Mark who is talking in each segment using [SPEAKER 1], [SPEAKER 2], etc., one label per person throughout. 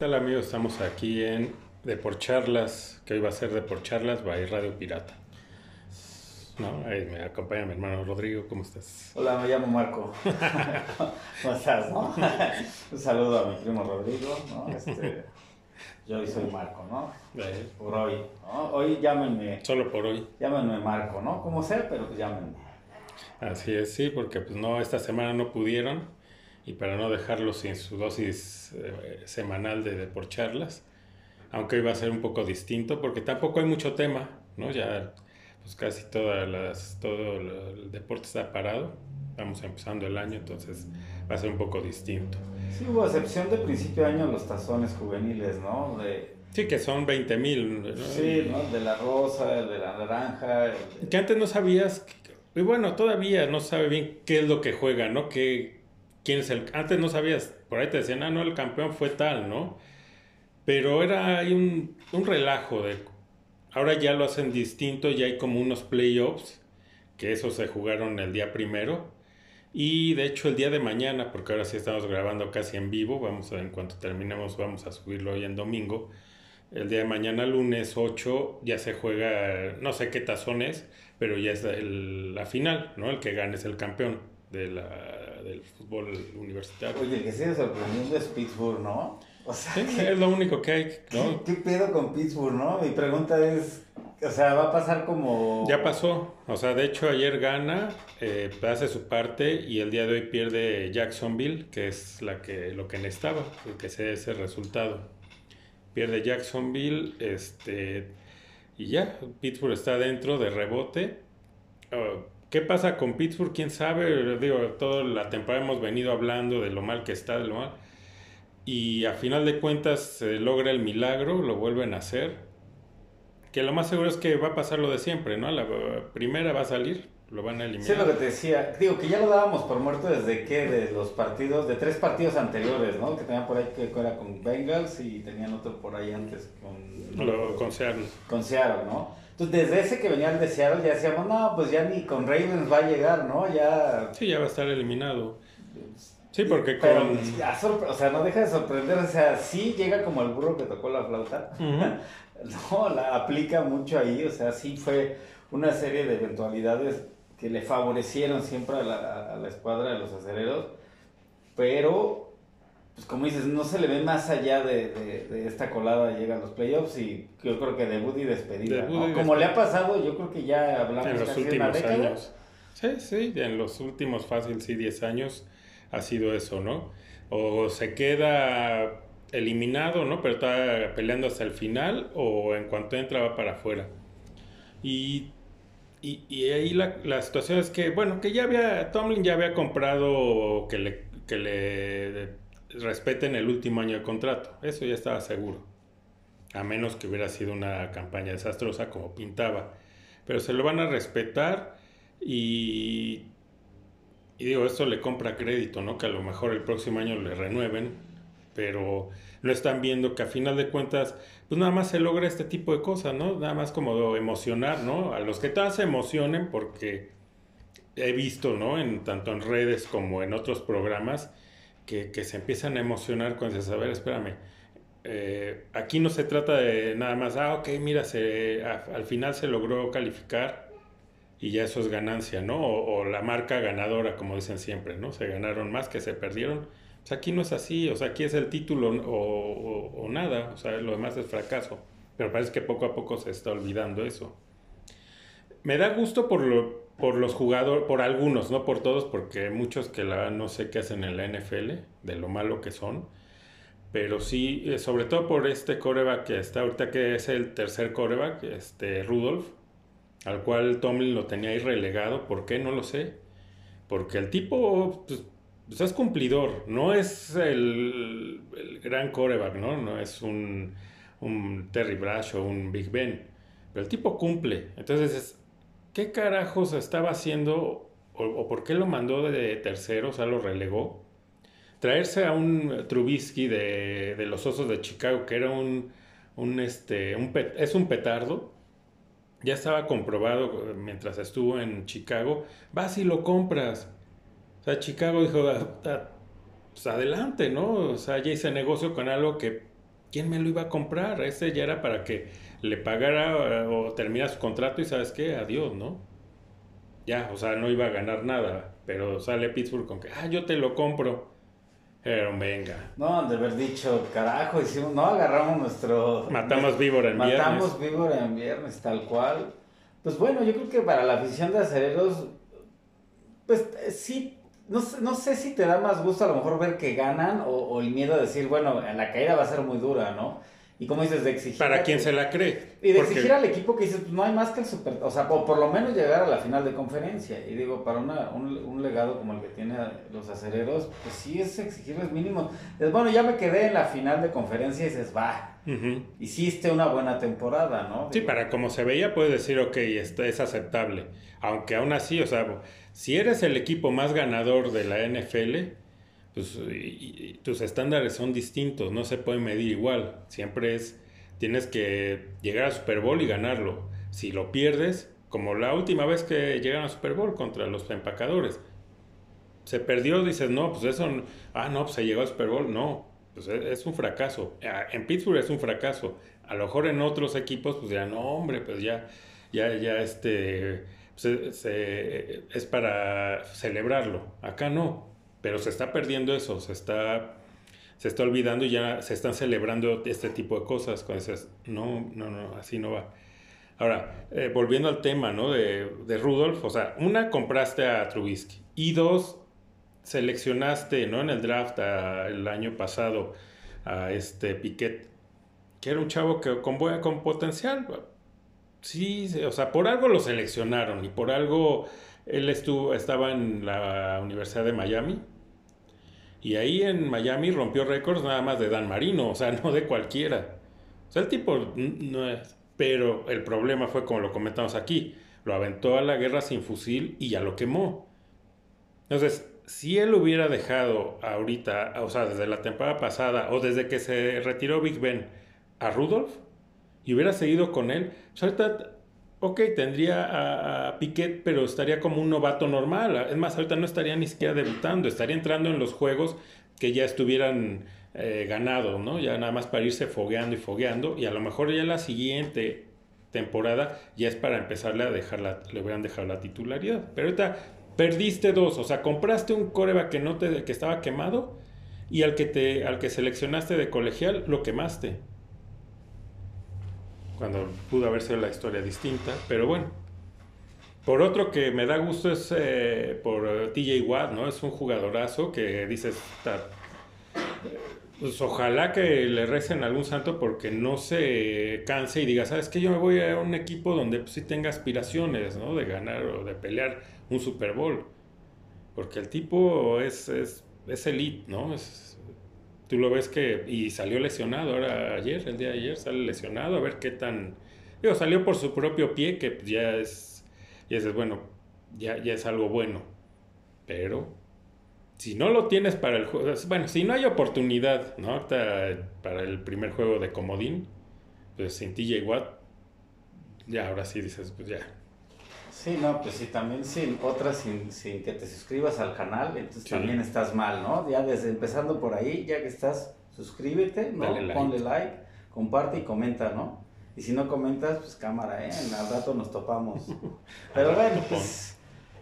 [SPEAKER 1] ¿Qué tal amigos? Estamos aquí en Deporcharlas, que hoy va a ser Deporcharlas by Radio Pirata. No, ahí me acompaña mi hermano Rodrigo, ¿cómo estás?
[SPEAKER 2] Hola, me llamo Marco. ¿Cómo estás, no? Un saludo a mi primo Rodrigo, ¿no? Este, yo hoy soy Marco, ¿no? Por hoy, ¿no? Hoy llámenme,
[SPEAKER 1] Solo por hoy.
[SPEAKER 2] llámenme Marco, ¿no? Como sea, pero pues llámenme.
[SPEAKER 1] Así es, sí, porque pues no, esta semana no pudieron y para no dejarlos sin su dosis eh, semanal de Deporcharlas, aunque hoy va a ser un poco distinto porque tampoco hay mucho tema, ¿no? Ya pues casi todas las, todo el deporte está parado, estamos empezando el año, entonces va a ser un poco distinto.
[SPEAKER 2] Sí, hubo excepción de principio de año los tazones juveniles, ¿no? De,
[SPEAKER 1] Sí, que son 20 mil. ¿no?
[SPEAKER 2] sí, ¿no? De la rosa, el de la naranja. el de-
[SPEAKER 1] Que antes no sabías, y bueno, todavía no sabe bien qué es lo que juega, ¿no? ¿Qué, quién es el, antes no sabías, por ahí te decían, ah, no, el campeón fue tal, ¿no? Pero era hay un, un relajo de, ahora ya lo hacen distinto, ya hay como unos playoffs, que esos se jugaron el día primero, y de hecho el día de mañana, porque ahora sí estamos grabando casi en vivo, vamos a, en cuanto terminemos, vamos a subirlo hoy en domingo. El día de mañana, lunes 8, ya se juega, no sé qué tazón es, pero ya es el- la final, ¿no? El que gane es el campeón de la, del fútbol universitario.
[SPEAKER 2] Oye, el que sigue sorprendiendo es Pittsburgh, ¿no? O sea,
[SPEAKER 1] Sí,
[SPEAKER 2] ¿qué,
[SPEAKER 1] es lo único que hay, ¿no?
[SPEAKER 2] qué pedo con Pittsburgh, no? Mi pregunta es, o sea, va a pasar como...
[SPEAKER 1] Ya pasó, o sea, de hecho ayer gana, eh, hace su parte y el día de hoy pierde Jacksonville, que es la que, lo que necesitaba, que sea ese resultado. Pierde Jacksonville, este, y ya, Pittsburgh está dentro de rebote. Oh, ¿Qué pasa con Pittsburgh? ¿Quién sabe? Digo, toda la temporada hemos venido hablando de lo mal que está, de lo mal. Y a final de cuentas se logra el milagro, lo vuelven a hacer. Que lo más seguro es que va a pasar lo de siempre, ¿no? La primera va a salir, lo van a eliminar.
[SPEAKER 2] Sí, lo que te decía. Digo, que ya lo dábamos por muerto desde que, de los partidos, de tres partidos anteriores, ¿no? Que tenían por ahí que era con Bengals y tenían otro por ahí antes con,
[SPEAKER 1] Lo, con Seattle.
[SPEAKER 2] con Seattle, ¿no? Entonces, desde ese que venía el de Seattle ya decíamos, no, pues ya ni con Ravens va a llegar, ¿no? Ya...
[SPEAKER 1] Sí, ya va a estar eliminado. Sí, porque
[SPEAKER 2] Pero,
[SPEAKER 1] con...
[SPEAKER 2] sorpre- o sea, no deja de sorprender, o sea, sí llega como el burro que tocó la flauta. No, la aplica mucho ahí, o sea, sí fue una serie de eventualidades que le favorecieron siempre a la, a la escuadra de los acereros, pero, pues como dices, no se le ve más allá de, de- de esta colada, llega a los playoffs y yo creo que debut y despedida,
[SPEAKER 1] Debut
[SPEAKER 2] ¿no?
[SPEAKER 1] y
[SPEAKER 2] Como le ha pasado, yo creo que ya hablamos
[SPEAKER 1] en los
[SPEAKER 2] casi de una
[SPEAKER 1] últimos años. Sí, sí, en los últimos fácil, sí, 10 años ha sido eso, ¿no? O se queda eliminado, ¿no? Pero está peleando hasta el final, o en cuanto entra va para afuera. Y, y, y ahí la, la situación es que, bueno, que ya había, Tomlin ya había comprado que le, que le respeten el último año de contrato, eso ya estaba seguro. A menos que hubiera sido una campaña desastrosa como pintaba. Pero se lo van a respetar y, digo, esto le compra crédito, ¿no? Que a lo mejor el próximo año le renueven, pero no están viendo que a final de cuentas, pues nada más se logra este tipo de cosas, ¿no? Nada más como emocionar, ¿no? A los que todas se emocionen porque he visto, ¿no? En, tanto en redes como en otros programas, que, se empiezan a emocionar cuando dices, a ver, espérame, eh, aquí no se trata de nada más, ah, ok, mira, se, al final se logró calificar y ya eso es ganancia, ¿no? O, la marca ganadora, como dicen siempre, ¿no? Se ganaron más que se perdieron. Pues aquí no es así, o sea, aquí es el título o nada, o sea, lo demás es fracaso. Pero parece que poco a poco se está olvidando eso. Me da gusto por, lo, por los jugadores, por algunos, no por todos, porque muchos que la no sé qué hacen en la NFL, de lo malo que son. Pero sí, eh, sobre todo por este coreback que está ahorita, que es el tercer coreback, este Rudolph, al cual Tomlin lo tenía ahí relegado. ¿Por qué? No lo sé. Porque el tipo pues, pues, es cumplidor, no es el, el gran coreback, ¿no? No es un, un Terry Brash o un Big Ben. Pero el tipo cumple. Entonces, es- ¿qué carajos estaba haciendo o, por qué lo mandó de tercero, o sea, lo relegó? Traerse a un Trubisky de, de los Osos de Chicago, que era un, un, este, un pet- es un petardo, ya estaba comprobado eh, mientras estuvo en Chicago, vas y lo compras. O sea, Chicago dijo, "Ah, ah, pues adelante, ¿no? O sea, ya hice negocio con algo que ¿quién me lo iba a comprar? Ese ya era para que le pagara o termina su contrato y sabes qué, adiós, ¿no? Ya, o sea, no iba a ganar nada, pero sale Pittsburgh con que, ah, yo te lo compro. Pero venga.
[SPEAKER 2] No, de haber dicho, carajo, hicimos, no agarramos nuestro.
[SPEAKER 1] Matamos víbora en
[SPEAKER 2] matamos
[SPEAKER 1] viernes.
[SPEAKER 2] Matamos víbora en viernes, tal cual. Pues bueno, yo creo que para la afición de acereros, pues eh, sí, no, sé- no sé si te da más gusto a lo mejor ver que ganan o, o el miedo de decir, bueno, la caída va a ser muy dura, ¿no? Y como dices, de exigir.
[SPEAKER 1] Para
[SPEAKER 2] a
[SPEAKER 1] quien
[SPEAKER 2] que-
[SPEAKER 1] se la cree.
[SPEAKER 2] Y de
[SPEAKER 1] Porque-
[SPEAKER 2] exigir al equipo que dices, pues no hay más que el super. O sea, o por lo menos llegar a la final de conferencia. Y digo, para una, un, un legado como el que tiene los acereros, pues sí es exigirles mínimo. Es bueno, ya me quedé en la final de conferencia y dices, va, hiciste una buena temporada, ¿no?
[SPEAKER 1] Sí, para como se veía, puedes decir, ok, esto es aceptable. Aunque aún así, o sea, si eres el equipo más ganador de la NFL, pues tus estándares son distintos, no se pueden medir igual. Siempre es, tienes que llegar al Super Bowl y ganarlo. Si lo pierdes, como la última vez que llegaron al Super Bowl contra los empacadores, se perdió, dices, no, pues eso, ah, no, pues se llegó al Super Bowl, no, pues es, es un fracaso. En Pittsburgh es un fracaso. A lo mejor en otros equipos, pues dirán, no, hombre, pues ya, ya, ya, este, se- es para celebrarlo. Acá no, pero se está perdiendo eso, se está, se está olvidando y ya se están celebrando este tipo de cosas. Dices, no, no, no, así no va. Ahora, eh, volviendo al tema, ¿no? De, de Rudolph, o sea, una, compraste a Trubisky y dos, seleccionaste, ¿no? En el draft el año pasado a este Piquet, que era un chavo que con, buen, con potencial. Sí, o sea, por algo lo seleccionaron y por algo él estuvo, estaba en la Universidad de Miami. Y ahí en Miami rompió récords nada más de Dan Marino, o sea, no de cualquiera. O sea, el tipo no es. Pero el problema fue, como lo comentamos aquí, lo aventó a la guerra sin fusil y ya lo quemó. Entonces, si él hubiera dejado ahorita, o sea, desde la temporada pasada o desde que se retiró Big Ben a Rudolph y hubiera seguido con él, pues ahorita, ok, tendría a, Piquet, pero estaría como un novato normal. Es más, ahorita no estaría ni siquiera debutando, estaría entrando en los juegos que ya estuvieran eh, ganado, ¿no? Ya nada más para irse fogueando y fogueando y a lo mejor ya la siguiente temporada ya es para empezarle a dejar la, le hubieran la titularidad. Pero ahorita perdiste dos, o sea, compraste un coreback que no te, que estaba quemado y al que te, al que seleccionaste de colegial lo quemaste. Cuando pudo haber sido la historia distinta, pero bueno. Por otro que me da gusto es eh, por TJ Watt, ¿no? Es un jugadorazo que dices, "Ta- pues ojalá que le recen algún santo porque no se canse y diga, ¿sabes qué? Yo me voy a un equipo donde pues, sí tenga aspiraciones, ¿no? De ganar o de pelear un Super Bowl. Porque el tipo es, es, es elite, ¿no? Es, tú lo ves que... Y salió lesionado ahora ayer, el día de ayer sale lesionado, a ver qué tan... Digo, salió por su propio pie, que ya es... Ya es, bueno, ya, ya es algo bueno. Pero si no lo tienes para el juego, bueno, si no hay oportunidad, ¿no? Para el primer juego de Comodín, pues sin TJ Watt, ya ahora sí dices, pues ya.
[SPEAKER 2] Sí, no, pues sí, también sin otras sin, sin que te suscribas al canal, entonces
[SPEAKER 1] Sí.
[SPEAKER 2] también estás mal, ¿no? Ya desde empezando por ahí, ya que estás, suscríbete, ¿no?
[SPEAKER 1] Dale like.
[SPEAKER 2] Ponle like, comparte y comenta, ¿no? Y si no comentas, pues cámara, ¿eh? Al rato nos topamos. Pero bueno, pues,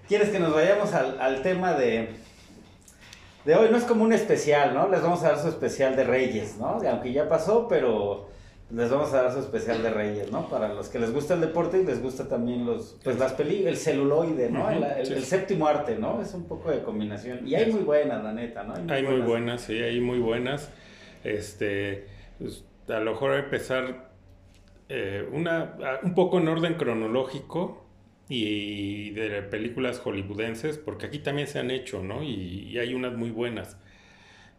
[SPEAKER 2] ¿quieres que nos vayamos al, al tema de, de hoy? No es como un especial, ¿no? Les vamos a dar su especial de Reyes, ¿no? Aunque ya pasó, pero les vamos a dar su especial de Reyes, ¿no? Para los que les gusta el deporte y les gusta también los, pues las películas, el celuloide, ¿no? El, el-
[SPEAKER 1] sí.
[SPEAKER 2] el séptimo arte, ¿no? Es un poco de combinación. Y hay muy buenas, la neta, ¿no?
[SPEAKER 1] Hay muy buenas, sí, hay muy buenas. Este, pues, a lo mejor empezar eh, una, un poco en orden cronológico y de películas hollywoodenses, porque aquí también se han hecho, ¿no? Y, y hay unas muy buenas.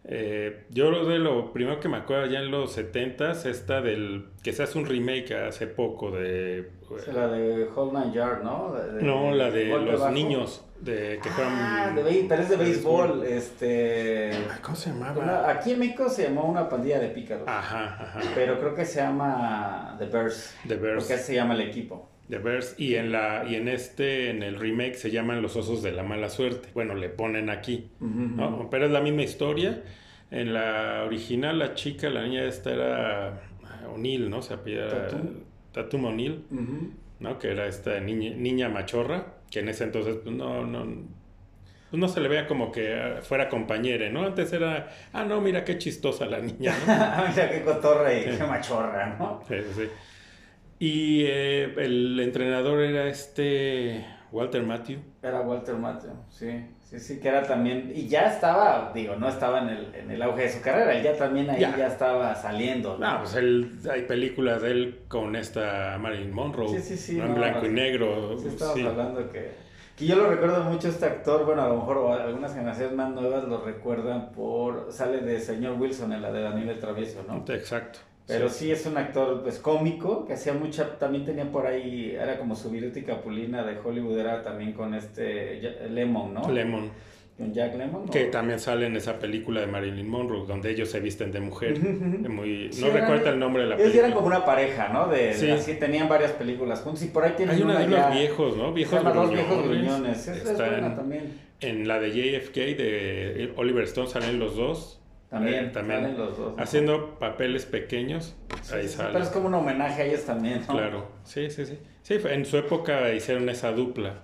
[SPEAKER 1] Eh, yo lo de lo primero que me acuerdo ya en los 70s, esta del que se hace un remake hace poco de...
[SPEAKER 2] Es la de Hold Nine Yard, ¿no? De- de-
[SPEAKER 1] no, la de los
[SPEAKER 2] bajo.
[SPEAKER 1] niños, de que fueron...
[SPEAKER 2] Ah, de béis- pero es de béisbol, este...
[SPEAKER 1] ¿Cómo se llamaba?
[SPEAKER 2] una- aquí en México se llamó una pandilla de pícaros.
[SPEAKER 1] Ajá, ajá.
[SPEAKER 2] Pero creo que se llama The Bears.
[SPEAKER 1] The Bears.
[SPEAKER 2] Porque así se llama el equipo.
[SPEAKER 1] The Bears y en la y en este en el remake se llaman los osos de la mala suerte bueno le ponen aquí ¿no? pero es la misma historia En la original, la chica, la niña esta era O'Neill, ¿no? Se apellida
[SPEAKER 2] Tatum.
[SPEAKER 1] Tatum O'Neill. ¿no? Que era esta niña, niña machorra, que en ese entonces pues, no, no, pues, no se le veía como que ah, fuera compañera, ¿no? Antes era, ah, no, mira qué chistosa la niña, ¿no?
[SPEAKER 2] Mira qué cotorra y qué machorra, ¿no?
[SPEAKER 1] Sí, sí, sí. Y eh, el entrenador era este Walter Matthew.
[SPEAKER 2] Era Walter Matthau, sí. Sí, sí, que era también. Y ya estaba, digo, no estaba en el, en el auge de su carrera, él ya también ahí ya,
[SPEAKER 1] Ya.
[SPEAKER 2] estaba saliendo. ¿no?
[SPEAKER 1] No, pues él, hay películas de él con esta Marilyn Monroe,
[SPEAKER 2] Sí, sí, sí,
[SPEAKER 1] ¿no? en
[SPEAKER 2] no,
[SPEAKER 1] blanco y negro.
[SPEAKER 2] Sí, estamos
[SPEAKER 1] sí.
[SPEAKER 2] hablando que, que yo lo recuerdo mucho este actor, bueno, a lo mejor algunas generaciones más nuevas lo recuerdan por, sale de Señor Wilson en la de Daniel el Travieso, ¿no?
[SPEAKER 1] Exacto.
[SPEAKER 2] Pero sí es un actor pues cómico, que hacía mucha, también tenía por ahí, era como su Viruti Capulina de Hollywood, era también con este Lemon, ¿no?
[SPEAKER 1] Lemon,
[SPEAKER 2] Con Jack Lemon. ¿no?
[SPEAKER 1] que también sale en esa película de Marilyn Monroe, donde ellos se visten de mujer. Muy,
[SPEAKER 2] Sí,
[SPEAKER 1] no
[SPEAKER 2] eran-
[SPEAKER 1] recuerdo el nombre de la
[SPEAKER 2] Ellos
[SPEAKER 1] película.
[SPEAKER 2] eran como una pareja, ¿no? De,
[SPEAKER 1] Sí.
[SPEAKER 2] así tenían varias películas juntos y por ahí tienen
[SPEAKER 1] Hay una de
[SPEAKER 2] ya-
[SPEAKER 1] los viejos, ¿no? Viejos
[SPEAKER 2] Dos viejos
[SPEAKER 1] gruñones.
[SPEAKER 2] gruñones. Es, buena también.
[SPEAKER 1] En la de JFK de Oliver Stone salen los dos.
[SPEAKER 2] También,
[SPEAKER 1] Eh, también.
[SPEAKER 2] salen los dos. ¿no?
[SPEAKER 1] Haciendo papeles pequeños.
[SPEAKER 2] Sí,
[SPEAKER 1] ahí
[SPEAKER 2] sí,
[SPEAKER 1] sale.
[SPEAKER 2] Pero es como un homenaje a ellos también, ¿no?
[SPEAKER 1] Claro, sí, sí, sí. Sí, en su época hicieron esa dupla.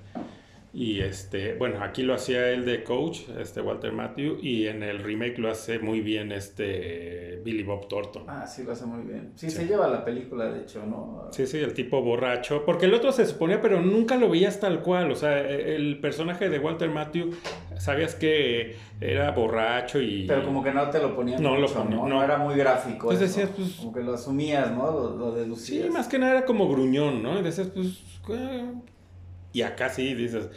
[SPEAKER 1] Y este, bueno, aquí lo hacía él de coach, este Walter Matthew, y en el remake lo hace muy bien este Billy Bob Thornton.
[SPEAKER 2] Ah, sí, lo hace muy bien. Sí,
[SPEAKER 1] Sí.
[SPEAKER 2] se lleva la película, de hecho, ¿no?
[SPEAKER 1] Sí, sí, el tipo borracho. Porque el otro se suponía, pero nunca lo veías tal cual. O sea, e, el personaje de Walter Matthew, sabías que era borracho y.
[SPEAKER 2] Pero como que no te lo ponían
[SPEAKER 1] No lo ponía-
[SPEAKER 2] ¿no?
[SPEAKER 1] no.
[SPEAKER 2] era muy gráfico.
[SPEAKER 1] Entonces
[SPEAKER 2] eso.
[SPEAKER 1] decías, pues-
[SPEAKER 2] Como que lo asumías, ¿no? Lo, lo
[SPEAKER 1] Sí,
[SPEAKER 2] deducías.
[SPEAKER 1] más que nada era como gruñón, ¿no? Y decías, pues. Y acá sí dices,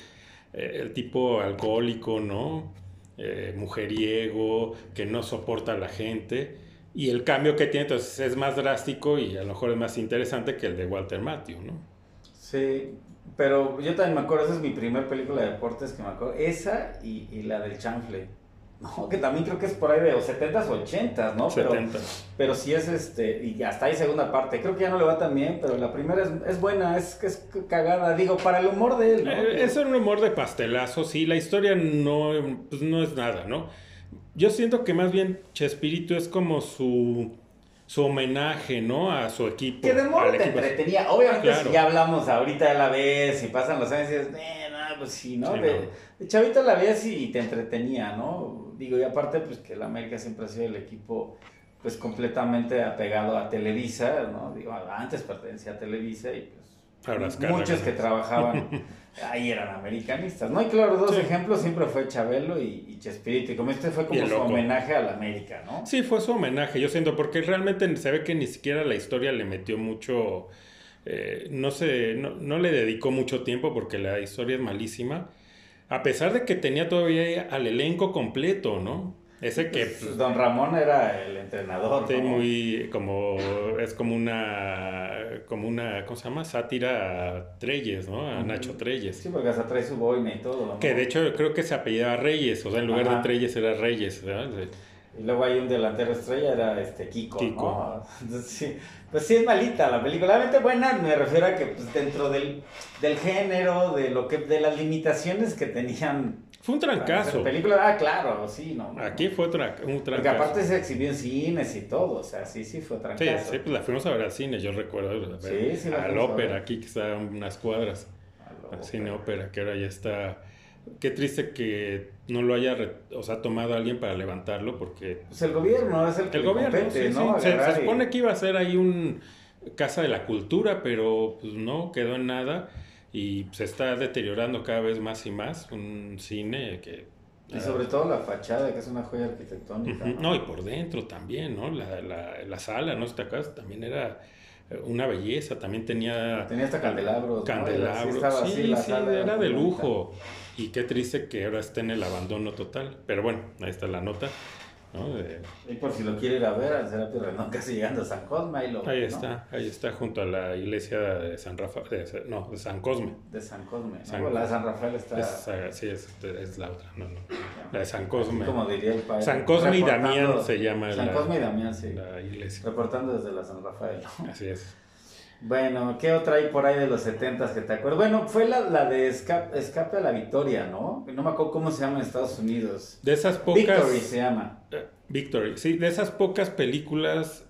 [SPEAKER 1] eh, el tipo alcohólico, ¿no? Eh, mujeriego, que no soporta a la gente. Y el cambio que tiene, entonces es más drástico y a lo mejor es más interesante que el de Walter Matthew, ¿no?
[SPEAKER 2] Sí, pero yo también me acuerdo, esa es mi primer película de deportes que me acuerdo. Esa y, y la del chanfle. No, que también creo que es por ahí de los 70s o 80s, ¿no? Pero,
[SPEAKER 1] 70.
[SPEAKER 2] pero sí es este, y hasta hay segunda parte. Creo que ya no le va tan bien, pero la primera es, es buena, es, es cagada. Digo, para el humor de él, ¿no?
[SPEAKER 1] Eh, es un humor de pastelazo, sí, la historia no, pues no es nada, ¿no? Yo siento que más bien Chespirito es como su, su homenaje, ¿no? A su equipo.
[SPEAKER 2] Que de modo te entretenía. Obviamente,
[SPEAKER 1] Claro.
[SPEAKER 2] si ya hablamos ahorita de la vez y pasan los años y dices, "Eh, no, pues sí, ¿no?
[SPEAKER 1] Sí,
[SPEAKER 2] de,
[SPEAKER 1] no.
[SPEAKER 2] de chavito la ves y te entretenía, ¿no? Digo, y aparte, pues que el América siempre ha sido el equipo, pues completamente apegado a Televisa, ¿no? Digo, antes pertenecía a Televisa y pues.
[SPEAKER 1] Ahora
[SPEAKER 2] muchos que trabajaban ahí eran americanistas, ¿no? Y claro, dos
[SPEAKER 1] Sí.
[SPEAKER 2] ejemplos siempre fue Chabelo y, y Chespirito, y como este fue como su homenaje al América, ¿no?
[SPEAKER 1] Sí, fue su homenaje, yo siento, porque realmente se ve que ni siquiera la historia le metió mucho, eh, no sé, no, no le dedicó mucho tiempo porque la historia es malísima, a pesar de que tenía todavía al elenco completo, ¿no? Ese que...
[SPEAKER 2] Pues,
[SPEAKER 1] pues,
[SPEAKER 2] Don Ramón era el entrenador,
[SPEAKER 1] Sí,
[SPEAKER 2] ¿no?
[SPEAKER 1] muy como es como una como una ¿cómo se llama? sátira a Treyes, ¿no? A. Nacho Treyes.
[SPEAKER 2] Sí, porque hasta trae su boina y todo. ¿no?
[SPEAKER 1] Que de hecho creo que se apellidaba Reyes, o sea, en lugar
[SPEAKER 2] Ajá.
[SPEAKER 1] de Treyes era Reyes, ¿verdad? Sí.
[SPEAKER 2] Y luego hay un delantero estrella, era este Kiko,
[SPEAKER 1] Kiko.
[SPEAKER 2] ¿no? Entonces, sí, pues sí es malita la película. Obviamente buena, me refiero a que pues, dentro del, del género, de lo que, de las limitaciones que tenían
[SPEAKER 1] Fue un trancazo.
[SPEAKER 2] película. Ah, claro, sí, no.
[SPEAKER 1] Aquí fue tra- un
[SPEAKER 2] Porque
[SPEAKER 1] trancazo.
[SPEAKER 2] aparte se exhibió en cines y todo, o sea, sí, sí fue
[SPEAKER 1] Sí,
[SPEAKER 2] trancazo.
[SPEAKER 1] sí, pues la fuimos a ver al cine, yo recuerdo. ver,
[SPEAKER 2] Sí, sí, la
[SPEAKER 1] al ópera, aquí que está unas cuadras. Al cine ópera, que ahora ya está. Qué triste que no lo haya, o sea, tomado alguien para levantarlo, porque
[SPEAKER 2] Pues el gobierno es el que
[SPEAKER 1] El gobierno,
[SPEAKER 2] compete,
[SPEAKER 1] sí,
[SPEAKER 2] ¿no?
[SPEAKER 1] sí. Se, supone que iba a ser ahí un casa de la cultura, pero pues no, quedó en nada y se está deteriorando cada vez más y más un cine que...
[SPEAKER 2] Y sobre todo la fachada, que es una joya arquitectónica.
[SPEAKER 1] No, y por dentro también, ¿no? La, la, la sala, ¿no? Esta casa también era eh, una belleza, también tenía...
[SPEAKER 2] Tenía hasta candelabros. ¿no?
[SPEAKER 1] Candelabros,
[SPEAKER 2] Sí, así,
[SPEAKER 1] sí,
[SPEAKER 2] la
[SPEAKER 1] sí,
[SPEAKER 2] sala
[SPEAKER 1] era de
[SPEAKER 2] muy bonita.
[SPEAKER 1] Y qué triste que ahora esté en el abandono total. Pero bueno, ahí está la nota. ¿no? De-
[SPEAKER 2] Y por si lo quiere ir a ver, al Serapio Rendón, casi llegando a San Cosme, ahí lo
[SPEAKER 1] ahí
[SPEAKER 2] ¿no?
[SPEAKER 1] está, ahí está junto a la iglesia de San Rafael, no, de San Cosme.
[SPEAKER 2] De San Cosme. ¿no?
[SPEAKER 1] San-
[SPEAKER 2] la de San Rafael está.
[SPEAKER 1] Es, eh, sí, es, es la otra, no, no. La de San Cosme.
[SPEAKER 2] Como diría el padre.
[SPEAKER 1] San Cosme y Damián se llama
[SPEAKER 2] San
[SPEAKER 1] la-
[SPEAKER 2] Cosme y Damián, sí.
[SPEAKER 1] La iglesia.
[SPEAKER 2] Reportando desde la San Rafael. ¿no?
[SPEAKER 1] Así es.
[SPEAKER 2] Bueno, ¿qué otra hay por ahí de los 70 que te acuerdas? Bueno, fue la, la de Escape, Escape a la Victoria, ¿no? No me acuerdo cómo se llama en Estados Unidos.
[SPEAKER 1] De esas pocas.
[SPEAKER 2] Victory se llama.
[SPEAKER 1] eh, Victory, sí, de esas pocas películas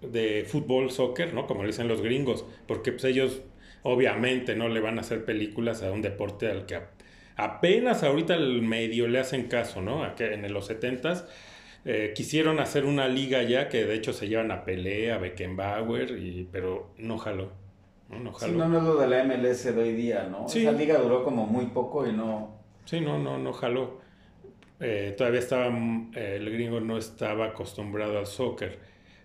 [SPEAKER 1] de fútbol, soccer, ¿no? Como le dicen los gringos, porque pues ellos obviamente no le van a hacer películas a un deporte al que apenas ahorita el medio le hacen caso, ¿no? A que en los 70 eh, quisieron hacer una liga ya que de hecho se llevan a Pelé, a Beckenbauer, y, pero no jaló.
[SPEAKER 2] No, no jaló. Sí, no, no es lo de la MLS de hoy día, ¿no? Sí. Esa liga duró como muy poco y no...
[SPEAKER 1] Sí, no, no, no jaló. Eh, todavía estaba, eh, el gringo no estaba acostumbrado al soccer.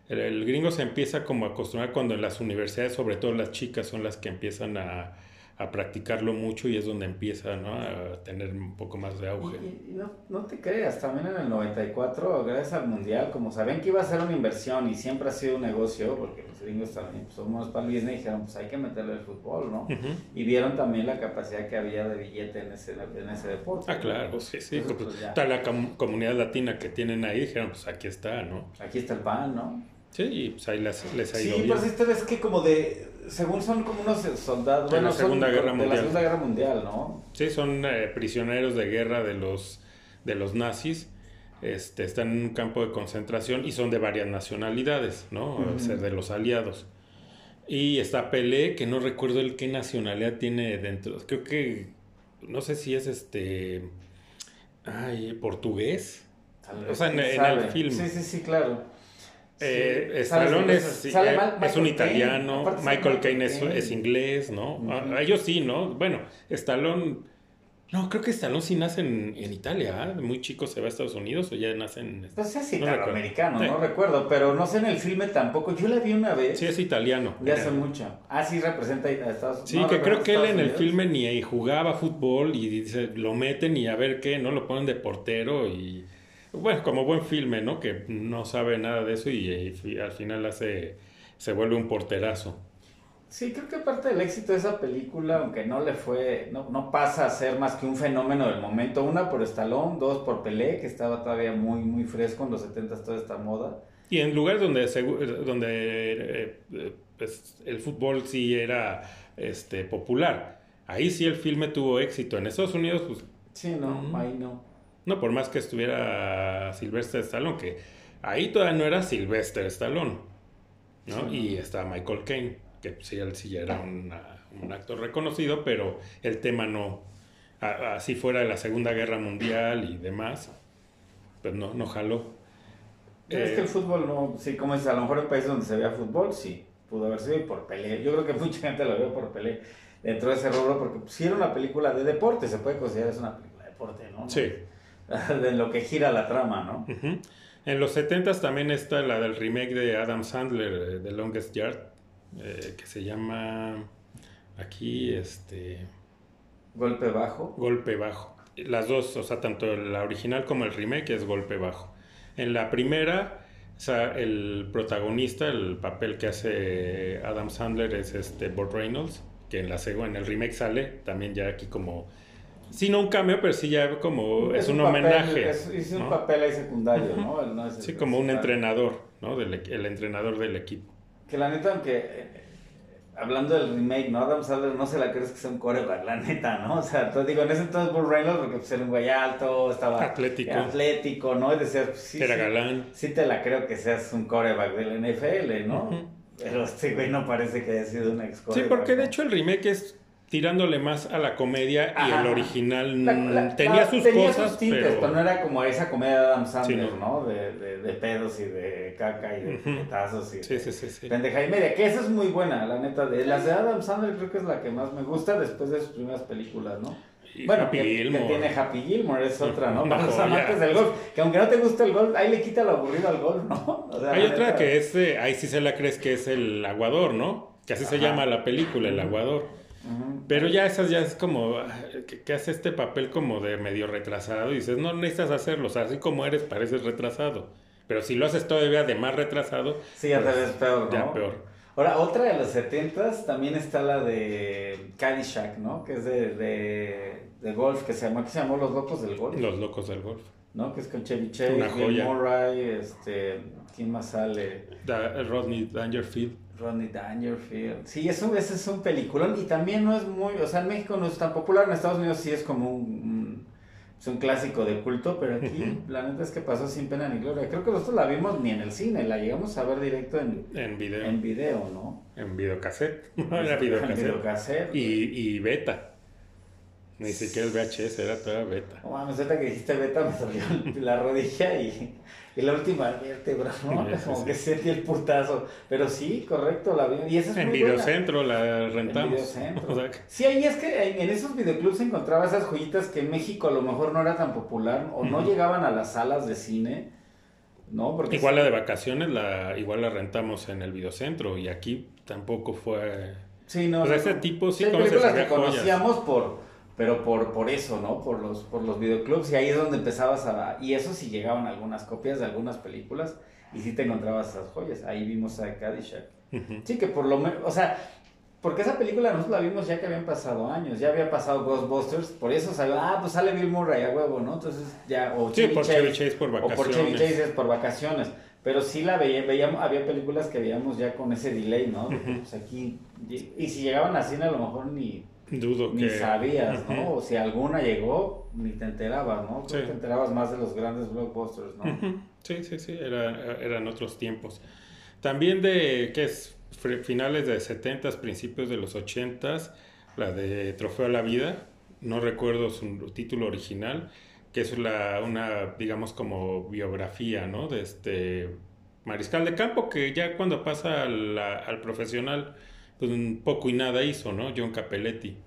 [SPEAKER 1] El, gringo se empieza como a acostumbrar cuando en las universidades, sobre todo las chicas, son las que empiezan a, a practicarlo mucho y es donde empieza ¿no? a tener un poco más de auge.
[SPEAKER 2] Y, no, no, te creas, también en el 94, gracias al Mundial, como sabían que iba a ser una inversión y siempre ha sido un negocio, porque los gringos también pues, somos para el business y dijeron, pues hay que meterle el fútbol, ¿no? Y vieron también la capacidad que había de billete en ese, en ese deporte.
[SPEAKER 1] Ah, claro, sí, sí. Pues, pues, toda la comunidad latina que tienen ahí dijeron, pues aquí está, ¿no?
[SPEAKER 2] Aquí está el pan, ¿no?
[SPEAKER 1] Sí, y pues ahí les, les ha ido
[SPEAKER 2] Sí, pues esto es que como de, según son como unos soldados, de la Segunda Guerra Mundial. La Segunda Guerra Mundial, ¿no?
[SPEAKER 1] Sí, son eh, prisioneros de guerra de los, de los nazis. Este, están en un campo de concentración y son de varias nacionalidades, ¿no? O sea, de los aliados. Y está Pelé, que no recuerdo el qué nacionalidad tiene dentro. Creo que, no sé si es este, ay, portugués. O sea, en, en el film.
[SPEAKER 2] Sí, sí, sí, claro.
[SPEAKER 1] Eh, Stallone es, es, un italiano, Michael Caine es, inglés, ¿no? Ah, ellos sí, ¿no? Bueno, Stallone... No, creo que Stallone sí nace en, Italia, ¿eh? muy chico se va a Estados Unidos o ya nace en...
[SPEAKER 2] Pues es italoamericano, no, recuerdo, pero no sé en el filme tampoco, yo la vi una vez.
[SPEAKER 1] Sí, es italiano.
[SPEAKER 2] Ya hace mucho. Ah, sí representa a Estados
[SPEAKER 1] Unidos. Sí, que creo que él en el filme ni jugaba fútbol y dice, lo meten y a ver qué, ¿no? Lo ponen de portero y bueno, como buen filme, ¿no? Que no sabe nada de eso y, al final hace, se vuelve un porterazo.
[SPEAKER 2] Sí, creo que parte del éxito de esa película, aunque no le fue, no, no pasa a ser más que un fenómeno del momento. Una por Stallone, dos por Pelé, que estaba todavía muy, muy fresco en los 70 toda esta moda.
[SPEAKER 1] Y en lugares donde, donde eh, eh, pues, el fútbol sí era este, popular. Ahí sí el filme tuvo éxito. En Estados Unidos, pues...
[SPEAKER 2] Sí, no, ahí no.
[SPEAKER 1] No, por más que estuviera Sylvester Stallone, que ahí todavía no era Sylvester Stallone, ¿no? Y está Michael Caine, que sí, él sí ya era un actor reconocido, pero el tema no, así fuera de la Segunda Guerra Mundial y demás, pues no, no jaló.
[SPEAKER 2] es que el eh, fútbol no, sí, como es, a lo mejor en países donde se vea fútbol, sí, pudo haber sido por pelea. Yo creo que mucha gente lo vio por pelea dentro de ese rubro, porque si era una película de deporte, se puede considerar es una película de deporte, ¿no?
[SPEAKER 1] Sí.
[SPEAKER 2] de lo que gira la trama, ¿no?
[SPEAKER 1] En los 70 también está la del remake de Adam Sandler, The Longest Yard, eh, que se llama aquí, este...
[SPEAKER 2] Golpe bajo.
[SPEAKER 1] Golpe bajo. Las dos, o sea, tanto la original como el remake es golpe bajo. En la primera, o sea, el protagonista, el papel que hace Adam Sandler es este Bob Reynolds, que en la en el remake sale también ya aquí como Sí, no un cambio, pero sí ya como es, un, homenaje.
[SPEAKER 2] Es, un papel ahí secundario, ¿no?
[SPEAKER 1] sí, como un entrenador, ¿no? Del, el entrenador del equipo.
[SPEAKER 2] Que la neta, aunque eh, hablando del remake, ¿no? Adam Sandler no se la crees que sea un coreback, la neta, ¿no? O sea, te digo, en ese entonces Bull Reynolds, porque pues, era un güey alto, estaba
[SPEAKER 1] atlético,
[SPEAKER 2] atlético ¿no? Es decir, pues, sí,
[SPEAKER 1] era galán.
[SPEAKER 2] Sí te la creo que seas un coreback del NFL, ¿no? Pero este güey no parece que haya sido un ex
[SPEAKER 1] Sí, porque de hecho el remake es tirándole más a la comedia y el original tenía sus cosas,
[SPEAKER 2] pero... no era como esa comedia de Adam Sandler, ¿no? De, de, pedos y de caca y de petazos y
[SPEAKER 1] sí, sí, sí,
[SPEAKER 2] pendeja y media, que esa es muy buena, la neta. De, las de Adam Sandler creo que es la que más me gusta después de sus primeras películas, ¿no? bueno, que, tiene Happy Gilmore, es otra, ¿no? Para los amantes del golf. Que aunque no te guste el golf, ahí le quita lo aburrido al golf, ¿no?
[SPEAKER 1] Hay otra que es, ahí sí se la crees que es el aguador, ¿no? Que así se llama la película, el aguador. Pero ya esas ya es como que, hace este papel como de medio retrasado y dices, no necesitas hacerlo, o sea, así como eres pareces retrasado. Pero si lo haces todavía de más retrasado,
[SPEAKER 2] sí, ya te pues, ves peor, ¿no?
[SPEAKER 1] Ya peor.
[SPEAKER 2] Ahora, otra de los 70 también está la de Caddyshack, ¿no? Que es de, de, golf, que se llama, ¿qué se llamó? Los Locos del Golf.
[SPEAKER 1] Los Locos del Golf.
[SPEAKER 2] ¿No? Que es con Chevy Chase, Bill Murray, este, ¿quién más sale?
[SPEAKER 1] Rodney Dangerfield.
[SPEAKER 2] Rodney Dangerfield. Sí, eso, ese es un peliculón y también no es muy, o sea, en México no es tan popular, en Estados Unidos sí es como un, es un clásico de culto, pero aquí la neta es que pasó sin pena ni gloria. Creo que nosotros la vimos ni en el cine, la llegamos a ver directo en,
[SPEAKER 1] En video.
[SPEAKER 2] en video, ¿no?
[SPEAKER 1] En videocassette. Era videocassette.
[SPEAKER 2] En videocassette.
[SPEAKER 1] Y, y beta. Ni siquiera el VHS, era toda beta.
[SPEAKER 2] No mames, ahorita que dijiste beta me dolió la rodilla y, y la última vértebra, ¿no?
[SPEAKER 1] Sí,
[SPEAKER 2] Como
[SPEAKER 1] sí.
[SPEAKER 2] que sentí el putazo. Pero sí, correcto, la vi. Y esa es
[SPEAKER 1] En
[SPEAKER 2] muy buena.
[SPEAKER 1] Videocentro la
[SPEAKER 2] En
[SPEAKER 1] rentamos.
[SPEAKER 2] Videocentro.
[SPEAKER 1] O sea, que-
[SPEAKER 2] Sí, ahí es que en en esos videoclubs se encontraba esas joyitas que en México a lo mejor no era tan popular o no llegaban a las salas de cine, ¿no? Porque
[SPEAKER 1] igual la de vacaciones, la, igual la rentamos en el videocentro y aquí tampoco fue...
[SPEAKER 2] Sí, no.
[SPEAKER 1] Pues
[SPEAKER 2] no,
[SPEAKER 1] ese tipo sí
[SPEAKER 2] películas que
[SPEAKER 1] joyas.
[SPEAKER 2] conocíamos por, pero por, por eso, ¿no? Por los, por los videoclubs y ahí es donde empezabas a... Y eso sí llegaban algunas copias de algunas películas y sí te encontrabas esas joyas. Ahí vimos a Caddyshack. Sí, que por lo menos, o sea, porque esa película nosotros la vimos ya que habían pasado años, ya había pasado Ghostbusters, por eso salió, ah, pues sale Bill Murray a huevo, ¿no? Entonces ya, o
[SPEAKER 1] Sí, por Chevy Chase por
[SPEAKER 2] o por Chevy
[SPEAKER 1] vacaciones.
[SPEAKER 2] Chase es por vacaciones. Pero sí la veía, veíamos, había películas que veíamos ya con ese delay, ¿no? Que,
[SPEAKER 1] Ujú.
[SPEAKER 2] Pues aquí, y si llegaban a cine a lo mejor ni,
[SPEAKER 1] Dudo
[SPEAKER 2] ni
[SPEAKER 1] que...
[SPEAKER 2] sabías. ¿no? O si alguna llegó, ni te enterabas, ¿no?
[SPEAKER 1] Sí.
[SPEAKER 2] Te enterabas más de los grandes blockbusters, ¿no?
[SPEAKER 1] Sí, sí, sí, era, eran otros tiempos. También de, ¿qué es? Finales de 70 principios de los 80 la de Trofeo a la Vida, no recuerdo su título original, que es la, una, digamos, como biografía, ¿no? De este mariscal de campo, que ya cuando pasa al, al profesional, pues un poco y nada hizo, ¿no? John Capelletti,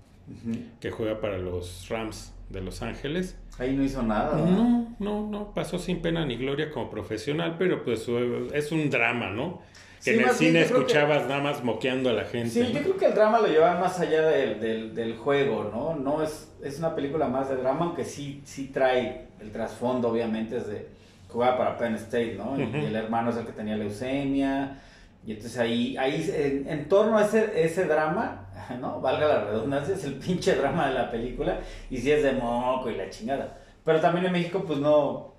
[SPEAKER 1] que juega para los Rams de Los Ángeles.
[SPEAKER 2] Ahí no hizo nada. ¿no?
[SPEAKER 1] No, no, no, pasó sin pena ni gloria como profesional, pero pues es un drama, ¿no? Que
[SPEAKER 2] Sí,
[SPEAKER 1] en el cine
[SPEAKER 2] creo que-
[SPEAKER 1] escuchabas nada más moqueando a la gente.
[SPEAKER 2] Sí,
[SPEAKER 1] ¿no?
[SPEAKER 2] yo creo que el drama lo lleva más allá del, del, del juego, ¿no? No es, es una película más de drama, aunque sí, sí trae el trasfondo, obviamente, es de jugaba para Penn State, ¿no? Y el hermano es el que tenía leucemia. Y entonces ahí, ahí en, en torno a ese, ese drama, ¿no? Valga la redundancia, es el pinche drama de la película. Y sí es de moco y la chingada. Pero también en México, pues no.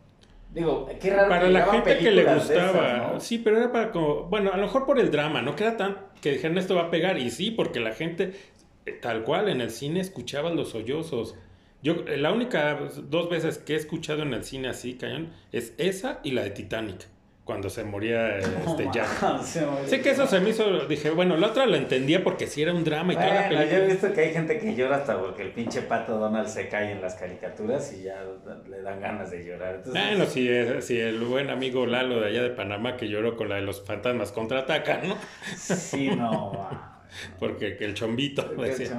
[SPEAKER 2] Digo, qué raro
[SPEAKER 1] Para
[SPEAKER 2] que
[SPEAKER 1] la gente que le gustaba,
[SPEAKER 2] esas, ¿no?
[SPEAKER 1] sí, pero era para como, bueno, a lo mejor por el drama, no que era tan, que dijeron esto va a pegar, y sí, porque la gente, eh, tal cual, en el cine escuchaba los sollozos. Yo, la única dos veces que he escuchado en el cine así, cañón, es esa y la de Titanic, cuando se moría este
[SPEAKER 2] No,
[SPEAKER 1] Jack.
[SPEAKER 2] man, se me-
[SPEAKER 1] Sé que eso se me hizo, dije, bueno, la otra la entendía porque sí era un drama y toda la
[SPEAKER 2] Bueno, yo he
[SPEAKER 1] película.
[SPEAKER 2] visto que hay gente que llora hasta porque el pinche pato Donald se cae en las caricaturas y ya le dan ganas de llorar. Entonces,
[SPEAKER 1] Bueno, si, es- si el buen amigo Lalo de allá de Panamá que lloró con la de los fantasmas contraatacan, ¿no?
[SPEAKER 2] sí, no.
[SPEAKER 1] Porque que el chombito
[SPEAKER 2] Porque el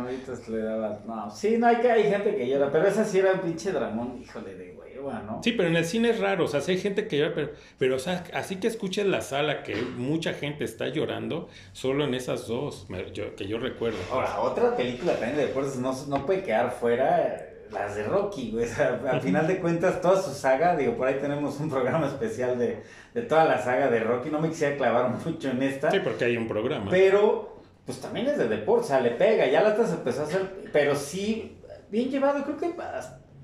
[SPEAKER 2] le daba. No, sí, no, hay, que, hay gente que llora, pero esa sí era un pinche dramón, híjole de hueva, ¿no?
[SPEAKER 1] Sí, pero en el cine es raro, o sea, sí hay gente que llora, pero, pero o sea, así que escuches la sala que mucha gente está llorando, solo en esas dos, me- yo- que yo recuerdo.
[SPEAKER 2] Ahora, otra película también de deportes no, no puede quedar fuera. Las de Rocky, güey. O sea, al final de cuentas, toda su saga, digo, por ahí tenemos un programa especial de, de toda la saga de Rocky. No me quisiera clavar mucho en esta.
[SPEAKER 1] Sí, porque hay un programa.
[SPEAKER 2] Pero, pues también es de deporte, o sea, le pega, ya la se empezó a hacer, pero sí, bien llevado, creo que,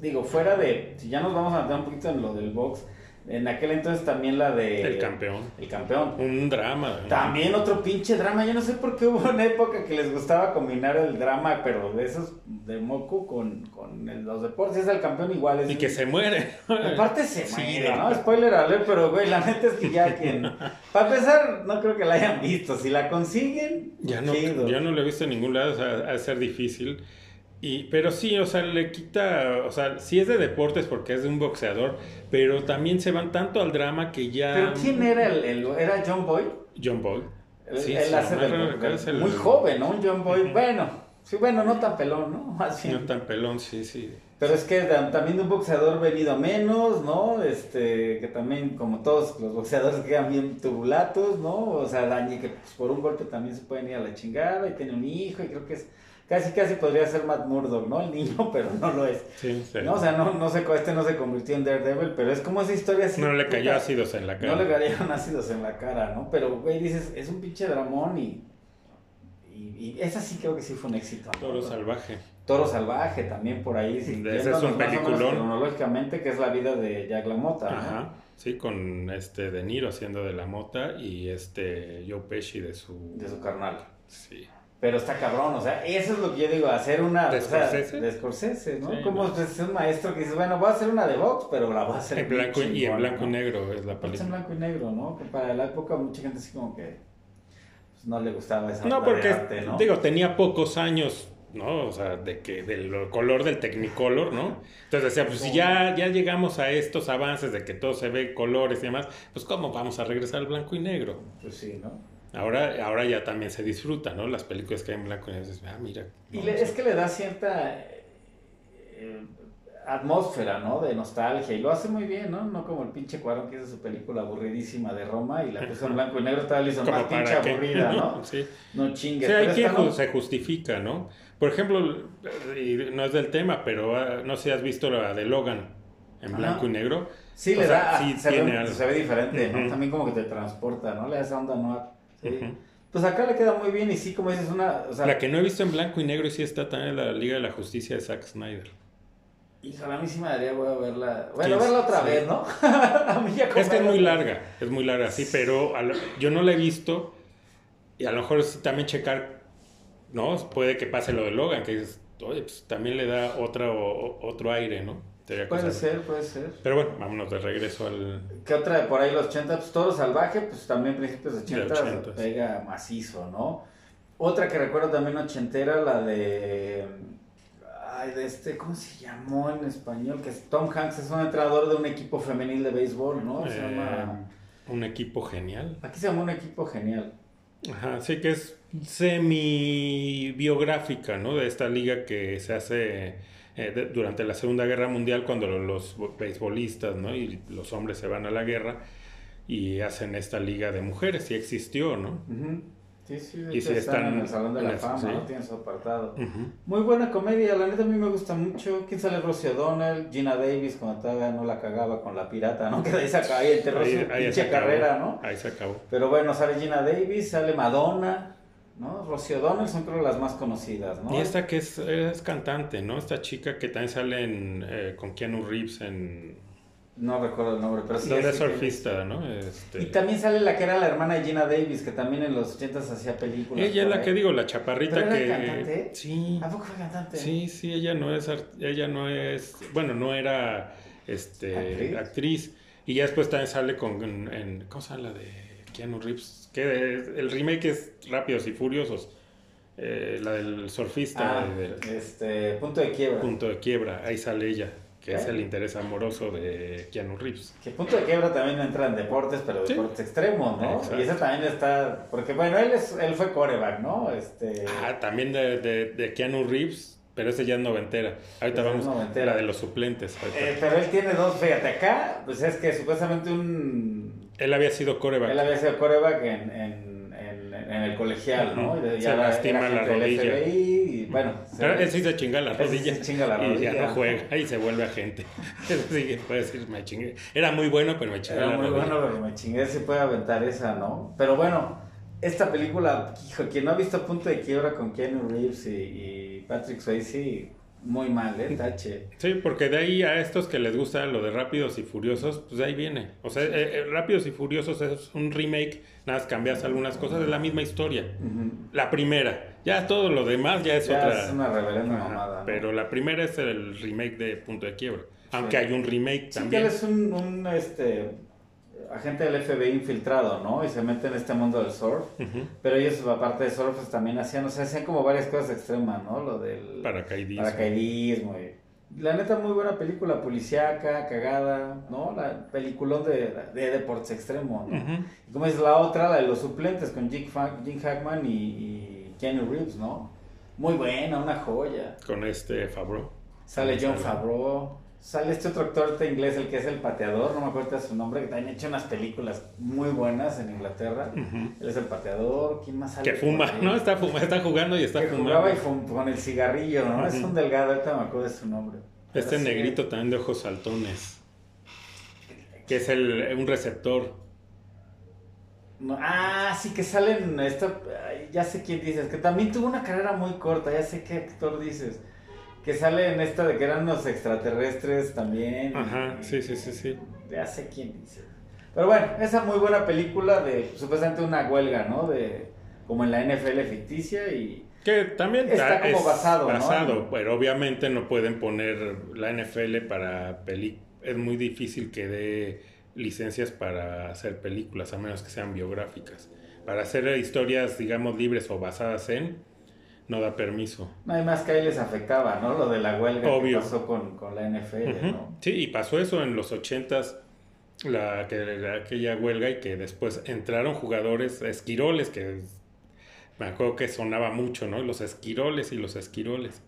[SPEAKER 2] digo, fuera de, si ya nos vamos a meter un poquito en lo del box, en aquel entonces también la de...
[SPEAKER 1] El campeón.
[SPEAKER 2] El campeón.
[SPEAKER 1] Un drama. ¿no?
[SPEAKER 2] También otro pinche drama, yo no sé por qué hubo una época que les gustaba combinar el drama, pero de esos de moco con, con el- los deportes, es el campeón igual. Es
[SPEAKER 1] Y que se muere.
[SPEAKER 2] Aparte se
[SPEAKER 1] Sí,
[SPEAKER 2] muere, ¿no? Spoiler alert, pero güey, la neta es que ya quien... Para empezar, no creo que la hayan visto. Si la consiguen,
[SPEAKER 1] Ya no,
[SPEAKER 2] chido.
[SPEAKER 1] ya no lo he visto en ningún lado, o sea, ha de ser difícil. Y, pero sí, o sea, le quita, o sea, sí es de deportes porque es de un boxeador, pero también se van tanto al drama que ya...
[SPEAKER 2] Pero ¿quién era el, el- ¿Era John Boy?
[SPEAKER 1] John Boy.
[SPEAKER 2] Él,
[SPEAKER 1] Sí,
[SPEAKER 2] él hace
[SPEAKER 1] el-
[SPEAKER 2] Muy joven, ¿no? Un John Boy, bueno. Sí, bueno, no tan pelón, ¿no? Bien.
[SPEAKER 1] No tan pelón, sí, sí.
[SPEAKER 2] Pero es que también de un boxeador venido menos, ¿no? Este, que también, como todos los boxeadores quedan bien tubulatos, ¿no? O sea, dañe que pues, por un golpe también se pueden ir a la chingada y tiene un hijo y creo que es, casi casi podría ser Matt Murdock, ¿no? El niño, pero no lo es.
[SPEAKER 1] Sí, sí.
[SPEAKER 2] No, o sea, no, no sé, este no se convirtió en Daredevil, pero es como esa historia así.
[SPEAKER 1] No le cayó
[SPEAKER 2] puta,
[SPEAKER 1] ácidos en la cara.
[SPEAKER 2] No le cayeron ácidos en la cara, ¿no? Pero, güey, dices, es un pinche dramón y... Y, y esa sí creo que sí fue un éxito. ¿no?
[SPEAKER 1] Toro salvaje.
[SPEAKER 2] Toro Salvaje también por ahí.
[SPEAKER 1] Ese es un peliculón.
[SPEAKER 2] Cronológicamente, que es la vida de Jack LaMotta. ¿no?
[SPEAKER 1] Ajá. Sí, con este De Niro haciendo de la mota y este Joe Pesci de su...
[SPEAKER 2] De su carnal.
[SPEAKER 1] Sí.
[SPEAKER 2] Pero está cabrón, o sea, eso es lo que yo digo, hacer una...
[SPEAKER 1] ¿De
[SPEAKER 2] o sea,
[SPEAKER 1] Scorsese?
[SPEAKER 2] de Scorsese, ¿no?
[SPEAKER 1] Sí,
[SPEAKER 2] Como
[SPEAKER 1] no.
[SPEAKER 2] pues, es un maestro que dice, bueno, voy a hacer una de box, pero la voy a hacer
[SPEAKER 1] En blanco y, y en blanco y
[SPEAKER 2] ¿no?
[SPEAKER 1] negro es la
[SPEAKER 2] en
[SPEAKER 1] película.
[SPEAKER 2] blanco y negro, ¿no? Que para la época mucha gente así como que pues, no le gustaba esa
[SPEAKER 1] No, porque,
[SPEAKER 2] arte, ¿no?
[SPEAKER 1] digo, tenía pocos años, ¿no? O sea, de que del color del Technicolor, ¿no? Entonces decía, pues si ya, ya llegamos a estos avances de que todo se ve colores y demás, pues ¿cómo vamos a regresar al blanco y negro?
[SPEAKER 2] Pues sí, ¿no?
[SPEAKER 1] Ahora, ahora ya también se disfruta, ¿no? Las películas que hay en blanco y negro, ah, mira.
[SPEAKER 2] Y le- es que le da cierta eh, atmósfera, ¿no? De nostalgia. Y lo hace muy bien, ¿no? No como el pinche Cuarón que hizo su película aburridísima de Roma y la puso en blanco y negro, estaba le hizo más pinche aburrida, ¿no?
[SPEAKER 1] sí.
[SPEAKER 2] No
[SPEAKER 1] Sí,
[SPEAKER 2] chingues.
[SPEAKER 1] hay
[SPEAKER 2] pero
[SPEAKER 1] quien
[SPEAKER 2] no.
[SPEAKER 1] se justifica, ¿no? Por ejemplo, y no es del tema, pero ah, no sé si has visto la de Logan en
[SPEAKER 2] Ajá.
[SPEAKER 1] blanco y negro.
[SPEAKER 2] Sí,
[SPEAKER 1] O
[SPEAKER 2] le
[SPEAKER 1] sea,
[SPEAKER 2] da,
[SPEAKER 1] sí
[SPEAKER 2] se,
[SPEAKER 1] tiene
[SPEAKER 2] ve,
[SPEAKER 1] algo.
[SPEAKER 2] se ve diferente, ¿no? También como que te transporta, ¿no? Le da esa onda, ¿no? Sí. Pues acá le queda muy bien y sí, como dices, una... O sea,
[SPEAKER 1] La que no he visto en blanco y negro y sí está también en la Liga de la Justicia de Zack Snyder.
[SPEAKER 2] Híjole, a mí sí me daría voy a verla. Bueno,
[SPEAKER 1] ¿Quién?
[SPEAKER 2] verla otra
[SPEAKER 1] Sí.
[SPEAKER 2] vez, ¿no? a mí ya
[SPEAKER 1] Es que es muy larga, es muy larga, sí, pero a lo- yo no la he visto y a lo mejor sí también checar, ¿no? Puede que pase lo de Logan, que dices, oye, pues también le da otra, o- otro aire, ¿no?
[SPEAKER 2] Puede ser, puede ser.
[SPEAKER 1] Pero bueno, vámonos de regreso al...
[SPEAKER 2] ¿Qué otra de por ahí los 80? Pues Toro Salvaje, pues también principios de 80,
[SPEAKER 1] De 80s.
[SPEAKER 2] pega macizo, ¿no? Otra que recuerdo también ochentera, la de... Ay, de este, ¿cómo se llamó en español? Que es Tom Hanks es un entrenador de un equipo femenil de béisbol, ¿no? Se
[SPEAKER 1] eh,
[SPEAKER 2] llama...
[SPEAKER 1] un equipo genial.
[SPEAKER 2] Aquí se llama un equipo genial.
[SPEAKER 1] Ajá, sí que es semi-biográfica, ¿no? De esta liga que se hace eh, de- durante la Segunda Guerra Mundial cuando lo- los beisbolistas, ¿no? Y los hombres se van a la guerra y hacen esta liga de mujeres, sí existió, ¿no?
[SPEAKER 2] Ujú. Sí, sí,
[SPEAKER 1] Y sí
[SPEAKER 2] están
[SPEAKER 1] están
[SPEAKER 2] en el Salón de la Fama,
[SPEAKER 1] sí.
[SPEAKER 2] ¿no? Tienen su apartado. Muy buena comedia, la neta a mí me gusta mucho. ¿Quién sale? Rosie O'Donnell, Gina Davis, cuando todavía no la cagaba con la pirata, ¿no? Que ahí se acaba, ahí enterró
[SPEAKER 1] Ahí-
[SPEAKER 2] su
[SPEAKER 1] ahí
[SPEAKER 2] pinche
[SPEAKER 1] acabó.
[SPEAKER 2] carrera, ¿no?
[SPEAKER 1] Ahí se acabó.
[SPEAKER 2] Pero bueno, sale Gina Davis, sale Madonna, ¿no? Rosie O'Donnell son creo las más conocidas, ¿no?
[SPEAKER 1] Y esta que es, es cantante, ¿no? Esta chica que también sale en, eh, con Keanu Reeves en...
[SPEAKER 2] No recuerdo el nombre, pero sí. que-
[SPEAKER 1] surfista, ¿no? Este,
[SPEAKER 2] Y también sale la que era la hermana de Gina Davis, que también en los 80s hacía películas.
[SPEAKER 1] Ella es la
[SPEAKER 2] ahí.
[SPEAKER 1] que digo, la chaparrita
[SPEAKER 2] ¿Pero era
[SPEAKER 1] que...
[SPEAKER 2] cantante?
[SPEAKER 1] Sí.
[SPEAKER 2] ¿A poco fue cantante?
[SPEAKER 1] Sí, sí, ella no es, art- ella no es, bueno, no era este,
[SPEAKER 2] ¿Actriz?
[SPEAKER 1] actriz. Y ya después también sale con, en, en- ¿cómo se llama la de Keanu Reeves? Que el remake es Rápidos y Furiosos, eh, la del surfista
[SPEAKER 2] Ah,
[SPEAKER 1] de, de
[SPEAKER 2] este, punto de quiebra.
[SPEAKER 1] Punto de Quiebra, ahí sale ella, que es
[SPEAKER 2] ¿Eh?
[SPEAKER 1] el interés amoroso de Keanu Reeves.
[SPEAKER 2] Que punto de quiebra también entra en deportes, pero
[SPEAKER 1] Sí.
[SPEAKER 2] deportes extremos, ¿no?
[SPEAKER 1] Exacto.
[SPEAKER 2] Y esa también está, porque bueno, él es, él fue coreback, ¿no? Este,
[SPEAKER 1] Ah, también de, de, de Keanu Reeves, pero ese ya es noventera. Ahorita vamos
[SPEAKER 2] noventera.
[SPEAKER 1] la de los suplentes.
[SPEAKER 2] eh, pero él tiene dos, fíjate, acá, pues es que supuestamente un,
[SPEAKER 1] Él había sido coreback.
[SPEAKER 2] él había sido coreback en, en, en, en el colegial, ¿no?
[SPEAKER 1] Se lastima la rodilla.
[SPEAKER 2] FBI y bueno, se-
[SPEAKER 1] Pero él sí se chinga la rodilla.
[SPEAKER 2] se chinga la
[SPEAKER 1] Y ya
[SPEAKER 2] rodilla.
[SPEAKER 1] no juega y se vuelve agente. Sí, puede decir, me chingué. Era muy bueno, pero me chingué
[SPEAKER 2] Era
[SPEAKER 1] la
[SPEAKER 2] muy
[SPEAKER 1] rodilla.
[SPEAKER 2] bueno, pero me chingué si puede aventar esa, ¿no? Pero bueno, esta película, hijo, quien no ha visto Punto de Quiebra con Keanu Reeves y, y Patrick Swayze, muy mal, ¿eh? Tache.
[SPEAKER 1] Sí, porque de ahí a estos que les gusta lo de Rápidos y Furiosos, pues de ahí viene. O sea, eh, eh, Rápidos y Furiosos es un remake, nada más cambias algunas cosas, es la misma historia. La primera, ya todo lo demás ya es
[SPEAKER 2] Ya
[SPEAKER 1] otra.
[SPEAKER 2] es una reverenda mamada. ¿no?
[SPEAKER 1] Pero la primera es el remake de Punto de Quiebra. Aunque
[SPEAKER 2] Sí.
[SPEAKER 1] hay un remake
[SPEAKER 2] Sí, que
[SPEAKER 1] también.
[SPEAKER 2] él es un, un, este, agente del FBI infiltrado, ¿no? Y se mete en este mundo del surf. Pero ellos, aparte de surf, pues, también hacían, o sea, hacían como varias cosas extremas, ¿no? Lo del
[SPEAKER 1] Paracaidismo.
[SPEAKER 2] paracaidismo. y- La neta, muy buena película, policíaca, cagada, ¿no? La peliculón de, de deportes extremos, ¿no? Y como es la otra, la de los suplentes con Jim, Hackman y, y Keanu Reeves, ¿no? Muy buena, una joya.
[SPEAKER 1] Con este Fabro.
[SPEAKER 2] Sale John
[SPEAKER 1] sale.
[SPEAKER 2] Favreau. Sale este otro actor este inglés, el que es el pateador, no me acuerdo de su nombre, que también ha hecho unas películas muy buenas en Inglaterra. Él es el pateador, ¿quién más sale?
[SPEAKER 1] Que fuma? ¿no? Está, fuma- está jugando y está
[SPEAKER 2] que
[SPEAKER 1] fumando.
[SPEAKER 2] jugaba y fum- con el cigarrillo, ¿no? Es un delgado, ahorita me acuerdo de su nombre.
[SPEAKER 1] Este
[SPEAKER 2] sí,
[SPEAKER 1] negrito también de ojos saltones. Que es el, un receptor.
[SPEAKER 2] no, ah, sí, que salen, esto, ay, ya sé quién dices, que también tuvo una carrera muy corta, ya sé qué actor dices. Que sale en esta de que eran unos extraterrestres también.
[SPEAKER 1] Ajá,
[SPEAKER 2] y-
[SPEAKER 1] sí, sí, sí, sí.
[SPEAKER 2] Ya sé quién dice. Pero bueno, esa muy buena película de supuestamente una huelga, ¿no? De como en la NFL ficticia y
[SPEAKER 1] Que también
[SPEAKER 2] Está como
[SPEAKER 1] es
[SPEAKER 2] basado, ¿no?
[SPEAKER 1] basado, pero obviamente no pueden poner la NFL para peli. Es muy difícil que dé licencias para hacer películas, a menos que sean biográficas. Para hacer historias, digamos, libres o basadas en, no da permiso.
[SPEAKER 2] No hay más que ahí les afectaba, ¿no? Lo de la huelga
[SPEAKER 1] Obvio.
[SPEAKER 2] que pasó con, con la NFL. ¿no?
[SPEAKER 1] Sí, y pasó eso en los ochentas, la, que, la- aquella huelga y que después entraron jugadores esquiroles, que me acuerdo que sonaba mucho, ¿no? Los esquiroles y los esquiroles.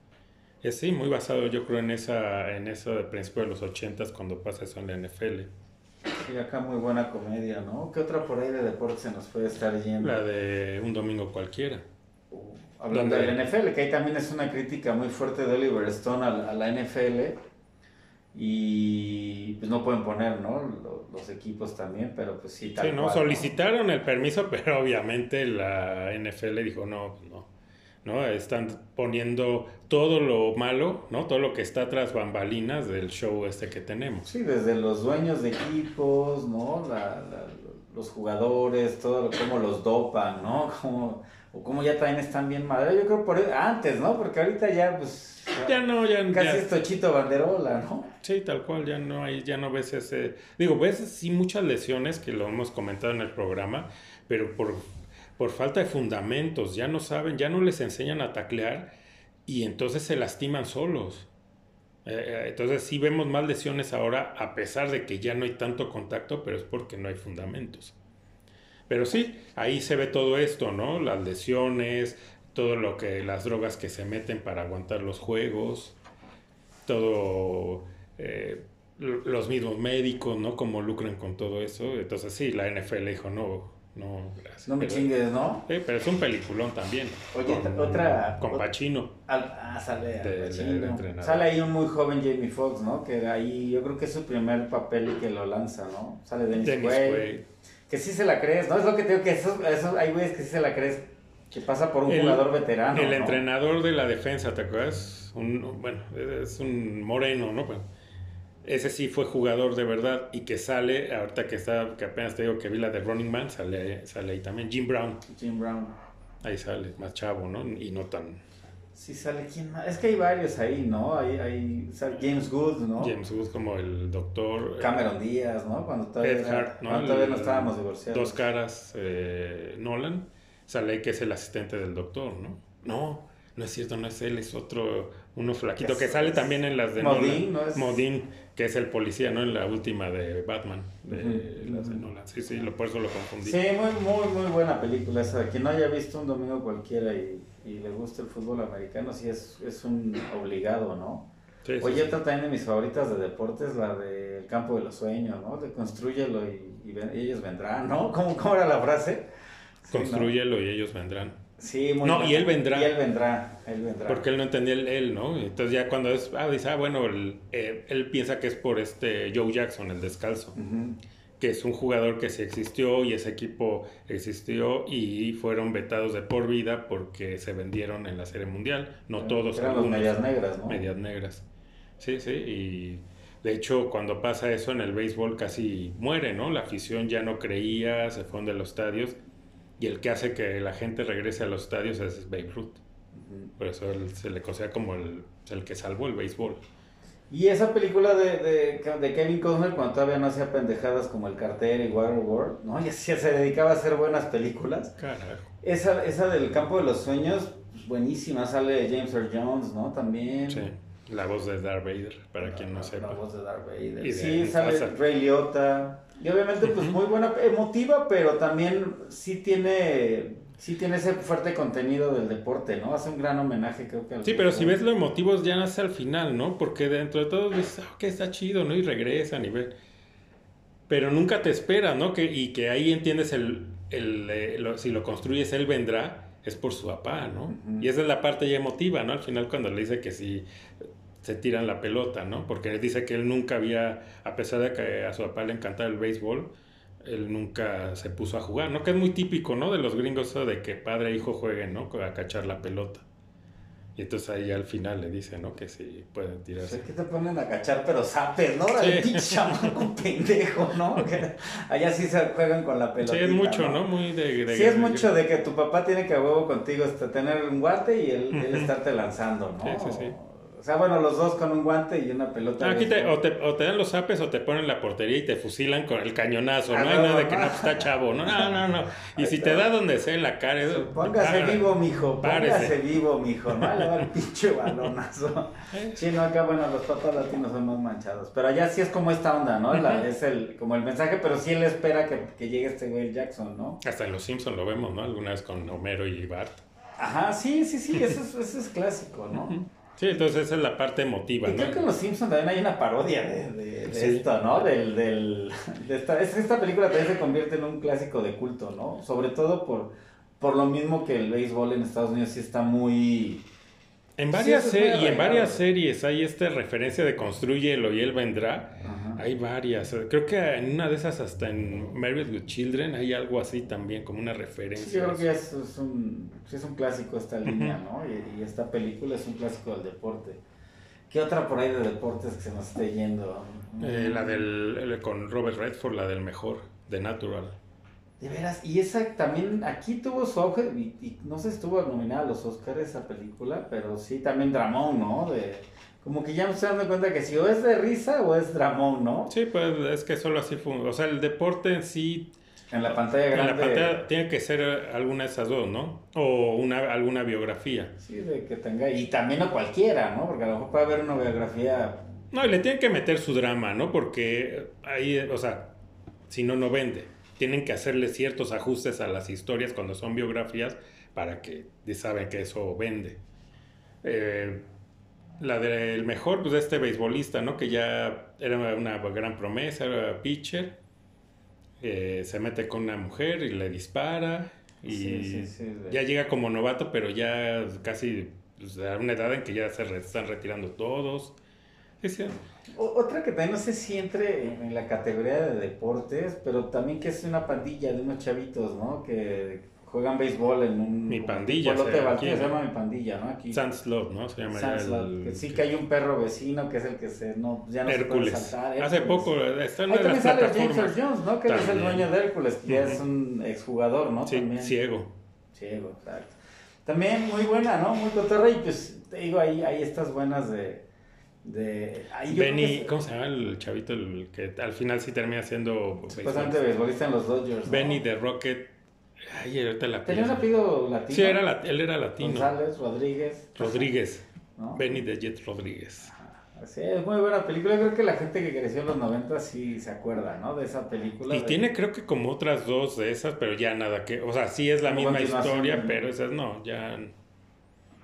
[SPEAKER 1] Es sí, muy basado yo creo en esa en eso de principio de los ochentas cuando pasa eso en la NFL.
[SPEAKER 2] Sí, acá muy buena comedia, ¿no? ¿Qué otra por ahí de deporte se nos puede estar yendo?
[SPEAKER 1] La de un domingo cualquiera.
[SPEAKER 2] Hablando de la NFL, que ahí también es una crítica muy fuerte de Oliver Stone a, a la NFL. Y pues no pueden poner, ¿no? Lo- Los, equipos también, pero pues sí, tal
[SPEAKER 1] Sí, ¿no?
[SPEAKER 2] cual,
[SPEAKER 1] Solicitaron el permiso, pero obviamente la NFL dijo, no, pues no. ¿No? Están poniendo todo lo malo, ¿no? Todo lo que está tras bambalinas del show este que tenemos.
[SPEAKER 2] Sí, desde los dueños de equipos, ¿no? La- la- los jugadores, todo cómo los dopan, ¿no? Cómo, o cómo ya también están bien madre. Yo creo por antes, ¿no? Porque ahorita ya, pues,
[SPEAKER 1] Ya no, ya,
[SPEAKER 2] casi
[SPEAKER 1] ya-
[SPEAKER 2] es Tochito Banderola, ¿no?
[SPEAKER 1] Sí, tal cual, ya no hay, ya no ves ese. Digo, ves sí muchas lesiones que lo hemos comentado en el programa, pero por, por falta de fundamentos, ya no saben, ya no les enseñan a taclear y entonces se lastiman solos. Eh, eh, entonces sí vemos más lesiones ahora, a pesar de que ya no hay tanto contacto, pero es porque no hay fundamentos. Pero sí, ahí se ve todo esto, ¿no? Las lesiones, todo lo que, las drogas que se meten para aguantar los juegos, todo, eh, los mismos médicos, ¿no? Cómo lucran con todo eso. Entonces sí, la NFL dijo, no, no, gracias.
[SPEAKER 2] No me
[SPEAKER 1] Pero-
[SPEAKER 2] chingues, ¿no?
[SPEAKER 1] Sí, pero es un peliculón también.
[SPEAKER 2] Oye, otra-
[SPEAKER 1] Con Pacino.
[SPEAKER 2] Ah, sale Al
[SPEAKER 1] Del-
[SPEAKER 2] Pacino. Sale ahí un muy joven Jamie Foxx, ¿no? Que ahí yo creo que es su primer papel y que lo lanza, ¿no? Sale Dennis,
[SPEAKER 1] Dennis
[SPEAKER 2] Quaid.
[SPEAKER 1] Quaid.
[SPEAKER 2] Que sí se la crees, ¿no? Es lo que te digo que esos, esos, hay güeyes que sí se la crees. Que pasa por un
[SPEAKER 1] El-
[SPEAKER 2] jugador veterano.
[SPEAKER 1] El
[SPEAKER 2] ¿no?
[SPEAKER 1] entrenador de la defensa, ¿te acuerdas? Un, bueno, es un moreno, ¿no? Bueno, ese sí fue jugador de verdad y que sale, ahorita que está, que apenas te digo que vi la de Running Man, sale, sale ahí también. Jim Brown,
[SPEAKER 2] Jim Brown.
[SPEAKER 1] ahí sale, más chavo, ¿no? Y no tan
[SPEAKER 2] Sí sale quién más. Es que hay varios ahí, ¿no? Hay, hay sale James Good, ¿no?
[SPEAKER 1] James Woods como el doctor. eh,
[SPEAKER 2] Cameron Díaz, ¿no? Cuando todavía,
[SPEAKER 1] Ed Hart, ¿no?
[SPEAKER 2] cuando todavía no estábamos divorciados.
[SPEAKER 1] Dos caras, eh, Nolan, sale que es el asistente del doctor, ¿no? No, no es cierto, no es él, es otro, uno flaquito, que sale también en las de
[SPEAKER 2] Modine,
[SPEAKER 1] Nolan.
[SPEAKER 2] ¿no es?
[SPEAKER 1] Que es el policía, ¿no? En la última de Batman, de las de Nolan. Sí, sí, lo, por eso lo confundí.
[SPEAKER 2] Sí, muy, muy, muy buena película esa. Quien no haya visto un domingo cualquiera y, y le gusta el fútbol americano, sí es, es un obligado, ¿no?
[SPEAKER 1] Sí,
[SPEAKER 2] Oye,
[SPEAKER 1] sí.
[SPEAKER 2] otra también de mis favoritas de deportes, la del campo de los sueños, ¿no? De construyelo y, y ven- y ellos vendrán, ¿no? ¿Cómo, cómo era la frase?
[SPEAKER 1] Construyelo y ellos vendrán.
[SPEAKER 2] Sí, muy
[SPEAKER 1] No, y él vendrá.
[SPEAKER 2] Y él vendrá, él vendrá.
[SPEAKER 1] Porque él no entendía el él, ¿no? Entonces ya cuando es, ah, dice, ah, bueno, eh, él piensa que es por este Joe Jackson, el descalzo. Que es un jugador que sí existió y ese equipo existió y fueron vetados de por vida porque se vendieron en la Serie Mundial. No todos,
[SPEAKER 2] Eran los
[SPEAKER 1] algunos.
[SPEAKER 2] medias negras, ¿no?
[SPEAKER 1] Medias negras. Sí, sí, y de hecho cuando pasa eso en el béisbol casi muere, ¿no? La afición ya no creía, se fueron de los estadios y el que hace que la gente regrese a los estadios es Babe Ruth. Por eso él se le considera como el, el que salvó el béisbol.
[SPEAKER 2] Y esa película de, de, de Kevin Costner, cuando todavía no hacía pendejadas como El Cartel y Waterworld, ¿no? Ya se se dedicaba a hacer buenas películas.
[SPEAKER 1] Carajo.
[SPEAKER 2] Esa, esa del Campo de los Sueños, pues, buenísima. Sale James Earl Jones, ¿no? También.
[SPEAKER 1] Sí, la voz de Darth Vader, para quien no sepa.
[SPEAKER 2] La voz de Darth Vader.
[SPEAKER 1] Y de
[SPEAKER 2] sí, sale Ray Liotta. Y obviamente, pues muy buena, emotiva, pero también sí tiene, sí tiene ese fuerte contenido del deporte, ¿no? Hace un gran homenaje, creo que al
[SPEAKER 1] Sí, pero si ves lo emotivo ya nace al final, ¿no? Porque dentro de todo dices, ah, que está chido, ¿no? Y regresan y ven. Pero nunca te esperas, ¿no? Que, y que ahí entiendes el, el, eh, lo- si lo construyes, él vendrá, es por su papá, ¿no? Y esa es la parte ya emotiva, ¿no? Al final cuando le dice que si se tiran la pelota, ¿no? Porque él dice que él nunca había, a pesar de que a su papá le encantaba el béisbol, él nunca se puso a jugar, ¿no? Que es muy típico, ¿no? De los gringos eso de que padre e hijo jueguen, ¿no? A cachar la pelota. Y entonces ahí al final le dice, ¿no? Que sí pueden tirarse.
[SPEAKER 2] Es que te ponen a cachar, pero zapes, ¿no? Pinche chamaco pendejo, ¿no? Que allá sí se juegan con la pelota.
[SPEAKER 1] Sí, es mucho, ¿no? Muy de, de-
[SPEAKER 2] Sí, es
[SPEAKER 1] de-
[SPEAKER 2] mucho de que tu papá tiene que a huevo contigo este, tener un guante y él, él estarte lanzando, ¿no?
[SPEAKER 1] Sí, sí, sí.
[SPEAKER 2] O sea, bueno, los dos con un guante y una pelota.
[SPEAKER 1] Ah, Aquí te, o, te, o te dan los zapes o te ponen la portería y te fusilan con el cañonazo.
[SPEAKER 2] Ah,
[SPEAKER 1] no hay
[SPEAKER 2] no,
[SPEAKER 1] nada de
[SPEAKER 2] no.
[SPEAKER 1] que no, pues, está chavo. No, no, no. no. Y si te da donde sea en la cara.
[SPEAKER 2] Póngase vivo, mijo.
[SPEAKER 1] párese.
[SPEAKER 2] Póngase vivo, mijo. No le va el pinche balonazo.
[SPEAKER 1] Eh.
[SPEAKER 2] Sí, no, acá, bueno, los papás latinos son más manchados. Pero allá sí es como esta onda, ¿no? La- es el, como el mensaje, pero sí él espera que, que llegue este güey Jackson, ¿no?
[SPEAKER 1] Hasta en Los Simpsons lo vemos, ¿no? Alguna vez con Homero y Bart.
[SPEAKER 2] Ajá, sí, sí, sí, eso es, eso es clásico, ¿no?
[SPEAKER 1] Sí, entonces esa es la parte emotiva,
[SPEAKER 2] Y creo que en. Los Simpsons también hay una parodia de, de- de
[SPEAKER 1] Sí.
[SPEAKER 2] esto, ¿no? Del, del, de esta, es que esta película también se convierte en un clásico de culto, ¿no? Sobre todo por, por lo mismo que el béisbol en Estados Unidos sí está muy...
[SPEAKER 1] En varias,
[SPEAKER 2] es
[SPEAKER 1] y en varias series hay esta referencia de construyelo y él vendrá. Hay varias. Creo que en una de esas, hasta en Married with Children, hay algo así también, como una referencia.
[SPEAKER 2] Sí, yo creo que es, es un, es un clásico esta línea, ¿no? Y, y esta película es un clásico del deporte. ¿Qué otra por ahí de deportes que se nos esté yendo?
[SPEAKER 1] Eh, la del, el- con Robert Redford, la del mejor, de Natural.
[SPEAKER 2] De veras, y esa también aquí tuvo su auge, y, y no sé si estuvo nominada a los Oscars esa película, pero sí también dramón, ¿no? De, como que ya me estoy dando cuenta que si o es de risa o es dramón, ¿no?
[SPEAKER 1] Sí, pues es que solo así fue. O sea, el deporte en sí,
[SPEAKER 2] En la pantalla
[SPEAKER 1] en
[SPEAKER 2] grande.
[SPEAKER 1] la pantalla tiene que ser alguna de esas dos, ¿no? O una, alguna biografía.
[SPEAKER 2] Sí, de que tenga, y también no cualquiera, ¿no? Porque a lo mejor puede haber una biografía
[SPEAKER 1] No, y le tienen que meter su drama, ¿no? Porque ahí, o sea, si no, no vende. Tienen que hacerle ciertos ajustes a las historias cuando son biografías para que saben que eso vende. Eh, la del mejor, pues este beisbolista, ¿no? Que ya era una gran promesa, era pitcher. eh, se mete con una mujer y le dispara. Y
[SPEAKER 2] Sí, sí, sí,
[SPEAKER 1] ya llega como novato, pero ya casi pues, a una edad en que ya se re- están retirando todos. Cierto.
[SPEAKER 2] O- Otra que también no sé si entre en, en la categoría de deportes, pero también que es una pandilla de unos chavitos, ¿no? Que juegan béisbol en un...
[SPEAKER 1] Mi pandilla, sea,
[SPEAKER 2] Valkyrie,
[SPEAKER 1] aquí,
[SPEAKER 2] se
[SPEAKER 1] ¿no?
[SPEAKER 2] llama mi pandilla, ¿no? Aquí.
[SPEAKER 1] Sunslot, ¿no? Se llama el-
[SPEAKER 2] que sí que hay un perro vecino que es el que se... No, ya no se
[SPEAKER 1] Hércules.
[SPEAKER 2] puede saltar.
[SPEAKER 1] Hace
[SPEAKER 2] Hércules.
[SPEAKER 1] poco está en
[SPEAKER 2] Ahí también sale James Earl. Jones, ¿no? Que él es el
[SPEAKER 1] También.
[SPEAKER 2] dueño de Hércules, que ya es
[SPEAKER 1] Ujú.
[SPEAKER 2] un exjugador, ¿no?
[SPEAKER 1] Sí,
[SPEAKER 2] También.
[SPEAKER 1] ciego.
[SPEAKER 2] Ciego, exacto. También muy buena, ¿no? Muy cotorra y pues te digo, ahí hay estas buenas de... de ahí
[SPEAKER 1] Benny,
[SPEAKER 2] que-
[SPEAKER 1] ¿cómo se llama el chavito el que al final sí termina siendo
[SPEAKER 2] Supuestamente beisbolista en los Dodgers. ¿no?
[SPEAKER 1] Benny de Rocket. Ay, ahorita la
[SPEAKER 2] Tenía un apellido latino.
[SPEAKER 1] Sí, era la- él era latino.
[SPEAKER 2] González, Rodríguez.
[SPEAKER 1] Rodríguez.
[SPEAKER 2] ¿no?
[SPEAKER 1] Benny de Jet Rodríguez.
[SPEAKER 2] Sí, es muy buena película. Creo que la gente que creció en los 90 sí se acuerda, ¿no? De esa película.
[SPEAKER 1] Y
[SPEAKER 2] de-
[SPEAKER 1] tiene creo que como otras dos de esas, pero ya nada que... O sea, sí es la
[SPEAKER 2] Como
[SPEAKER 1] misma historia, pero esas no, ya...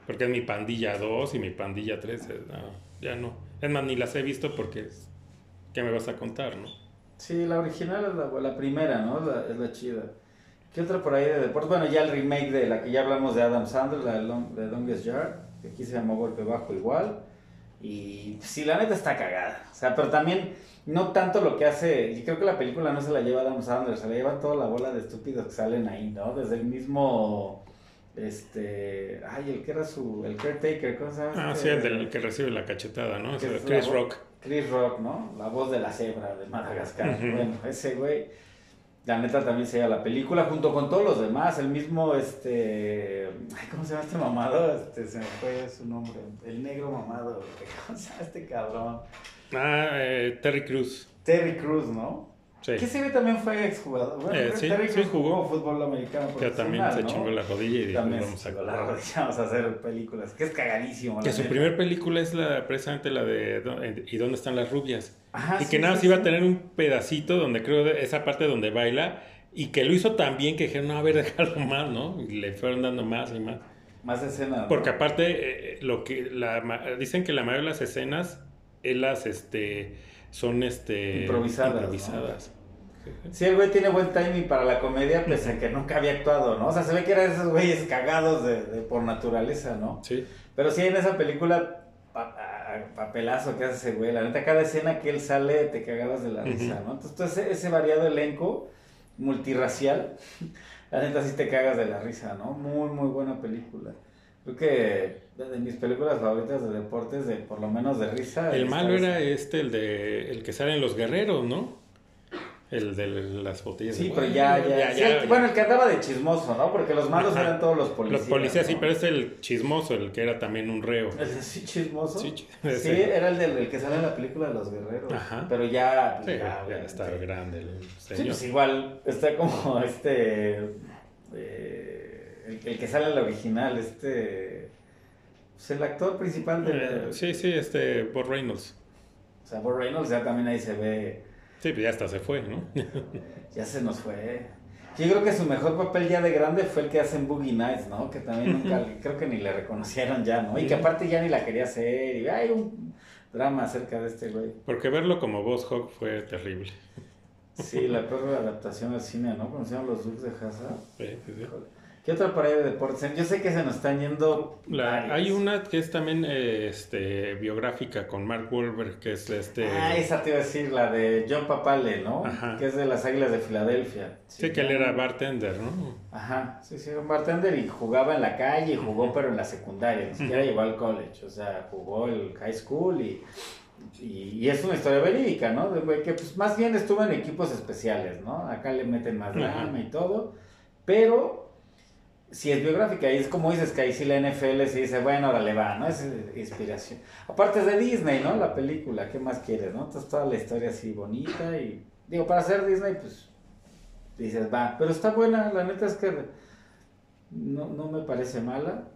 [SPEAKER 1] Porque es mi pandilla 2 y mi pandilla 3, no, ya no. Es más, ni las he visto porque... es- ¿Qué me vas a contar, no?
[SPEAKER 2] Sí, la original es la, la primera, ¿no? La- es la chida. ¿Qué otra por ahí de deporte? Bueno, ya el remake de la que ya hablamos de Adam Sandler, la de, Long, de Longest Yard, que aquí se llamó Golpe Bajo igual. Y sí, la neta está cagada. O sea, pero también no tanto lo que hace. Yo creo que la película no se la lleva Adam Sandler, se la lleva toda la bola de estúpidos que salen ahí, ¿no? Desde el mismo. Este. Ay, el que era su. El caretaker, ¿cómo se llama?
[SPEAKER 1] Ah, sí, el del que recibe la cachetada, ¿no?
[SPEAKER 2] Es la
[SPEAKER 1] Chris Rock.
[SPEAKER 2] Chris Rock, ¿no? La voz de la cebra de Madagascar. Bueno, ese güey, la neta también se la película junto con todos los demás. El mismo, este. ay, ¿Cómo se llama este mamado? Este, se me fue su nombre. El negro mamado. ¿Cómo se llama este cabrón?
[SPEAKER 1] Ah, eh, Terry Cruz.
[SPEAKER 2] Terry Cruz, ¿no?
[SPEAKER 1] Sí.
[SPEAKER 2] Que güey también fue exjugador. Bueno,
[SPEAKER 1] Eh, sí, sí jugó.
[SPEAKER 2] jugó fútbol americano.
[SPEAKER 1] Que también se
[SPEAKER 2] ¿no?
[SPEAKER 1] chingó la rodilla y dijo,
[SPEAKER 2] También
[SPEAKER 1] vamos
[SPEAKER 2] se
[SPEAKER 1] a
[SPEAKER 2] la
[SPEAKER 1] jugar".
[SPEAKER 2] rodilla, vamos a hacer películas. Que es cagadísimo.
[SPEAKER 1] Que su
[SPEAKER 2] neta.
[SPEAKER 1] primer película es la precisamente la de Do- ¿Y dónde están las rubias?
[SPEAKER 2] Ajá,
[SPEAKER 1] y
[SPEAKER 2] sí,
[SPEAKER 1] que nada
[SPEAKER 2] sí,
[SPEAKER 1] más iba
[SPEAKER 2] sí.
[SPEAKER 1] a tener un pedacito donde creo esa parte donde baila y que lo hizo tan bien que dijeron, no, a ver, déjalo más, ¿no? Y le fueron dando más y más.
[SPEAKER 2] Más escena. ¿no?
[SPEAKER 1] Porque aparte, eh, lo que la, dicen que la mayoría de las escenas, él las, este, son, este...
[SPEAKER 2] Improvisadas, ¿no? Sí, el güey tiene buen timing para la comedia, pese a que nunca había actuado, ¿no? O sea, se ve que era de esos güeyes cagados de, de- por naturaleza, ¿no?
[SPEAKER 1] Sí.
[SPEAKER 2] Pero sí, en esa película, pa- a- papelazo que hace ese güey. La neta, cada escena que él sale, te cagabas de la risa, ¿no? Entonces, todo ese, ese variado elenco multirracial, la neta sí te cagas de la risa, ¿no? Muy, muy buena película. Creo que de mis películas favoritas de deportes, de por lo menos de risa.
[SPEAKER 1] El malo era este, el de el que sale en Los Guerreros, ¿no? El de las botellas.
[SPEAKER 2] Sí,
[SPEAKER 1] de
[SPEAKER 2] pero ya, ya. sí, el- bueno, el que andaba de chismoso, ¿no? Porque los malos
[SPEAKER 1] Ajá.
[SPEAKER 2] eran todos los policías.
[SPEAKER 1] Los policías, sí, pero es el chismoso, el que era también un reo.
[SPEAKER 2] ¿Ese sí chismoso?
[SPEAKER 1] Sí,
[SPEAKER 2] Sí, era el del, que sale en la película de los guerreros.
[SPEAKER 1] Ajá.
[SPEAKER 2] Pero ya,
[SPEAKER 1] Sí, ya, está grande el
[SPEAKER 2] Sí,
[SPEAKER 1] señor.
[SPEAKER 2] pues igual está como este. eh, el, el que sale en la original, este. Pues el actor principal de.
[SPEAKER 1] Eh, sí, sí, este, Bob Reynolds.
[SPEAKER 2] O sea, Bob Reynolds ya también ahí se ve.
[SPEAKER 1] Sí, pues ya hasta se fue, ¿no?
[SPEAKER 2] Ya se nos fue. Yo creo que su mejor papel ya de grande fue el que hace en Boogie Nights, ¿no? Que también nunca, creo que ni le reconocieron ya, ¿no? Y que aparte ya ni la quería hacer. Y hay un drama acerca de este güey.
[SPEAKER 1] Porque verlo como Boss Hog fue terrible.
[SPEAKER 2] Sí, la peor adaptación al cine, ¿no? Conocieron los Dukes de Hazzard.
[SPEAKER 1] Sí, sí, sí.
[SPEAKER 2] ¿Qué otra por ahí de deportes? Yo sé que se nos están yendo.
[SPEAKER 1] La- hay una que es también eh, este, biográfica con Mark Wahlberg, que es este...
[SPEAKER 2] Ah, esa te iba a decir, la de John Papale, ¿no?
[SPEAKER 1] Ajá.
[SPEAKER 2] Que es de las Águilas de Filadelfia.
[SPEAKER 1] Sí, que él era bartender, ¿no?
[SPEAKER 2] Ajá, sí, sí, era un bartender y jugaba en la calle y jugó, pero en la secundaria, ni siquiera llegó al college, o sea, jugó el high school y, y, y es una historia verídica, ¿no? De güey que pues más bien estuvo en equipos especiales, ¿no? Acá le meten más drama y todo, pero si es biográfica y es como dices que ahí sí la NFL se dice, bueno, ahora le va, ¿no? Es inspiración. Aparte es de Disney, ¿no? La película, ¿qué más quieres, no? Entonces toda la historia así bonita y, digo, para ser Disney, pues dices, va, pero está buena, la neta es que no, no me parece mala.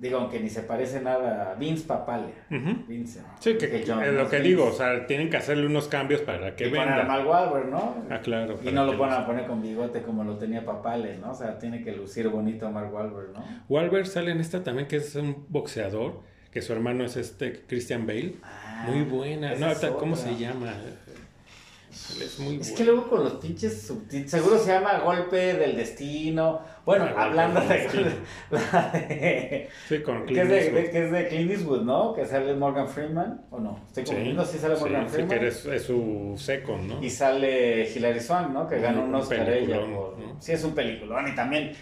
[SPEAKER 2] Digo, aunque ni se parece nada a Vince Papale.
[SPEAKER 1] Ujú.
[SPEAKER 2] Vince.
[SPEAKER 1] Sí, que,
[SPEAKER 2] John,
[SPEAKER 1] es lo que
[SPEAKER 2] Vince.
[SPEAKER 1] digo, o sea, tienen que hacerle unos cambios para que
[SPEAKER 2] Y poner a
[SPEAKER 1] venda.
[SPEAKER 2] Mal Wahlberg, ¿no?
[SPEAKER 1] Ah, claro.
[SPEAKER 2] Y no lo
[SPEAKER 1] que los-
[SPEAKER 2] a poner con bigote como lo tenía Papale, ¿no? O sea, tiene que lucir bonito Mark Wahlberg, ¿no?
[SPEAKER 1] Wahlberg sale en esta también, que es un boxeador, que su hermano es este Christian Bale.
[SPEAKER 2] Ah,
[SPEAKER 1] Muy buena. No, ¿cómo
[SPEAKER 2] otra.
[SPEAKER 1] se llama? Es muy
[SPEAKER 2] Es que luego con los pinches subtítulos, seguro se llama Golpe del Destino. Bueno,
[SPEAKER 1] Ah,
[SPEAKER 2] hablando de,
[SPEAKER 1] Destino.
[SPEAKER 2] la de-
[SPEAKER 1] Sí, con
[SPEAKER 2] que, es
[SPEAKER 1] Clint
[SPEAKER 2] de,
[SPEAKER 1] Eastwood.
[SPEAKER 2] de- que es de Clint Eastwood, ¿no? Que sale Morgan Freeman, ¿o no? Estoy
[SPEAKER 1] Sí,
[SPEAKER 2] confundiendo si sale
[SPEAKER 1] sí,
[SPEAKER 2] Morgan
[SPEAKER 1] sí,
[SPEAKER 2] Freeman.
[SPEAKER 1] que eres- es su second, ¿no?
[SPEAKER 2] Y sale Hilary Swank, ¿no? Que
[SPEAKER 1] Un-
[SPEAKER 2] ganó un Oscar ella. por-
[SPEAKER 1] ¿no?
[SPEAKER 2] Sí, es un peliculón y también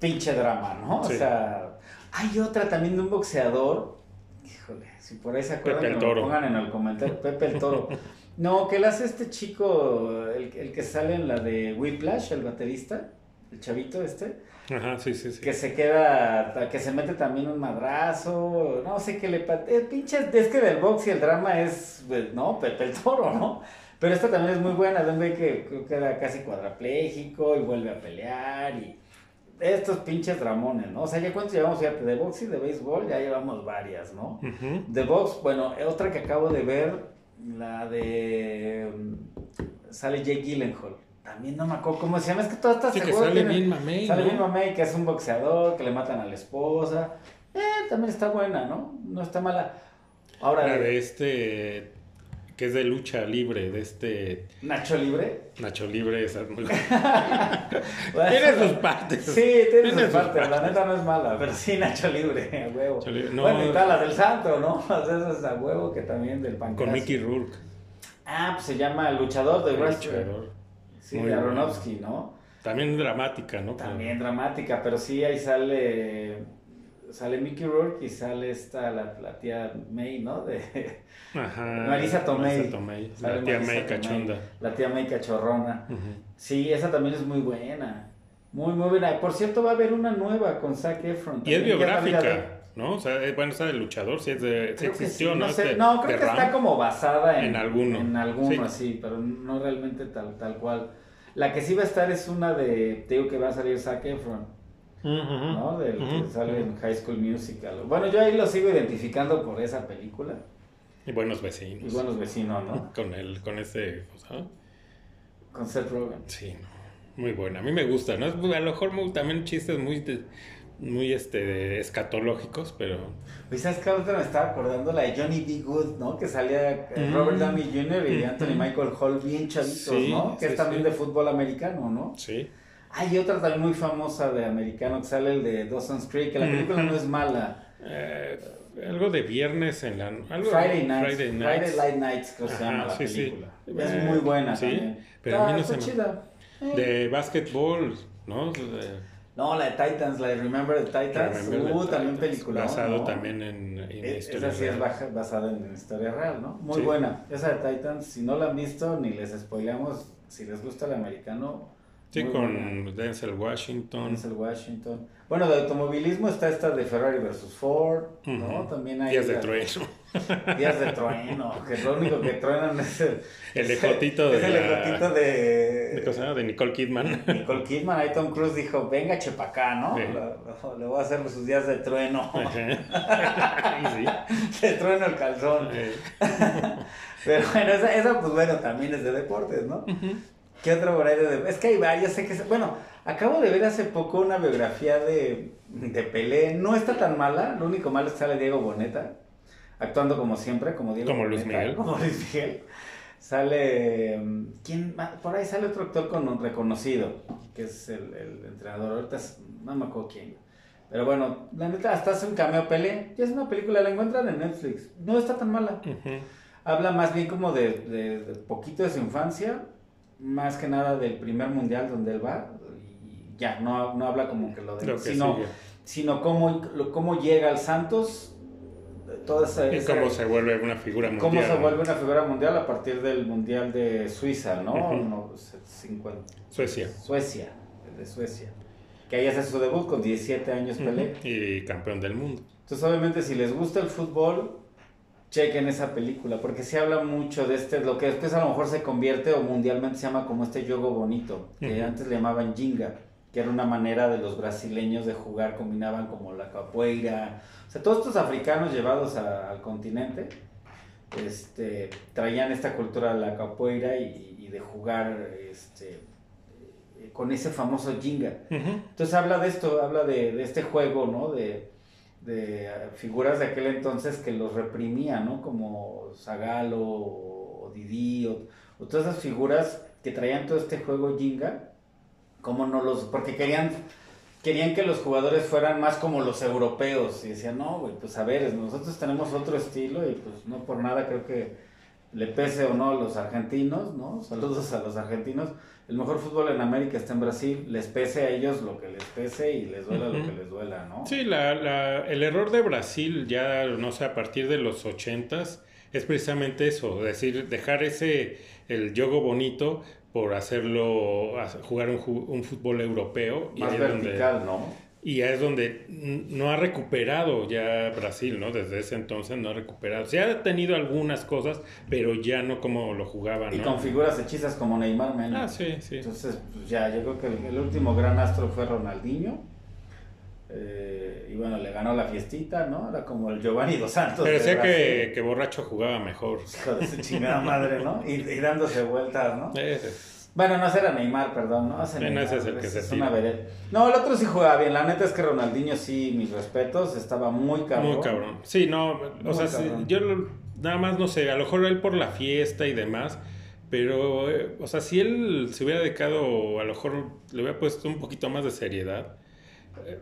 [SPEAKER 2] pinche drama, ¿no? O
[SPEAKER 1] Sí.
[SPEAKER 2] sea, hay otra también de un boxeador. Híjole, si por ahí se acuerdan, que me lo pongan en el comentario. Pepe el Toro. No, que le hace este chico, el, el que sale en la de Whiplash, el baterista, el chavito este,
[SPEAKER 1] Ajá, sí, sí, sí.
[SPEAKER 2] que se queda, que se mete también un madrazo, no sé qué le pasa. Eh, pinche, es que del box y el drama es, pues, ¿no? Pepe el Toro, ¿no? Pero esta también es muy buena, de un güey que creo que era casi cuadrapléjico y vuelve a pelear y estos pinches dramones, ¿no? O sea, ya cuántos llevamos, fíjate, de box y de béisbol, ya llevamos varias, ¿no?
[SPEAKER 1] Ujú.
[SPEAKER 2] De box, bueno, otra que acabo de ver, la de... mm, Sale Jake Gyllenhaal. También no me acuerdo cómo se llama, es que todas estas
[SPEAKER 1] Sí, que sale
[SPEAKER 2] tienen-
[SPEAKER 1] bien mamey,
[SPEAKER 2] Sale
[SPEAKER 1] ¿no?
[SPEAKER 2] bien mamey, que es un boxeador, que le matan a la esposa. Eh, también está buena, ¿no? No está mala. Ahora,
[SPEAKER 1] La
[SPEAKER 2] de
[SPEAKER 1] de este, que es de lucha libre, de este
[SPEAKER 2] Nacho Libre.
[SPEAKER 1] Nacho Libre, es.
[SPEAKER 2] Bueno,
[SPEAKER 1] Tiene sus partes.
[SPEAKER 2] Sí, tiene, sus
[SPEAKER 1] sus
[SPEAKER 2] partes. La neta no es mala, pero sí, Nacho Libre, a huevo.
[SPEAKER 1] Nacho Libre, no.
[SPEAKER 2] bueno, y tal, la del santo, ¿no? O sea, esas a huevo que también del pancreas.
[SPEAKER 1] Con Mickey Rourke.
[SPEAKER 2] Ah, pues se llama Luchador de Wrestler.
[SPEAKER 1] luchador.
[SPEAKER 2] Sí,
[SPEAKER 1] Muy
[SPEAKER 2] de
[SPEAKER 1] bueno.
[SPEAKER 2] Aronofsky, ¿no?
[SPEAKER 1] También dramática, ¿no?
[SPEAKER 2] También dramática, pero sí ahí sale sale Mickey Rourke y sale esta la, la tía May, ¿no? De
[SPEAKER 1] Ajá.
[SPEAKER 2] Marisa Tomei.
[SPEAKER 1] Marisa Tomei, La tía
[SPEAKER 2] Marisa
[SPEAKER 1] May
[SPEAKER 2] Tomei.
[SPEAKER 1] cachonda.
[SPEAKER 2] la tía May cachorrona. Sí, esa también es muy buena. Muy muy buena. Por cierto, va a haber una nueva con Zac Efron.
[SPEAKER 1] Y es
[SPEAKER 2] de-
[SPEAKER 1] biográfica, ¿no? O sea, eh, bueno, esa de luchador sí, es de, existió,
[SPEAKER 2] sí,
[SPEAKER 1] ¿no?
[SPEAKER 2] no, sé,
[SPEAKER 1] Este,
[SPEAKER 2] no, creo que está como basada en,
[SPEAKER 1] En alguno.
[SPEAKER 2] En alguno,
[SPEAKER 1] Sí.
[SPEAKER 2] pero no realmente tal, tal cual. La que sí va a estar es una de, te digo que va a salir Zac Efron,
[SPEAKER 1] Ujú.
[SPEAKER 2] ¿no? Del que sale en High School Musical. Bueno, yo ahí lo sigo identificando por esa película.
[SPEAKER 1] Y buenos vecinos.
[SPEAKER 2] Y buenos vecinos, ¿no?
[SPEAKER 1] Con el, con ese,
[SPEAKER 2] Con Seth Rogen.
[SPEAKER 1] sí, no, muy buena. A mí me gusta, ¿no? Es muy- a lo mejor muy- también chistes muy, de- muy, este, escatológicos, pero...
[SPEAKER 2] Pues sabes que ahorita me estaba acordando la de Johnny B. Good, ¿no? Que salía eh,
[SPEAKER 1] Mm.
[SPEAKER 2] Robert Downey Jr. y
[SPEAKER 1] Mm.
[SPEAKER 2] Anthony Michael Hall bien chavitos,
[SPEAKER 1] Sí,
[SPEAKER 2] ¿no? Que
[SPEAKER 1] sí,
[SPEAKER 2] es también
[SPEAKER 1] sí.
[SPEAKER 2] de fútbol americano, ¿no?
[SPEAKER 1] Sí.
[SPEAKER 2] Hay otra también muy famosa de americano que sale el de Dawson's Creek, que la película no es mala.
[SPEAKER 1] Eh, algo de viernes en la... Algo
[SPEAKER 2] Friday Nights.
[SPEAKER 1] Friday
[SPEAKER 2] Friday,
[SPEAKER 1] Nights.
[SPEAKER 2] Night Nights, creo que se llama la
[SPEAKER 1] sí, sí.
[SPEAKER 2] película. Es
[SPEAKER 1] Eh,
[SPEAKER 2] muy buena
[SPEAKER 1] sí,
[SPEAKER 2] también.
[SPEAKER 1] pero a mí no se
[SPEAKER 2] chida.
[SPEAKER 1] De básquetbol, ¿no? De-
[SPEAKER 2] No, la de Titans, la de Remember the Titans.
[SPEAKER 1] Remember the
[SPEAKER 2] uh, también película.
[SPEAKER 1] Basado
[SPEAKER 2] ¿no?
[SPEAKER 1] también en, en
[SPEAKER 2] Eh,
[SPEAKER 1] historia
[SPEAKER 2] Esa sí es
[SPEAKER 1] real.
[SPEAKER 2] baja- basada en historia real, ¿no? Muy
[SPEAKER 1] Sí.
[SPEAKER 2] buena. Esa de Titans, si no la han visto, ni les spoileamos, si les gusta el americano.
[SPEAKER 1] Sí,
[SPEAKER 2] muy
[SPEAKER 1] con
[SPEAKER 2] buena.
[SPEAKER 1] Denzel Washington.
[SPEAKER 2] Denzel Washington. Bueno, de automovilismo está esta de Ferrari versus Ford, ¿no? También hay...
[SPEAKER 1] Días de
[SPEAKER 2] la-
[SPEAKER 1] trueno.
[SPEAKER 2] Días de trueno, que lo único que truenan es el...
[SPEAKER 1] El ejotito de
[SPEAKER 2] Es el ejotito de...
[SPEAKER 1] ¿De, cómo se llama? de Nicole Kidman.
[SPEAKER 2] Nicole Kidman, ahí Tom Cruise dijo, venga chepacá, ¿no?
[SPEAKER 1] Sí.
[SPEAKER 2] Le, voy a hacer sus días de trueno.
[SPEAKER 1] Sí.
[SPEAKER 2] de trueno el calzón. Pero bueno, esa, esa, pues bueno, también es de deportes, ¿no? ¿Qué otro por ahí de? Es que hay varios, sé que... Bueno, acabo de ver hace poco una biografía de, de Pelé. No está tan mala, lo único malo es que sale Diego Boneta, actuando como siempre, como Diego
[SPEAKER 1] Como Luis
[SPEAKER 2] Boneta,
[SPEAKER 1] Miguel.
[SPEAKER 2] Como Luis Miguel. Sale... mm, ¿Quién más? Por ahí sale otro actor con, reconocido, que es el, el entrenador. Ahorita es- no me acuerdo quién. Pero bueno, la neta, hasta hace un cameo Pelé. Ya es una película, la encuentran en Netflix. No está tan mala. Habla más bien como de, de- de poquito de su infancia, más que nada del primer mundial donde él va, y ya, no, no habla como que lo de
[SPEAKER 1] Lo que
[SPEAKER 2] sino, sino cómo, lo- cómo llega al Santos, toda esa,
[SPEAKER 1] Y
[SPEAKER 2] esa-
[SPEAKER 1] cómo se vuelve una figura mundial.
[SPEAKER 2] cómo se
[SPEAKER 1] ¿no?
[SPEAKER 2] vuelve una figura mundial a partir del mundial de Suiza, ¿no?
[SPEAKER 1] Ujú.
[SPEAKER 2] No, se- 50
[SPEAKER 1] Suecia.
[SPEAKER 2] Suecia, el de Suecia. Que ahí hace su debut con 17 años Pelé.
[SPEAKER 1] Ujú. Y campeón del mundo.
[SPEAKER 2] Entonces, obviamente, si les gusta el fútbol, chequen esa película, porque se habla mucho de este, lo que después a lo mejor se convierte o mundialmente se llama como este yogo bonito, que antes le llamaban jinga, que era una manera de los brasileños de jugar, combinaban como la capoeira, o sea, todos estos africanos llevados a- al continente, este, traían esta cultura de la capoeira y, y de jugar, este, eh, con ese famoso jinga. Entonces habla de esto, habla de, de este juego, ¿no? De, de, figuras de aquel entonces que los reprimía, ¿no? Como Zagalo o Didi o, todas esas figuras que traían todo este juego Jinga, como no los, porque querían, querían que los jugadores fueran más como los europeos y decían, no, pues a ver, nosotros tenemos otro estilo y pues no por nada creo que le pese o no a los argentinos, ¿no? Saludos a los argentinos. El mejor fútbol en América está en Brasil, les pese a ellos lo que les pese y les duela lo que les duela, ¿no?
[SPEAKER 1] Sí, la, la- el error de Brasil ya, no sé, a partir de los ochentas, es precisamente eso, es decir, dejar ese, el yogo bonito por hacerlo, hacer- jugar un, un fútbol europeo.
[SPEAKER 2] Más
[SPEAKER 1] donde-
[SPEAKER 2] vertical, ¿no?
[SPEAKER 1] Y ya es donde no ha recuperado ya Brasil, ¿no? Desde ese entonces no ha recuperado. Se ha tenido algunas cosas, pero ya no como lo jugaban,
[SPEAKER 2] Y con figuras hechizas como Neymar Mendes.
[SPEAKER 1] Ah, sí, sí.
[SPEAKER 2] Entonces, pues ya, yo creo que el, el último gran astro fue Ronaldinho. Eh, y bueno, le ganó la fiestita, ¿no? Era como el Giovanni Dos Santos.
[SPEAKER 1] Pero decía que, que borracho jugaba mejor.
[SPEAKER 2] Hijo de su chingada madre, ¿no? Y, y dándose vueltas, ¿no?
[SPEAKER 1] Ese.
[SPEAKER 2] Bueno, no ese era Neymar, perdón, ¿no? Ese Neymar,
[SPEAKER 1] ese es el que se
[SPEAKER 2] es una. No, el otro sí jugaba bien. La neta es que Ronaldinho sí, mis respetos, estaba muy cabrón.
[SPEAKER 1] Muy cabrón. Sí, no,
[SPEAKER 2] Muy
[SPEAKER 1] o sea, sí, yo lo- nada más no sé, a lo mejor él por la fiesta y demás, pero, eh, o sea, si él se hubiera dedicado, a lo mejor le hubiera puesto un poquito más de seriedad, eh,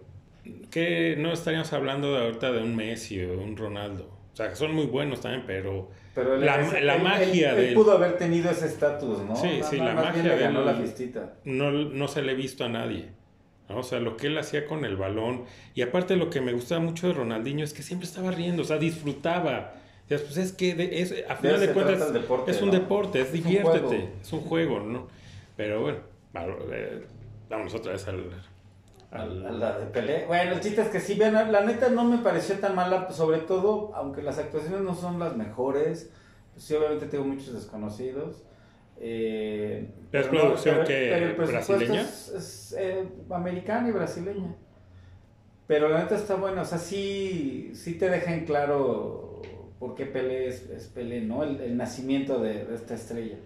[SPEAKER 1] que no estaríamos hablando de ahorita de un Messi o un Ronaldo. O sea, que son muy buenos también, pero
[SPEAKER 2] Pero él-
[SPEAKER 1] La-
[SPEAKER 2] él-
[SPEAKER 1] la
[SPEAKER 2] él-
[SPEAKER 1] magia de
[SPEAKER 2] él pudo haber tenido ese estatus, ¿no?
[SPEAKER 1] Sí, sí, la magia
[SPEAKER 2] le
[SPEAKER 1] de
[SPEAKER 2] ganó la fiestita.
[SPEAKER 1] no, no se le he visto a nadie. ¿no? O sea, lo que él hacía con el balón. Y aparte lo que me gustaba mucho de Ronaldinho es que siempre estaba riendo, o sea, disfrutaba. Decías, pues es que de- es, a final
[SPEAKER 2] se
[SPEAKER 1] de cuentas
[SPEAKER 2] deporte,
[SPEAKER 1] es un
[SPEAKER 2] ¿no?
[SPEAKER 1] deporte, es diviértete, es un juego, ¿no? Pero bueno, vamos, eh, otra vez al...
[SPEAKER 2] A la de Pelé. Bueno, el chiste es que sí, vean, la neta no me pareció tan mala, sobre todo, aunque las actuaciones no son las mejores, pues sí, obviamente tengo muchos desconocidos. Eh,
[SPEAKER 1] ¿Es
[SPEAKER 2] no,
[SPEAKER 1] producción
[SPEAKER 2] pero-
[SPEAKER 1] que brasileña?
[SPEAKER 2] Es, es, eh, americana y brasileña. Pero la neta está buena, o sea, sí, sí te deja en claro por qué Pelé es, es Pelé, ¿no? El, el nacimiento de, de esta estrella.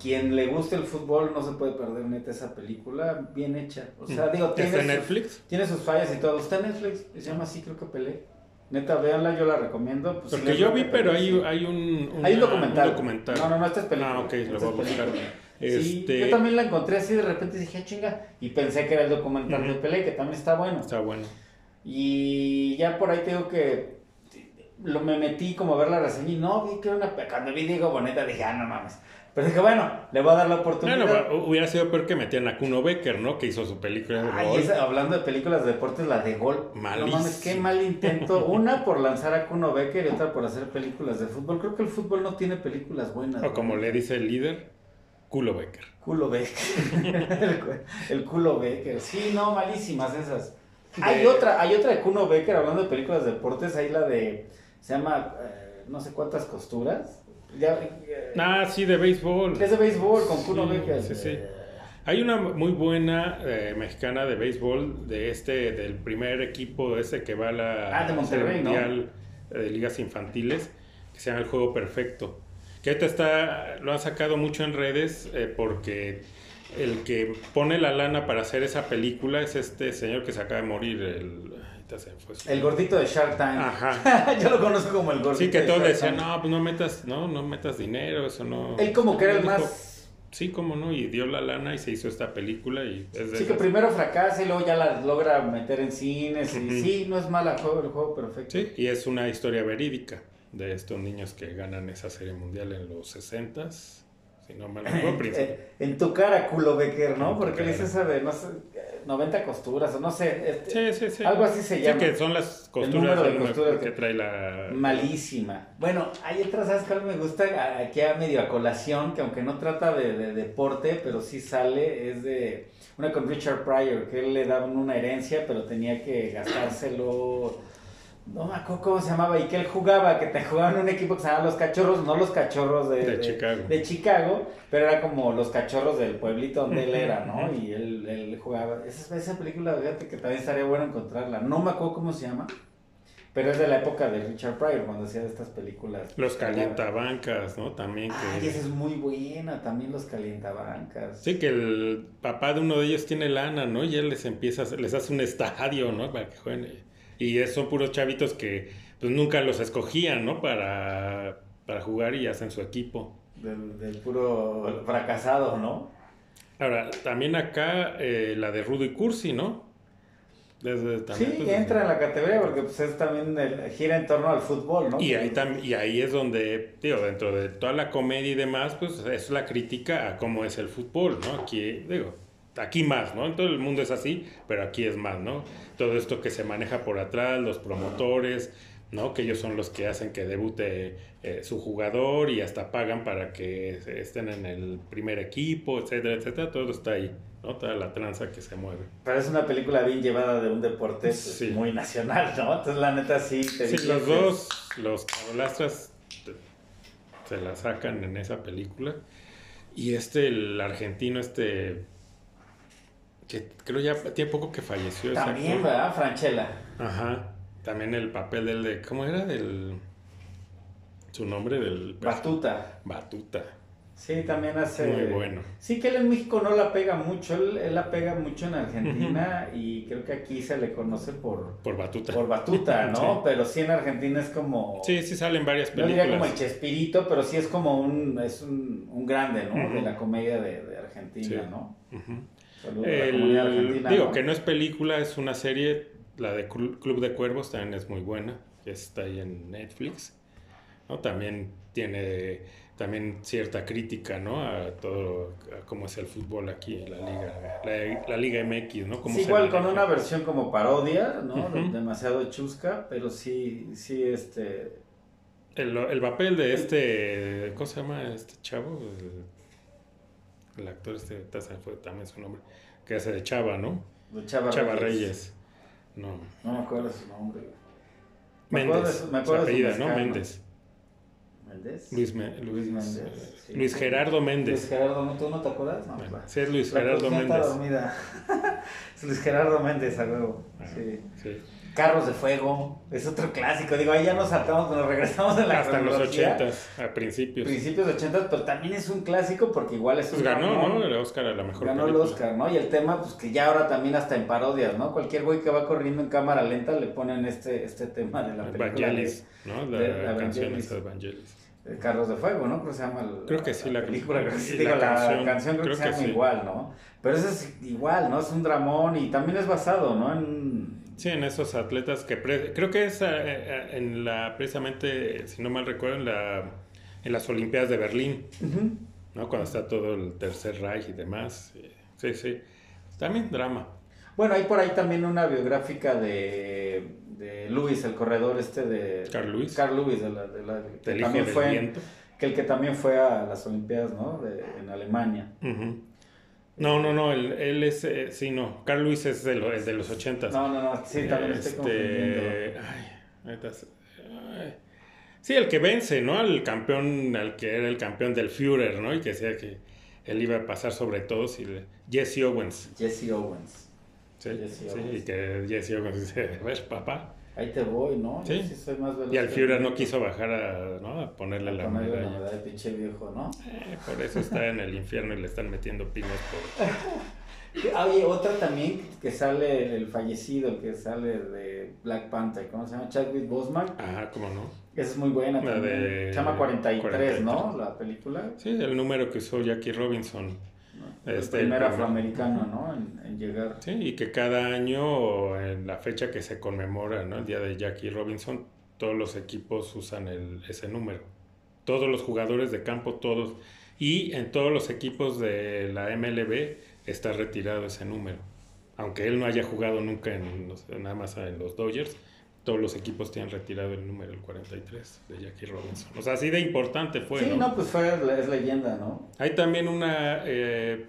[SPEAKER 2] Quien le guste el fútbol no se puede perder neta esa película, bien hecha. O sea, digo, tiene
[SPEAKER 1] ¿Está en
[SPEAKER 2] sus-
[SPEAKER 1] Netflix?
[SPEAKER 2] tiene sus fallas y todo. Está en Netflix, se llama así, creo que Pelé. Neta, véanla, yo la recomiendo. Pues,
[SPEAKER 1] Porque yo vi, pero hay, hay un, una-
[SPEAKER 2] Hay un documental.
[SPEAKER 1] un documental.
[SPEAKER 2] No, no, no, esta es película.
[SPEAKER 1] Ah, ok, lo voy a buscar.
[SPEAKER 2] Sí,
[SPEAKER 1] Este,
[SPEAKER 2] yo también la encontré así de repente dije, "Ah, chinga, y pensé que era el documental de. Pelé, que también está bueno.
[SPEAKER 1] Está bueno.
[SPEAKER 2] Y ya por ahí tengo que lo, me metí como a ver la reseña y no, vi que era una... Cuando vi Diego Boneta dije, ah, no mames. Pero dije, bueno, le voy a dar la oportunidad.
[SPEAKER 1] Bueno, hubiera sido peor que metían a Kuno Becker, ¿no? Que hizo su película de
[SPEAKER 2] Ay,
[SPEAKER 1] gol.
[SPEAKER 2] esa- hablando de películas de deportes, la de gol. No
[SPEAKER 1] Malísimo.
[SPEAKER 2] mames, qué mal intento. Una por lanzar a Kuno Becker y otra por hacer películas de fútbol. Creo que el fútbol no tiene películas buenas.
[SPEAKER 1] O como le dice el líder, Culo Becker.
[SPEAKER 2] Culo Becker. el, el culo Becker. Sí, no, malísimas esas. Hay otra, hay otra de Kuno Becker hablando de películas de deportes, hay la de se llama eh, no sé cuántas costuras. Ya, eh,
[SPEAKER 1] Ah, sí, de béisbol.
[SPEAKER 2] es de béisbol con Kuno
[SPEAKER 1] Sí,
[SPEAKER 2] Becker.
[SPEAKER 1] sí, sí.
[SPEAKER 2] Eh,
[SPEAKER 1] Hay una muy buena eh, mexicana de béisbol de este, del primer equipo ese que va a la
[SPEAKER 2] Ah, de Monterrey,
[SPEAKER 1] Serie
[SPEAKER 2] ¿no?
[SPEAKER 1] Mundial de ligas infantiles, que se llama el juego perfecto. Que ahorita está, lo han sacado mucho en redes eh, porque el que pone la lana para hacer esa película es este señor que se acaba de morir, el, ahorita se me fue su-
[SPEAKER 2] El gordito de Shark Tank.
[SPEAKER 1] Ajá.
[SPEAKER 2] Yo lo conozco como el gordito.
[SPEAKER 1] Sí, que todos decían, no, pues no metas, no, no metas dinero, eso no.
[SPEAKER 2] Él como que era el
[SPEAKER 1] Dijo,
[SPEAKER 2] más
[SPEAKER 1] Sí, cómo no, y dio la lana y se hizo esta película y es de
[SPEAKER 2] Sí, que primero fracasa y luego ya la logra meter en cines. Y sí, no es mala juego, el juego perfecto.
[SPEAKER 1] Sí, y es una historia verídica de estos niños que ganan esa serie mundial en los 60 si no príncipe.
[SPEAKER 2] Eh, en tu cara, culo Becker, ¿no? Porque
[SPEAKER 1] cara.
[SPEAKER 2] dice esa de, no sé, 90 costuras, o no sé. este,
[SPEAKER 1] Sí, sí, sí.
[SPEAKER 2] Algo así se
[SPEAKER 1] Sí,
[SPEAKER 2] llama.
[SPEAKER 1] que son las costuras
[SPEAKER 2] de
[SPEAKER 1] que
[SPEAKER 2] que-
[SPEAKER 1] trae la...
[SPEAKER 2] Malísima. Bueno, hay otra, ¿sabes cuál me gusta? Aquí a medio a colación, que aunque no trata de, de deporte, pero sí sale, es de una con Richard Pryor, que él le daban una herencia, pero tenía que gastárselo. No me acuerdo cómo se llamaba, y que él jugaba, que te jugaban un equipo que se llamaba Los Cachorros, no los Cachorros de,
[SPEAKER 1] De Chicago.
[SPEAKER 2] de Chicago, pero era como los cachorros del pueblito donde él era, ¿no? Y él, él jugaba. Esa, esa película, fíjate que también estaría bueno encontrarla. No me acuerdo cómo se llama, pero es de la época de Richard Pryor, cuando hacía estas películas.
[SPEAKER 1] Los calientabancas, ¿no? También
[SPEAKER 2] Ay,
[SPEAKER 1] que...
[SPEAKER 2] esa es muy buena, también los calientabancas.
[SPEAKER 1] Sí, que el papá de uno de ellos tiene lana, ¿no? Y él les empieza, les hace un estadio, ¿no? Para que jueguen. Y son puros chavitos que pues nunca los escogían, ¿no? Para, para jugar y hacen su equipo.
[SPEAKER 2] Del, del puro fracasado, ¿no?
[SPEAKER 1] Ahora, también acá eh, la de Rudo y Cursi, ¿no? Desde, también,
[SPEAKER 2] sí,
[SPEAKER 1] pues,
[SPEAKER 2] entra en la categoría porque pues es también el- gira en torno al fútbol, ¿no?
[SPEAKER 1] Y ahí, tam- y ahí es donde, digo, dentro de toda la comedia y demás, pues es la crítica a cómo es el fútbol, ¿no? Aquí, digo, aquí más, ¿no? En todo el mundo es así, pero aquí es más, ¿no? Todo esto que se maneja por atrás, los promotores, ¿no? Que ellos son los que hacen que debute eh, su jugador y hasta pagan para que estén en el primer equipo, etcétera, etcétera. Todo está ahí, ¿no? Toda la tranza que se mueve.
[SPEAKER 2] Pero es una película bien llevada de un deporte pues,
[SPEAKER 1] Sí.
[SPEAKER 2] muy nacional, ¿no? Entonces la neta sí te
[SPEAKER 1] Sí, los dos, los carolastras te- se la sacan en esa película. Y este, el argentino, este, que creo ya tiene poco que falleció.
[SPEAKER 2] También. ¿verdad? Franchella.
[SPEAKER 1] Ajá. También el papel del de, ¿cómo era? Del, su nombre del...
[SPEAKER 2] Batuta.
[SPEAKER 1] Batuta.
[SPEAKER 2] Sí, también hace...
[SPEAKER 1] Muy bueno.
[SPEAKER 2] Sí, que él en México no la pega mucho, él, él la pega mucho en Argentina y creo que aquí se le conoce por,
[SPEAKER 1] Por Batuta.
[SPEAKER 2] por Batuta, ¿no?
[SPEAKER 1] Sí.
[SPEAKER 2] pero sí en Argentina es como...
[SPEAKER 1] Sí, sí salen varias
[SPEAKER 2] No diría como el
[SPEAKER 1] películas.
[SPEAKER 2] Chespirito, pero sí es como un, es un, un grande, ¿no? De la comedia de, de Argentina,
[SPEAKER 1] Sí.
[SPEAKER 2] ¿no?
[SPEAKER 1] Ujú.
[SPEAKER 2] Saludos a la comunidad
[SPEAKER 1] El-
[SPEAKER 2] argentina.
[SPEAKER 1] digo
[SPEAKER 2] ¿no?
[SPEAKER 1] que no es película, es una serie, la de Clu- Club de Cuervos también es muy buena, que está ahí en Netflix, ¿no? También tiene también cierta crítica, ¿no? A todo, a cómo es el fútbol aquí en la liga, la, la liga MX, ¿no?
[SPEAKER 2] Sí, igual con una versión como parodia, ¿no? Demasiado chusca, pero sí, sí, este...
[SPEAKER 1] El, el papel de este, ¿cómo se llama este chavo? El, el actor este, me fue también su nombre, que hace de Chava, ¿no?
[SPEAKER 2] de Chava,
[SPEAKER 1] Chava
[SPEAKER 2] Reyes.
[SPEAKER 1] Reyes. No.
[SPEAKER 2] No me acuerdo de su nombre.
[SPEAKER 1] Méndez.
[SPEAKER 2] me acuerdo de su
[SPEAKER 1] apellida, ¿no? Méndez.
[SPEAKER 2] ¿Méndez?
[SPEAKER 1] Luis, Me- Luis,
[SPEAKER 2] Luis Méndez, sí.
[SPEAKER 1] Luis Gerardo
[SPEAKER 2] Luis
[SPEAKER 1] Méndez.
[SPEAKER 2] Gerardo, ¿no? ¿tú no te acuerdas? No,
[SPEAKER 1] Bueno, sí, es Luis Gerardo
[SPEAKER 2] está
[SPEAKER 1] Méndez.
[SPEAKER 2] dormida. es Luis Gerardo Méndez, a huevo.
[SPEAKER 1] Ah,
[SPEAKER 2] Sí.
[SPEAKER 1] sí.
[SPEAKER 2] Carros de Fuego, es otro clásico. Digo, ahí ya nos saltamos, nos regresamos en la
[SPEAKER 1] Hasta los
[SPEAKER 2] cronología.
[SPEAKER 1] ochentas, a principios.
[SPEAKER 2] Principios de 80, pero también es un clásico porque igual es
[SPEAKER 1] Pues
[SPEAKER 2] un
[SPEAKER 1] ganó,
[SPEAKER 2] dramón.
[SPEAKER 1] ¿no? El Oscar a la mejor
[SPEAKER 2] Ganó el
[SPEAKER 1] película.
[SPEAKER 2] Oscar, ¿no? Y el tema, pues que ya ahora también hasta en parodias, ¿no? Cualquier güey que va corriendo en cámara lenta le ponen este, este tema de la película
[SPEAKER 1] Evangelis, ¿no? La,
[SPEAKER 2] de- de
[SPEAKER 1] canción de Evangelis.
[SPEAKER 2] de, de Carros de Fuego, ¿no? Creo que se llama el-
[SPEAKER 1] Creo que sí, la-
[SPEAKER 2] película, creo que sí,
[SPEAKER 1] la
[SPEAKER 2] digo, la
[SPEAKER 1] canción,
[SPEAKER 2] canción, creo,
[SPEAKER 1] creo
[SPEAKER 2] que se llama
[SPEAKER 1] sí.
[SPEAKER 2] igual, ¿no? Pero eso es igual, ¿no? Es un dramón y también es basado, ¿no? En...
[SPEAKER 1] Sí, en esos atletas que... creo que es eh, eh, en la... Precisamente, si no mal recuerdo, en, la, en las Olimpiadas de Berlín. ¿no? Cuando está todo el Tercer Reich y demás. Sí, sí. También drama.
[SPEAKER 2] Bueno, hay por ahí también una biográfica de, de Luis, el corredor este de...
[SPEAKER 1] Carl Lewis.
[SPEAKER 2] Carl Lewis, de la, de la- que también fue, que el que también fue a las Olimpiadas, ¿no? De- en Alemania.
[SPEAKER 1] Ujú. No, no, no, él, él es, eh, sí, no, Carl Lewis es de, lo- el de los ochentas.
[SPEAKER 2] No, no, no, sí, también me estoy
[SPEAKER 1] Este,
[SPEAKER 2] confundiendo.
[SPEAKER 1] ay. Sí, el que vence, ¿no? Al campeón, al que era el campeón del Führer, ¿no? Y que decía que él iba a pasar sobre todos y le- Jesse Owens.
[SPEAKER 2] Jesse Owens.
[SPEAKER 1] Sí,
[SPEAKER 2] Jesse
[SPEAKER 1] sí,
[SPEAKER 2] Owens.
[SPEAKER 1] y que Jesse Owens dice, a ver, papá.
[SPEAKER 2] Ahí te voy, ¿no? Yo
[SPEAKER 1] Sí.
[SPEAKER 2] soy más veloz
[SPEAKER 1] Y al Führer no quiso bajar a, ¿no? a ponerle la
[SPEAKER 2] Ponerle la
[SPEAKER 1] medalla.
[SPEAKER 2] medalla, pinche viejo, ¿no?
[SPEAKER 1] Eh, por eso está en el infierno y le están metiendo pinos por...
[SPEAKER 2] Ah, Oye, otra también que sale el fallecido, el que sale de Black Panther, ¿cómo se llama? Chadwick Boseman.
[SPEAKER 1] Ajá, ¿cómo no?
[SPEAKER 2] Esa es muy buena
[SPEAKER 1] La
[SPEAKER 2] también.
[SPEAKER 1] de
[SPEAKER 2] Se llama 43,
[SPEAKER 1] 43.
[SPEAKER 2] ¿no? La película.
[SPEAKER 1] Sí, el número que usó Jackie Robinson.
[SPEAKER 2] ¿No? El
[SPEAKER 1] Este,
[SPEAKER 2] primer afroamericano, ¿no? En, en llegar.
[SPEAKER 1] Sí, y que cada año, en la fecha que se conmemora, ¿no? El día de Jackie Robinson, todos los equipos usan el, ese número. Todos los jugadores de campo, todos. Y en todos los equipos de la MLB está retirado ese número. Aunque él no haya jugado nunca en nada más en los Dodgers, todos los equipos tienen retirado el número, el 43 de Jackie Robinson. O sea, así de importante fue,
[SPEAKER 2] sí,
[SPEAKER 1] ¿no?
[SPEAKER 2] no, pues fue, es leyenda, ¿no?
[SPEAKER 1] Hay también una eh,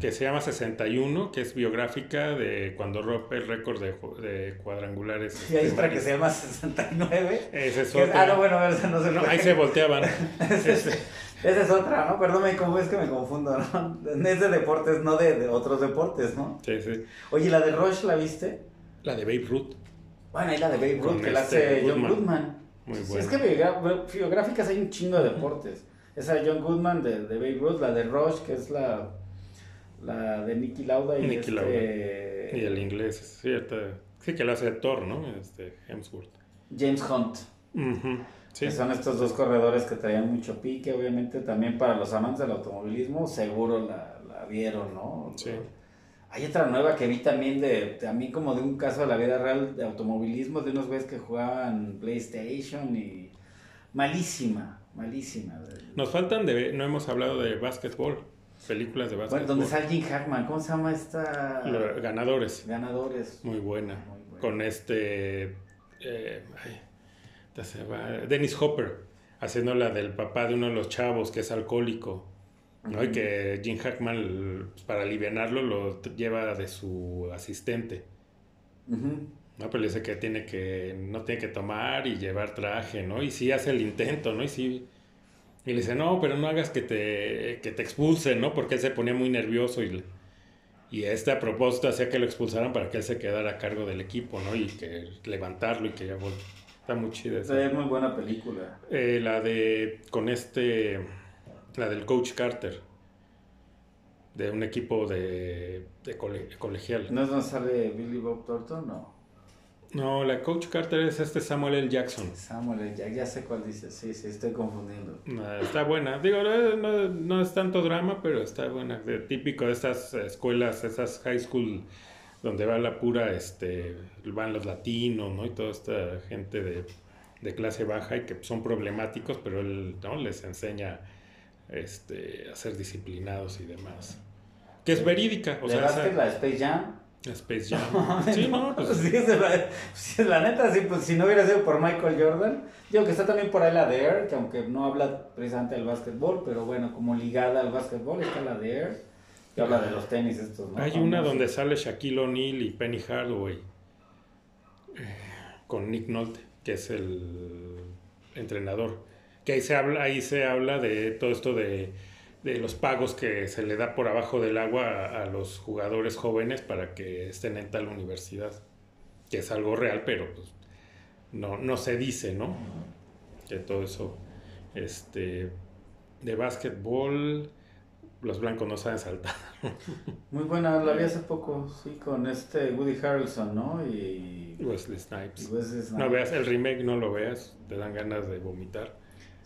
[SPEAKER 1] que se llama 61, que es biográfica de cuando rompe el récord de, de cuadrangulares.
[SPEAKER 2] Y hay
[SPEAKER 1] este,
[SPEAKER 2] otra que se llama 69.
[SPEAKER 1] Ese es otra.
[SPEAKER 2] ah, no, bueno, esa no se
[SPEAKER 1] No, ahí se volteaban.
[SPEAKER 2] Esa es, esa es otra, ¿no? Perdón, confundo, es que me confundo, ¿no? Es de deportes, no de, de otros deportes, ¿no?
[SPEAKER 1] Sí, sí.
[SPEAKER 2] Oye, ¿la de Rush la viste?
[SPEAKER 1] La de Babe Ruth.
[SPEAKER 2] Bueno, ahí la de Babe Ruth, que la
[SPEAKER 1] este
[SPEAKER 2] hace John
[SPEAKER 1] Goodman. Muy
[SPEAKER 2] Sí. Es que biográficas hay un chingo de deportes. Esa de John Goodman de, de Babe Ruth, la de Rush, que es la, la de Nicky Lauda y
[SPEAKER 1] Nicky
[SPEAKER 2] este...
[SPEAKER 1] Lauda. Y el inglés, es cierto. Sí, que lo hace Thor, ¿no? Este, Hemsworth.
[SPEAKER 2] James Hunt.
[SPEAKER 1] Ujú, Sí.
[SPEAKER 2] Que son estos dos corredores que traían mucho pique, obviamente también para los amantes del automovilismo, seguro la, la vieron, ¿no?
[SPEAKER 1] Sí.
[SPEAKER 2] Hay otra nueva que vi también de, también como de un caso de la vida real de automovilismo, de unos güeyes que jugaban PlayStation y malísima, malísima.
[SPEAKER 1] Nos faltan de. No hemos hablado de básquetbol. Películas de
[SPEAKER 2] Bueno,
[SPEAKER 1] básquetbol.
[SPEAKER 2] donde sale Jim Hackman, ¿cómo se llama esta?
[SPEAKER 1] Ganadores.
[SPEAKER 2] Ganadores.
[SPEAKER 1] Muy buena.
[SPEAKER 2] Muy buena.
[SPEAKER 1] Con este. eh, ay, ya se va, Dennis Hopper. Haciendo la del papá de uno de los chavos que es alcohólico. ¿No? Y que Jim Hackman, pues, para alivianarlo, lo lleva de su asistente. ¿no? Pero le dice que tiene que, no tiene que tomar y llevar traje, ¿no? Y sí hace el intento, ¿no? Y sí. Y le dice, no, pero no hagas que te, que te expulsen, ¿no? Porque él se ponía muy nervioso y, y este a propósito hacía que lo expulsaran para que él se quedara a cargo del equipo, ¿no? Y que levantarlo y que ya vol- Está muy chida esa.
[SPEAKER 2] Es muy buena película.
[SPEAKER 1] Eh, la de, con este, la del Coach Carter, de un equipo de, de cole- colegial.
[SPEAKER 2] ¿No es donde sale Billy Bob Thornton? No.
[SPEAKER 1] No, la Coach Carter es este Samuel L. Jackson.
[SPEAKER 2] Samuel, ya, ya sé cuál dice. Sí, sí, estoy confundiendo.
[SPEAKER 1] Está buena. Digo, no, no- es tanto drama, pero está buena. De, típico de estas escuelas, esas high school donde va la pura, este, van los latinos, ¿no? Y toda esta gente de, de clase baja y que son problemáticos, pero él, ¿no? Les enseña, este, a ser disciplinados y demás. Que es verídica, o
[SPEAKER 2] ¿De
[SPEAKER 1] sea,
[SPEAKER 2] básquet,
[SPEAKER 1] esa-
[SPEAKER 2] la Space Jam?
[SPEAKER 1] Space Jam. Sí, no, pues,
[SPEAKER 2] Sí, la, sí, la neta, sí, pues si no hubiera sido por Michael Jordan, digo que está también por ahí la de Air, que aunque no habla precisamente del básquetbol, pero bueno, como ligada al básquetbol, está la de Air, que habla de los tenis estos, ¿no?
[SPEAKER 1] Hay una donde sale Shaquille O'Neal y Penny Hardaway eh, con Nick Nolte, que es el entrenador. Que ahí se habla, ahí se habla de todo esto de, de los pagos que se le da por abajo del agua a, a los jugadores jóvenes para que estén en tal universidad. Que es algo real, pero pues no, no se dice, ¿no? Que todo eso, este, de básquetbol, los blancos no saben saltar.
[SPEAKER 2] Muy buena, la vi hace poco, sí, con este Woody Harrelson, ¿no? Y...
[SPEAKER 1] Wesley
[SPEAKER 2] y
[SPEAKER 1] Snipes.
[SPEAKER 2] Wesley Snipes.
[SPEAKER 1] No veas el remake, no lo veas, te dan ganas de vomitar.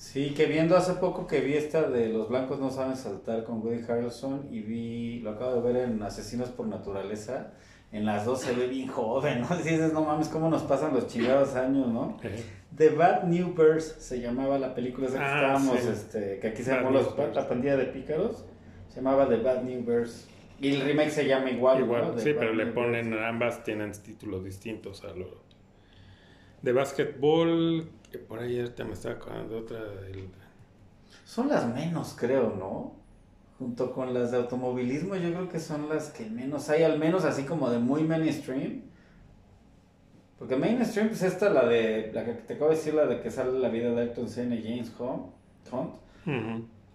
[SPEAKER 2] Sí, que viendo hace poco que vi esta de Los Blancos No Saben Saltar con Woody Harrelson y vi, lo acabo de ver en Asesinos por Naturaleza en las dos se ve bien joven, ¿no? Dices, no mames, cómo nos pasan los chingados años, ¿no? The Bad New Birds se llamaba la película esa que ah, estábamos, este, que aquí se llamó los, la pandilla de pícaros, se llamaba The Bad New Birds. Y el remake se llama igual.
[SPEAKER 1] Igual, sí, pero le ponen, ambas tienen títulos distintos a lo de básquetbol, que por ahí ahorita me estaba acordando otra.
[SPEAKER 2] Son las menos, creo, ¿no? Junto con las de automovilismo, yo creo que son las que menos hay, al menos así como de muy mainstream. Porque mainstream, pues esta, la de, la que te acabo de decir, la de que sale la vida de Ayrton Senna y James Hunt.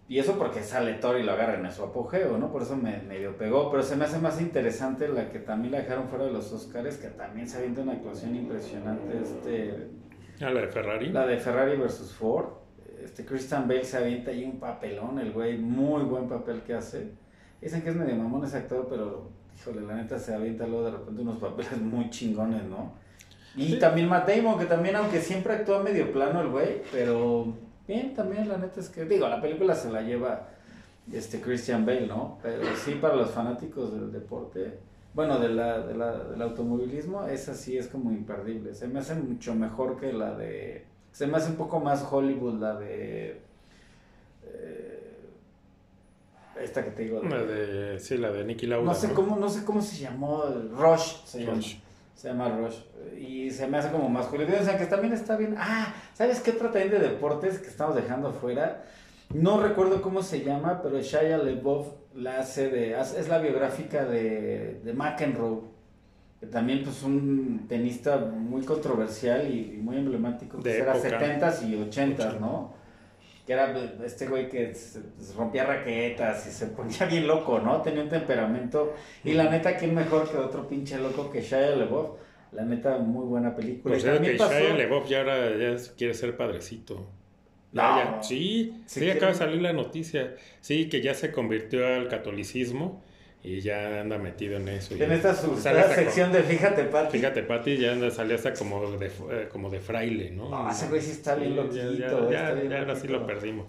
[SPEAKER 2] Y eso porque sale Thor y lo agarran en su apogeo, ¿no? Por eso me medio pegó. Pero se me hace más interesante la que también la dejaron fuera de los Oscars, que también se avienta una actuación impresionante. Este,
[SPEAKER 1] ¿Ah, la de Ferrari?
[SPEAKER 2] La de Ferrari versus Ford. Este Christian Bale se avienta ahí un papelón, el güey, muy buen papel que hace. Dicen que es medio mamón ese actor, pero híjole, la neta se avienta luego de repente unos papeles muy chingones, ¿no? Y también Matt Damon, que también, aunque siempre actúa medio plano el güey, pero bien, también la neta es que, digo, la película se la lleva este Christian Bale, ¿no? Pero sí para los fanáticos del deporte, bueno, de la, de la, del automovilismo, esa sí es como imperdible. Se me hace mucho mejor que la de, se me hace un poco más Hollywood la de... Eh, esta que te digo.
[SPEAKER 1] La de, sí, la de Nicky Lauda.
[SPEAKER 2] No sé, Cómo, no sé cómo se llamó, Rush se llama. Se llama Rush. Y se me hace como más curioso. O sea, que también está bien. Ah, ¿sabes qué otra también de deportes que estamos dejando afuera? No recuerdo cómo se llama, pero Shia LeBoff la hace de. Es la biográfica de, de McEnroe. Que también, pues, un tenista muy controversial y, muy emblemático. Que era 70s y 80s, ¿no? Que era este güey que rompía raquetas y se ponía bien loco, ¿no? Tenía un temperamento. Y la neta, ¿quién mejor que otro pinche loco que Shia LeBoff? La neta, muy buena película.
[SPEAKER 1] Pues sea que Shia LeBoff ya ahora ya quiere ser padrecito. No, sí, sí, acaba de salir la noticia. Sí, que ya se convirtió al catolicismo y ya anda metido en eso.
[SPEAKER 2] En esta su, sección de Fíjate Pati.
[SPEAKER 1] Fíjate Pati, ya anda, salió hasta como de, eh, como de fraile, ¿no?
[SPEAKER 2] No, ese güey sí está bien loquito.
[SPEAKER 1] Ya, ya, ahora sí lo perdimos.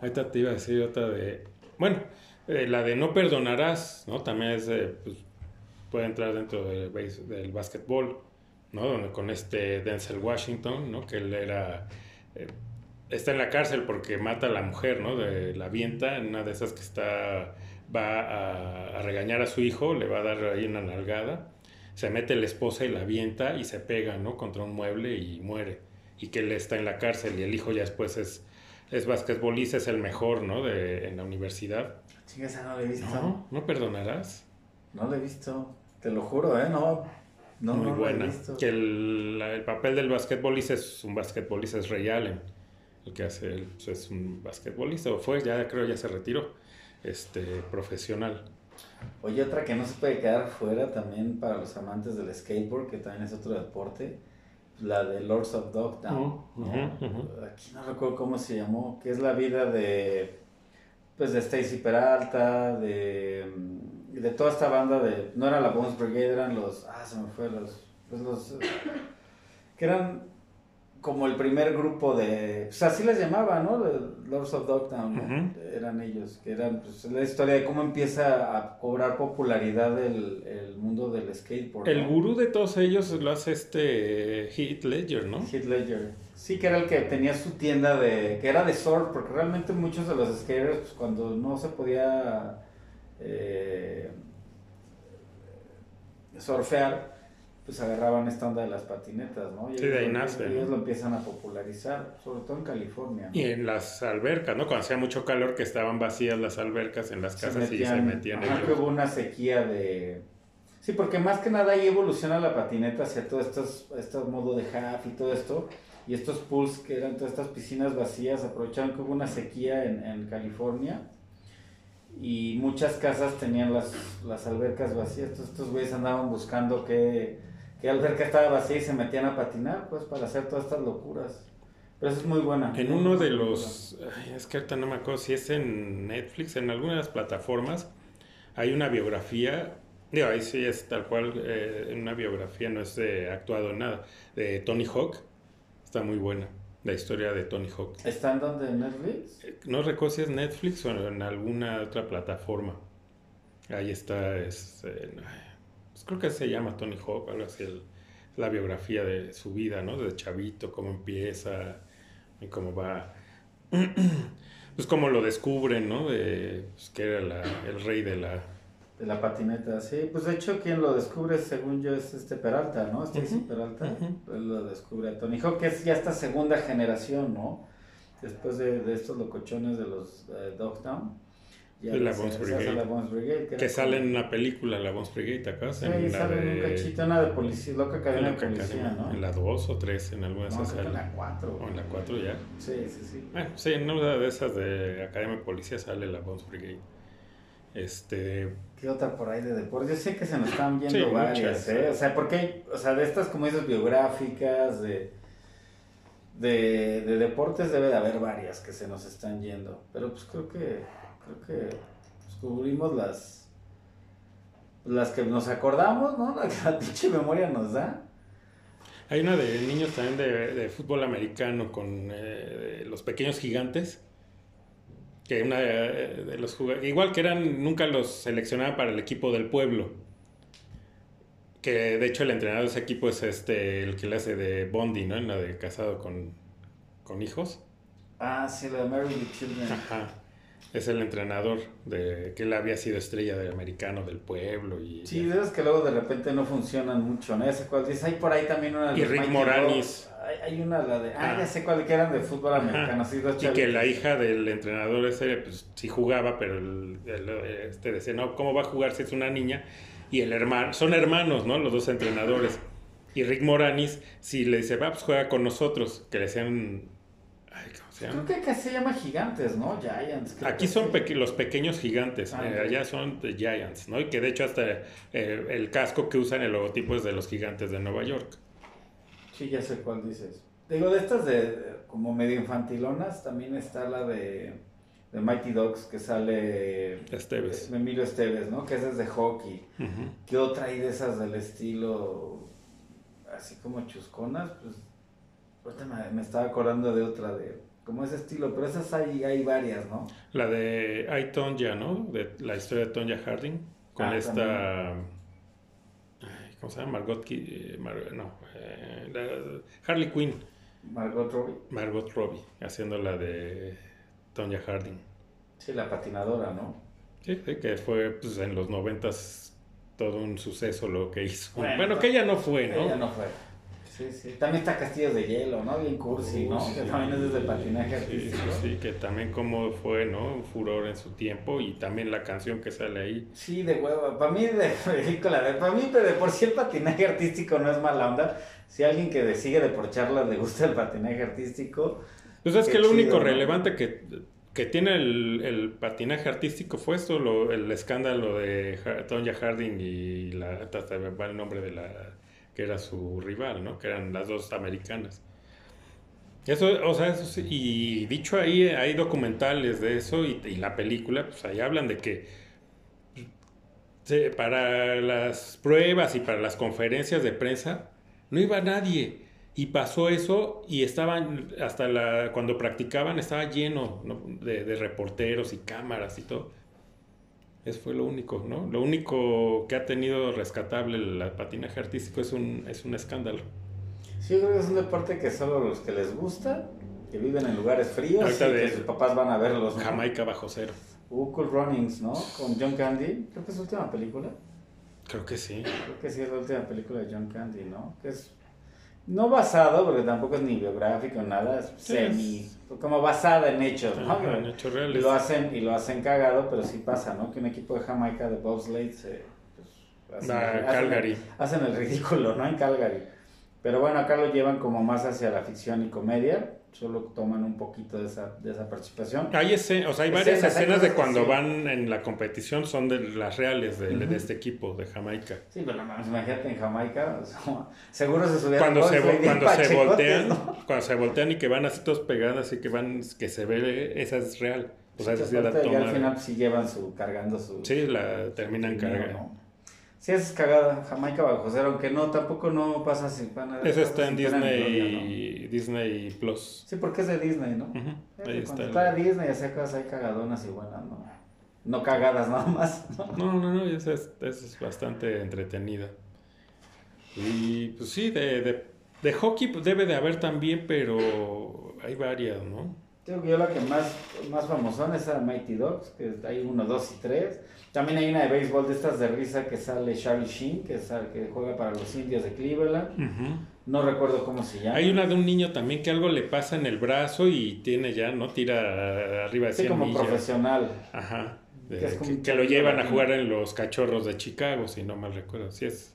[SPEAKER 1] Ahorita te iba a decir otra de... Bueno, eh, la de No Perdonarás, ¿no? También es... pues, puede entrar dentro del, del básquetbol, ¿no? Donde con este Denzel Washington, ¿no? Que él era... Eh, está en la cárcel porque mata a la mujer, ¿no? De, la avienta en una de esas que está va a, regañar a su hijo, le va a dar ahí una nalgada, se mete la esposa y la avienta y se pega, ¿no? Contra un mueble y muere. Y que él está en la cárcel y el hijo ya después es, es basquetbolista, es el mejor, ¿no? De, en la universidad.
[SPEAKER 2] Esa no la he visto.
[SPEAKER 1] No, no perdonarás.
[SPEAKER 2] No la he visto, te lo juro, ¿eh? No, no,
[SPEAKER 1] Muy buena. Que el, el, papel del basquetbolista es un basquetbolista, es Ray Allen. El que hace, él, pues, es un basquetbolista, o fue, ya creo ya se retiró este, profesional.
[SPEAKER 2] Oye, otra que no se puede quedar fuera también para los amantes del skateboard, que también es otro deporte, la de Lords of Dogtown. Aquí no recuerdo cómo se llamó, que es la vida de, pues, de Stacy Peralta, de, de toda esta banda de, no era la Bones Brigade, eran los, ah, se me fue, los, pues los, que eran como el primer grupo de, pues así les llamaba, ¿no? Lords of Dogtown, eran ellos, que eran pues, la historia de cómo empieza a cobrar popularidad el, el mundo del skateboard.
[SPEAKER 1] El gurú de todos ellos lo hace este Heath Ledger, ¿no?
[SPEAKER 2] Heath Ledger. Sí, que era el que tenía su tienda de, que era de surf, porque realmente muchos de los skaters, pues, cuando no se podía eh, surfear, pues agarraban esta onda de las patinetas, ¿no? Y
[SPEAKER 1] sí, de ahí nace.
[SPEAKER 2] Ellos lo empiezan a popularizar, sobre todo en California.
[SPEAKER 1] Y en las albercas, ¿no? Cuando hacía mucho calor que estaban vacías las albercas en las casas y se metían
[SPEAKER 2] ajá, que hubo una sequía de... Sí, porque más que nada ahí evoluciona la patineta hacia todo estos, este modo de half y todo esto. Y estos pools que eran todas estas piscinas vacías, aprovecharon que hubo una sequía en, en California y muchas casas tenían las, las albercas vacías. Entonces estos güeyes andaban buscando qué que al ver que estaba vacía y se metían a patinar, pues para hacer todas estas locuras. Pero eso es muy buena.
[SPEAKER 1] En uno de los, es que ahorita no me acuerdo si es en Netflix, en alguna de las plataformas, hay una biografía, digo, ahí sí es tal cual, eh, una biografía, no es actuado en nada, de Tony Hawk, está muy buena, la historia de Tony Hawk.
[SPEAKER 2] ¿Está en donde? ¿En Netflix?
[SPEAKER 1] Eh, no recuerdo si es Netflix o en alguna otra plataforma. Ahí está, es, eh, creo que se llama Tony Hawk, algo así, el- la biografía de su vida, ¿no? De chavito, cómo empieza y cómo va, pues cómo lo descubren, ¿no? De, pues, que era la- el rey de la...
[SPEAKER 2] De la patineta, sí. Pues de hecho, quien lo descubre, según yo, es este Peralta, ¿no? Stacy
[SPEAKER 1] Ujú,
[SPEAKER 2] Peralta. Él lo descubre a Tony Hawk, que es ya esta segunda generación, ¿no? Después de, de estos locochones de los eh, Dogtown. Ya
[SPEAKER 1] De la Bones Brigade.
[SPEAKER 2] la Bones Brigade.
[SPEAKER 1] Que
[SPEAKER 2] era
[SPEAKER 1] sale en
[SPEAKER 2] como-
[SPEAKER 1] una película, La Bones Brigade, ¿te acuerdas?
[SPEAKER 2] Sí,
[SPEAKER 1] En la
[SPEAKER 2] sale en un
[SPEAKER 1] de-
[SPEAKER 2] cachito, una de policía, loca
[SPEAKER 1] en
[SPEAKER 2] cadena
[SPEAKER 1] la
[SPEAKER 2] de policía, ¿no?
[SPEAKER 1] En la 2 o 3, en alguna de
[SPEAKER 2] No,
[SPEAKER 1] esas
[SPEAKER 2] que en la 4.
[SPEAKER 1] O en la 4 ya.
[SPEAKER 2] Sí, sí, sí.
[SPEAKER 1] Bueno, sí, en una de esas de Academia de Policía sale la Bones Brigade. Este,
[SPEAKER 2] ¿Qué otra por ahí de deporte? Yo sé que se nos están viendo
[SPEAKER 1] Sí,
[SPEAKER 2] varias,
[SPEAKER 1] muchas.
[SPEAKER 2] ¿eh? O sea, porque hay, o sea, de estas, como dices, biográficas, de, de, de deportes debe de haber varias que se nos están yendo. Pero pues creo que, creo que pues, cubrimos las, las que nos acordamos, ¿no? La que la pinche memoria nos da.
[SPEAKER 1] hay una de niños también de, de fútbol americano con eh, de los pequeños gigantes. Que una eh, de los jugadores, igual que eran, nunca los seleccionaban para el equipo del pueblo. Que de hecho el entrenador de ese equipo es este, el que le hace de Bondi, ¿no? En la de casado con, con hijos.
[SPEAKER 2] Ah, sí, la de Mary the Children.
[SPEAKER 1] Ajá. Es el entrenador de que él había sido estrella de americano del pueblo y
[SPEAKER 2] Sí, de esas que luego de repente no funcionan mucho, ¿no? Ya sé cuál dices. Hay por ahí también una de
[SPEAKER 1] Y
[SPEAKER 2] los
[SPEAKER 1] Rick Moranis.
[SPEAKER 2] Hay, hay una, la de. Ah,
[SPEAKER 1] Ah.
[SPEAKER 2] ya sé cuál, que eran de fútbol americano. Sí, dos
[SPEAKER 1] y que la hija del entrenador ese pues sí jugaba pero el, el- este decía no cómo va a jugar si es una niña y el hermano son hermanos no los dos entrenadores y Rick Moranis si le dice va pues juega con nosotros que le decían ay, ¿cómo se
[SPEAKER 2] Creo que acá se llama Gigantes, ¿no? Giants. creo
[SPEAKER 1] Aquí son peque- los pequeños gigantes,
[SPEAKER 2] Ah,
[SPEAKER 1] eh, allá son Giants, ¿no? Y que de hecho hasta eh, el casco que usan, el logotipo es de los gigantes de Nueva York.
[SPEAKER 2] Sí, ya sé cuál dices. Digo, de estas de, de- como medio infantilonas, también está la de, de Mighty Dogs que sale
[SPEAKER 1] Esteves.
[SPEAKER 2] de Emilio Esteves, ¿no? Que esa es de hockey.
[SPEAKER 1] Ujú.
[SPEAKER 2] ¿Qué otra hay de esas del estilo así como chusconas? Pues ahorita me, me estaba acordando de otra de como ese estilo, pero esas hay, hay varias, ¿no?
[SPEAKER 1] La de I, Tonya, ¿no? De la historia de Tonya Harding. Con
[SPEAKER 2] Ah,
[SPEAKER 1] esta. ¿Cómo se llama? Margot. Eh, Mar- no. eh, la- Harley Quinn.
[SPEAKER 2] Margot Robbie.
[SPEAKER 1] Margot Robbie. Haciendo la de Tonya Harding.
[SPEAKER 2] Sí, la patinadora, ¿no?
[SPEAKER 1] Sí, sí, que fue pues, en los noventas todo un suceso lo que hizo.
[SPEAKER 2] Bueno,
[SPEAKER 1] Bueno, que ella no fue, ¿no?
[SPEAKER 2] Ella no fue. Sí, sí. También está Castillos de Hielo, ¿no? Bien cursi, ¿no? Que también es desde patinaje artístico.
[SPEAKER 1] sí, sí, que también como fue, ¿no? Un furor en su tiempo y también la canción que sale ahí.
[SPEAKER 2] Sí, de hueva. Para mí, de, híjole, para mí, pero de por sí el patinaje artístico no es mala onda. Si alguien que de- sigue de por charlas le gusta el patinaje artístico,
[SPEAKER 1] Pues es que lo
[SPEAKER 2] chido,
[SPEAKER 1] único
[SPEAKER 2] ¿no?
[SPEAKER 1] relevante que, que tiene el, el patinaje artístico fue esto, lo- el escándalo de Tonya Harding y la, hasta va el nombre de la que era su rival, ¿no? Que eran las dos americanas. Eso, o sea, eso sí, y dicho ahí, hay documentales de eso y, la película, pues ahí hablan de que para las pruebas y para las conferencias de prensa no iba nadie. Y pasó eso y estaban, hasta la, cuando practicaban estaba lleno ¿no? de, de reporteros y cámaras y todo. Eso fue lo único, ¿no? Lo único que ha tenido rescatable el patinaje artístico es un, es un escándalo.
[SPEAKER 2] sí, yo creo que es un deporte que solo los que les gusta, que viven en lugares fríos
[SPEAKER 1] Ahorita
[SPEAKER 2] y
[SPEAKER 1] de-
[SPEAKER 2] que sus papás van a verlos. ¿no?
[SPEAKER 1] Jamaica bajo cero.
[SPEAKER 2] Hubo Cool Runnings, ¿no? Con John Candy. Creo que es su última película.
[SPEAKER 1] Creo que sí.
[SPEAKER 2] Creo que sí es la última película de John Candy, ¿no? Que es no basado, porque tampoco es ni biográfico, nada, es
[SPEAKER 1] Sí,
[SPEAKER 2] semi, como basada en hechos, ¿no?
[SPEAKER 1] Ajá, en hechos
[SPEAKER 2] Y
[SPEAKER 1] reales.
[SPEAKER 2] lo hacen, y lo hacen cagado, pero sí pasa, ¿no? Que un equipo de Jamaica de bobsleigh se... Pues,
[SPEAKER 1] Va a
[SPEAKER 2] hacen-
[SPEAKER 1] Calgary.
[SPEAKER 2] Hacen el ridículo, ¿no? En Calgary. Pero bueno, acá lo llevan como más hacia la ficción y comedia. Solo toman un poquito de esa, de esa participación.
[SPEAKER 1] Hay, escen- o sea, hay varias
[SPEAKER 2] Escenas, hay
[SPEAKER 1] escenas de cuando
[SPEAKER 2] sí.
[SPEAKER 1] van en la competición, son de las reales de, de
[SPEAKER 2] Ujú.
[SPEAKER 1] este equipo de Jamaica.
[SPEAKER 2] Sí, pero mames, imagínate en Jamaica, o sea, seguro se subieron
[SPEAKER 1] Cuando se, cuando se voltean,
[SPEAKER 2] ¿no?
[SPEAKER 1] cuando se voltean y que van así todos pegados, así que van, que se ve, esa es real. O sea,
[SPEAKER 2] Sí,
[SPEAKER 1] esa es la toma.
[SPEAKER 2] al
[SPEAKER 1] de-
[SPEAKER 2] final sí llevan su, cargando su...
[SPEAKER 1] Sí, la terminan cargando.
[SPEAKER 2] ¿no? Sí, esa es cagada, Jamaica bajo cero, aunque no, tampoco no pasa sin pana.
[SPEAKER 1] Eso está en Disney,
[SPEAKER 2] gloria,
[SPEAKER 1] Disney Plus.
[SPEAKER 2] Sí, porque es de Disney, ¿no?
[SPEAKER 1] Ahí
[SPEAKER 2] Cuando
[SPEAKER 1] está.
[SPEAKER 2] está
[SPEAKER 1] el-
[SPEAKER 2] Disney, ya sacas hay cagadonas y buenas, ¿no? no cagadas nada más.
[SPEAKER 1] No, no, no, esa es, esa es bastante entretenida. Y pues sí, de, de, de hockey pues, debe de haber también, pero hay varias, ¿no?
[SPEAKER 2] Creo que yo la que más, más famosona es a Mighty Dogs, que hay uno, dos y tres. También hay una de béisbol de estas de risa que sale Charlie Sheen, que, sale, que juega para los indios de Cleveland. No recuerdo cómo se llama.
[SPEAKER 1] Hay una de un niño también que algo le pasa en el brazo y tiene ya, ¿no? Tira arriba de
[SPEAKER 2] Sí,
[SPEAKER 1] 100
[SPEAKER 2] como
[SPEAKER 1] millas.
[SPEAKER 2] profesional.
[SPEAKER 1] Ajá. de-
[SPEAKER 2] Que
[SPEAKER 1] lo llevan a jugar en los cachorros de Chicago, si no mal recuerdo. Sí es.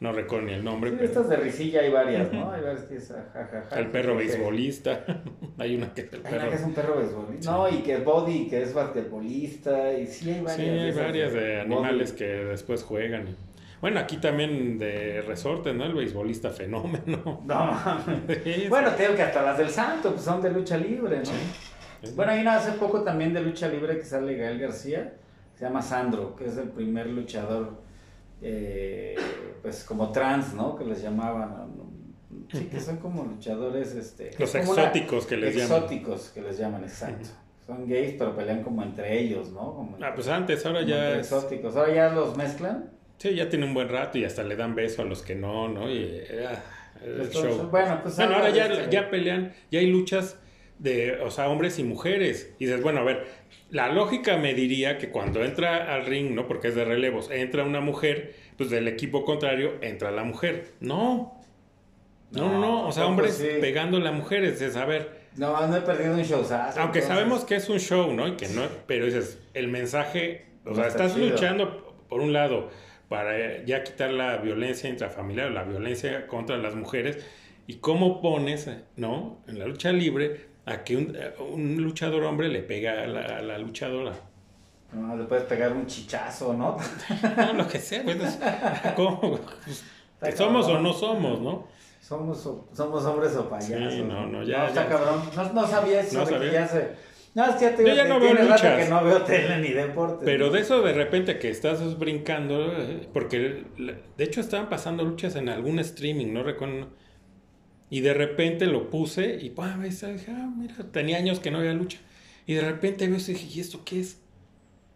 [SPEAKER 1] No recuerdo ni el nombre,
[SPEAKER 2] Sí,
[SPEAKER 1] pero.
[SPEAKER 2] estas de risilla hay varias, ¿no? Hay varias que es ah, jajaja.
[SPEAKER 1] El perro beisbolista. Hay una que es el
[SPEAKER 2] Hay una
[SPEAKER 1] perro.
[SPEAKER 2] que es un perro beisbolista. No, y que es body, que es basquetbolista. Y sí hay varias.
[SPEAKER 1] Sí, hay varias de animales que después juegan. y- Bueno, aquí también de resortes, ¿no? El beisbolista fenómeno.
[SPEAKER 2] No mames.
[SPEAKER 1] Sí,
[SPEAKER 2] Bueno, te digo que hasta las del Santo pues son de lucha libre, ¿no?
[SPEAKER 1] sí.
[SPEAKER 2] Bueno, hay una hace poco también de lucha libre que sale Gael García, que se llama Sandro, que es el primer luchador, eh, pues como trans, ¿no? Que les llamaban. ¿no? Sí, que son como luchadores, este.
[SPEAKER 1] Los
[SPEAKER 2] como una-
[SPEAKER 1] exóticos que les llaman.
[SPEAKER 2] Exóticos que les llaman, exacto. Son gays, pero pelean como entre ellos, ¿no? Como,
[SPEAKER 1] Ah, pues antes, ahora ya. es-
[SPEAKER 2] exóticos. Ahora ya los mezclan.
[SPEAKER 1] Sí, ya tiene un buen rato y hasta le dan beso a los que no, ¿no? Y, ah, el
[SPEAKER 2] Entonces,
[SPEAKER 1] show.
[SPEAKER 2] bueno, pues
[SPEAKER 1] Bueno, ahora ya,
[SPEAKER 2] este-
[SPEAKER 1] ya pelean, ya hay luchas de, o sea, hombres y mujeres. Y dices, bueno, a ver, la lógica me diría que cuando entra al ring, ¿no? Porque es de relevos, entra una mujer, pues del equipo contrario entra la mujer. No. No, no, no. O sea,
[SPEAKER 2] tampoco
[SPEAKER 1] hombres
[SPEAKER 2] sí.
[SPEAKER 1] pegándole a mujeres. Es, a ver,
[SPEAKER 2] No, he perdido un show.
[SPEAKER 1] aunque sabemos que es un show, ¿no? Y que no, pero dices, el mensaje, o
[SPEAKER 2] No
[SPEAKER 1] sea,
[SPEAKER 2] está
[SPEAKER 1] estás
[SPEAKER 2] chido.
[SPEAKER 1] luchando por un lado para ya quitar la violencia intrafamiliar, la violencia contra las mujeres, y cómo pones, ¿no? En la lucha libre a que un, un luchador hombre le pega a la, a la luchadora.
[SPEAKER 2] No, le puedes pegar un chichazo, ¿no?
[SPEAKER 1] No, lo que sea, pues, ¿cómo? Pues, que somos o no somos, ¿no?
[SPEAKER 2] Somos, somos hombres o payasos.
[SPEAKER 1] Sí, no, no, ya-
[SPEAKER 2] está
[SPEAKER 1] ya.
[SPEAKER 2] cabrón. No, no sabía eso.
[SPEAKER 1] No
[SPEAKER 2] de que
[SPEAKER 1] sabía.
[SPEAKER 2] ya se... No, es que ya te
[SPEAKER 1] Yo ya no veo luchas.
[SPEAKER 2] que no veo tele ni deporte.
[SPEAKER 1] Pero de eso de repente que estás brincando, eh, porque de hecho estaban pasando luchas en algún streaming, no recuerdo. Y de repente lo puse y ah, mira, tenía años que no había lucha. Y de repente veo y dije, ¿y esto qué es?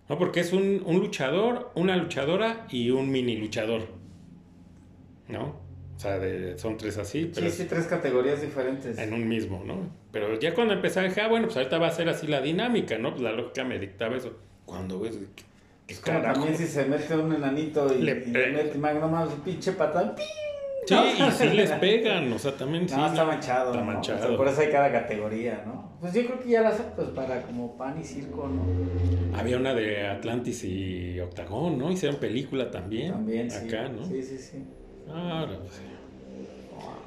[SPEAKER 1] No, porque es un, un luchador, una luchadora y un mini luchador. ¿No? O sea, de- son tres así, pero
[SPEAKER 2] Sí, sí, tres categorías diferentes.
[SPEAKER 1] en un mismo, ¿no? Pero ya cuando empecé dije, ah, bueno, pues ahorita va a ser así la dinámica, ¿no? Pues la lógica me dictaba eso. Cuando ves, ¿qué, qué carajo?
[SPEAKER 2] también si se mete un enanito y
[SPEAKER 1] Le-
[SPEAKER 2] y le, mete magno más pinche patán. ¡ping!
[SPEAKER 1] Sí, y sí les pegan, o sea, también sí.
[SPEAKER 2] No, está manchado.
[SPEAKER 1] Está
[SPEAKER 2] ¿no?
[SPEAKER 1] manchado.
[SPEAKER 2] O sea, por eso hay cada categoría, ¿no? Pues yo creo que ya las pues para como pan y circo, ¿no?
[SPEAKER 1] Había una de Atlantis y Octagón, ¿no? Hicieron película también.
[SPEAKER 2] También, sí.
[SPEAKER 1] Acá, ¿no?
[SPEAKER 2] Sí, sí, sí.
[SPEAKER 1] Ah, pues, sí.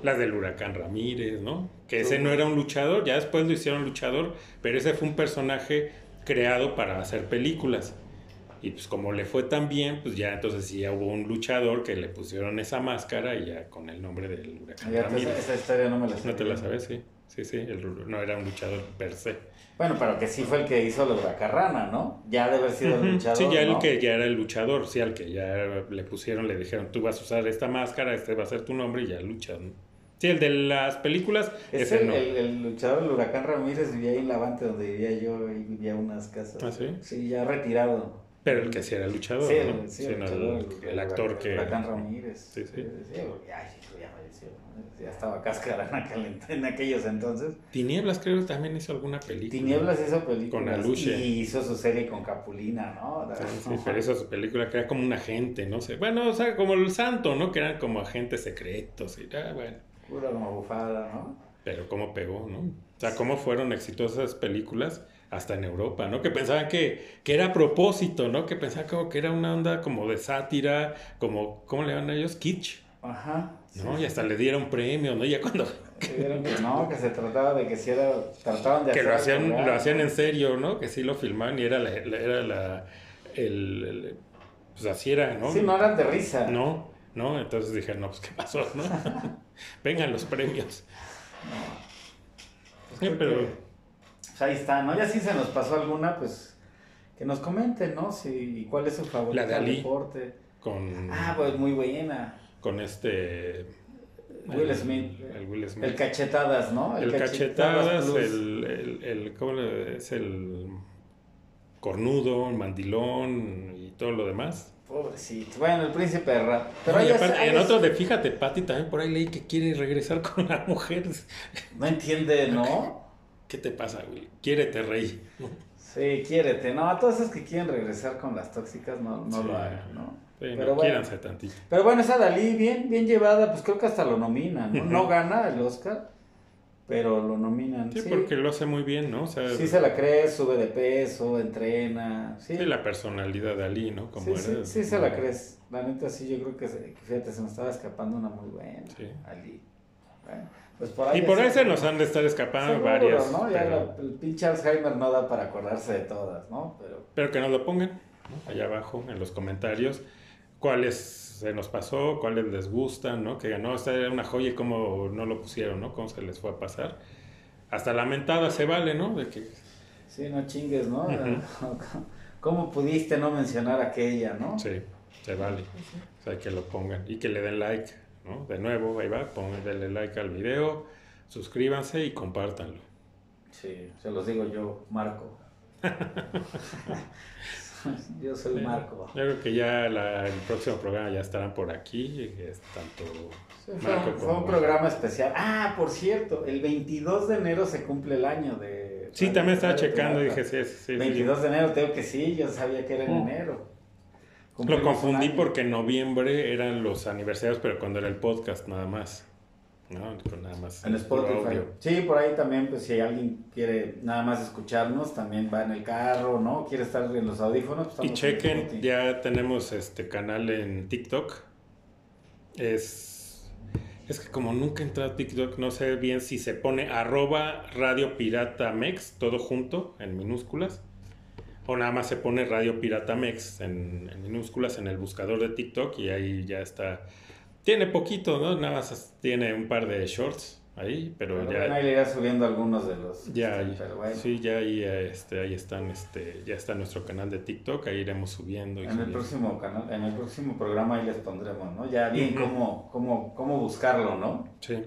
[SPEAKER 1] La del huracán Ramírez, ¿no? Que ese no era un luchador, ya después lo hicieron luchador, pero ese fue un personaje creado para hacer películas. Y pues como le fue tan bien, pues ya entonces sí ya hubo un luchador que le pusieron esa máscara y ya con el nombre del huracán
[SPEAKER 2] Ya
[SPEAKER 1] Ramírez.
[SPEAKER 2] esa historia no me la sé.
[SPEAKER 1] ¿No te la sabes? Sí, sí, sí, el- no era un luchador per se.
[SPEAKER 2] Bueno, pero que sí fue el que hizo la huracarrana, ¿no? Ya debe haber sido el luchador.
[SPEAKER 1] Sí, ya el
[SPEAKER 2] ¿no?
[SPEAKER 1] que ya era el luchador, sí, al que ya le pusieron, le dijeron, tú vas a usar esta máscara, este va a ser tu nombre y ya luchas, ¿no? Sí, el de las películas,
[SPEAKER 2] Es
[SPEAKER 1] ese
[SPEAKER 2] el,
[SPEAKER 1] no.
[SPEAKER 2] el, el luchador del huracán Ramírez vivía ahí en Lavante, donde vivía yo, ahí vivía unas casas.
[SPEAKER 1] ¿Ah, sí?
[SPEAKER 2] Sí, ya retirado.
[SPEAKER 1] Pero el que sí era el luchador,
[SPEAKER 2] Sí,
[SPEAKER 1] ¿no?
[SPEAKER 2] sí,
[SPEAKER 1] Sí,
[SPEAKER 2] el, luchador,
[SPEAKER 1] el, el actor
[SPEAKER 2] el
[SPEAKER 1] que...
[SPEAKER 2] Huracán Ramírez.
[SPEAKER 1] Sí, sí.
[SPEAKER 2] ay, ya falleció. ¿no? Ya estaba cáscara en, aquel- en aquellos entonces.
[SPEAKER 1] Tinieblas creo que también hizo alguna película.
[SPEAKER 2] Tinieblas hizo películas.
[SPEAKER 1] Con Aluche.
[SPEAKER 2] Y hizo su serie con Capulina, ¿no?
[SPEAKER 1] Sí, pero esa su película que era como un agente, no sé. Bueno, o sea, como el santo, ¿no? Que eran como agentes secretos y ah, bueno.
[SPEAKER 2] Pura como bufada, ¿no?
[SPEAKER 1] Pero cómo pegó, ¿no? O sea, cómo fueron exitosas películas hasta en Europa, ¿no? Que pensaban que, que era a propósito, ¿no? Que pensaban como que era una onda como de sátira, como, ¿cómo le llaman a ellos? Kitsch,
[SPEAKER 2] Ajá.
[SPEAKER 1] ¿no?
[SPEAKER 2] sí.
[SPEAKER 1] Y hasta le dieron premio, ¿no? Ya cuando...
[SPEAKER 2] Que no, que se trataba de que si era, trataban de
[SPEAKER 1] Que lo
[SPEAKER 2] hacer
[SPEAKER 1] hacían,
[SPEAKER 2] algo,
[SPEAKER 1] lo hacían en serio, ¿no? Que sí lo filmaban y era la... la- era la el, el- pues así era, ¿no?
[SPEAKER 2] Sí, no eran de risa.
[SPEAKER 1] No, no, entonces dije, no, pues qué pasó, ¿no? Vengan los premios.
[SPEAKER 2] Pues
[SPEAKER 1] Sí, pero-
[SPEAKER 2] que, pues ahí está, ¿no? Ya si se nos pasó alguna, pues que nos comenten, ¿no? Si, ¿Cuál es su favorito
[SPEAKER 1] La de Ali.
[SPEAKER 2] deporte?
[SPEAKER 1] Con,
[SPEAKER 2] Ah, pues muy buena.
[SPEAKER 1] con este...
[SPEAKER 2] Will
[SPEAKER 1] el-
[SPEAKER 2] Smith.
[SPEAKER 1] El Will Smith.
[SPEAKER 2] El cachetadas, ¿no?
[SPEAKER 1] El cachetadas,
[SPEAKER 2] Plus.
[SPEAKER 1] el, el, el- ¿cómo le es el? cornudo, mandilón y todo lo demás.
[SPEAKER 2] Pobrecito. Bueno, el príncipe de rap.
[SPEAKER 1] Pero en otro de fíjate, Patty también por ahí leí que quiere regresar con la mujer.
[SPEAKER 2] No entiende, ¿no?
[SPEAKER 1] ¿Qué te pasa, güey? Quiérete, rey.
[SPEAKER 2] Sí, quiérete. No, a todos esos que quieren regresar con las tóxicas no, no lo hagan, ¿no?
[SPEAKER 1] pero bueno, tantito.
[SPEAKER 2] Pero bueno, esa Dalí, bien, bien llevada, pues creo que hasta lo nominan, ¿no? No gana el Oscar, pero lo nominan.
[SPEAKER 1] Sí, porque lo hace muy bien, ¿no? O
[SPEAKER 2] sea, sí se la cree, sube de peso, entrena. Sí,
[SPEAKER 1] la personalidad de Ali, ¿no?
[SPEAKER 2] Como sí, sí, se la crees. La neta, sí, yo creo que, fíjate, se me estaba escapando una muy buena. Sí. Ali.
[SPEAKER 1] Pues por ahí y por ahí se nos han de estar escapando varias.
[SPEAKER 2] ¿no? Ya el pinche Alzheimer no da para acordarse de todas, ¿no? Pero,
[SPEAKER 1] pero que nos lo pongan allá abajo en los comentarios cuáles se nos pasó, cuáles les gustan, ¿no? Que no, esta era una joya y cómo no lo pusieron, ¿no? Cómo se les fue a pasar. Hasta lamentada se vale, ¿no? De que...
[SPEAKER 2] Sí, no chingues, ¿no? ¿Cómo pudiste no mencionar aquella, no?
[SPEAKER 1] Sí, se vale. O sea, que lo pongan y que le den like, ¿no? De nuevo, ahí va, pongan, denle like al video, suscríbanse y compártanlo.
[SPEAKER 2] Sí, se los digo yo, Marco. Yo soy Marco.
[SPEAKER 1] Yo creo que ya el próximo programa ya estarán por aquí. Es tanto
[SPEAKER 2] fue, un programa especial. Ah, por cierto, el 22 de enero se cumple el año de.
[SPEAKER 1] Sí, también estaba checando y dije, sí, sí.
[SPEAKER 2] 22 de enero, tengo que sí, yo sabía que era en enero.
[SPEAKER 1] Lo confundí porque en noviembre eran los aniversarios, pero cuando era el podcast nada más. ¿no? nada más.
[SPEAKER 2] En Spotify. Sí, por ahí también, pues si alguien quiere nada más escucharnos, también va en el carro, ¿no? Quiere estar en los audífonos.
[SPEAKER 1] Pues y chequen, ya tenemos este canal en TikTok. Es, es que como nunca he entrado a TikTok, no sé bien si se pone arroba Radio Pirata Mex, todo junto, en minúsculas. O nada más se pone Radio Pirata Mex en, en minúsculas en el buscador de TikTok y ahí ya está tiene poquito, ¿no? Nada más tiene un par de shorts ahí, pero, ya...
[SPEAKER 2] Ahí le irá subiendo algunos de los...
[SPEAKER 1] Ya, sí, ya ahí, este, ahí están, este, ya está nuestro canal de TikTok, ahí iremos subiendo.
[SPEAKER 2] en el próximo canal, en el próximo programa ahí les pondremos, ¿no? Ya bien cómo, cómo, cómo buscarlo, ¿no?
[SPEAKER 1] Sí.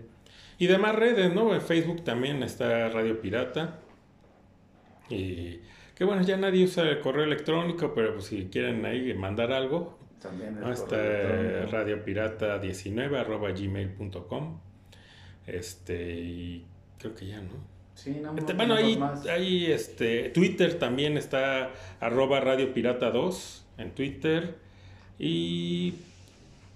[SPEAKER 1] Y demás redes, ¿no? En Facebook también está Radio Pirata. Y que bueno, ya nadie usa el correo electrónico, pero pues si quieren ahí mandar algo,
[SPEAKER 2] también
[SPEAKER 1] Hasta radiopirata19 arroba gmail.com. Este, y creo que ya, ¿no?
[SPEAKER 2] Sí, no,
[SPEAKER 1] este, bueno, ahí, ahí este, Twitter también está arroba radiopirata 2 en Twitter. Y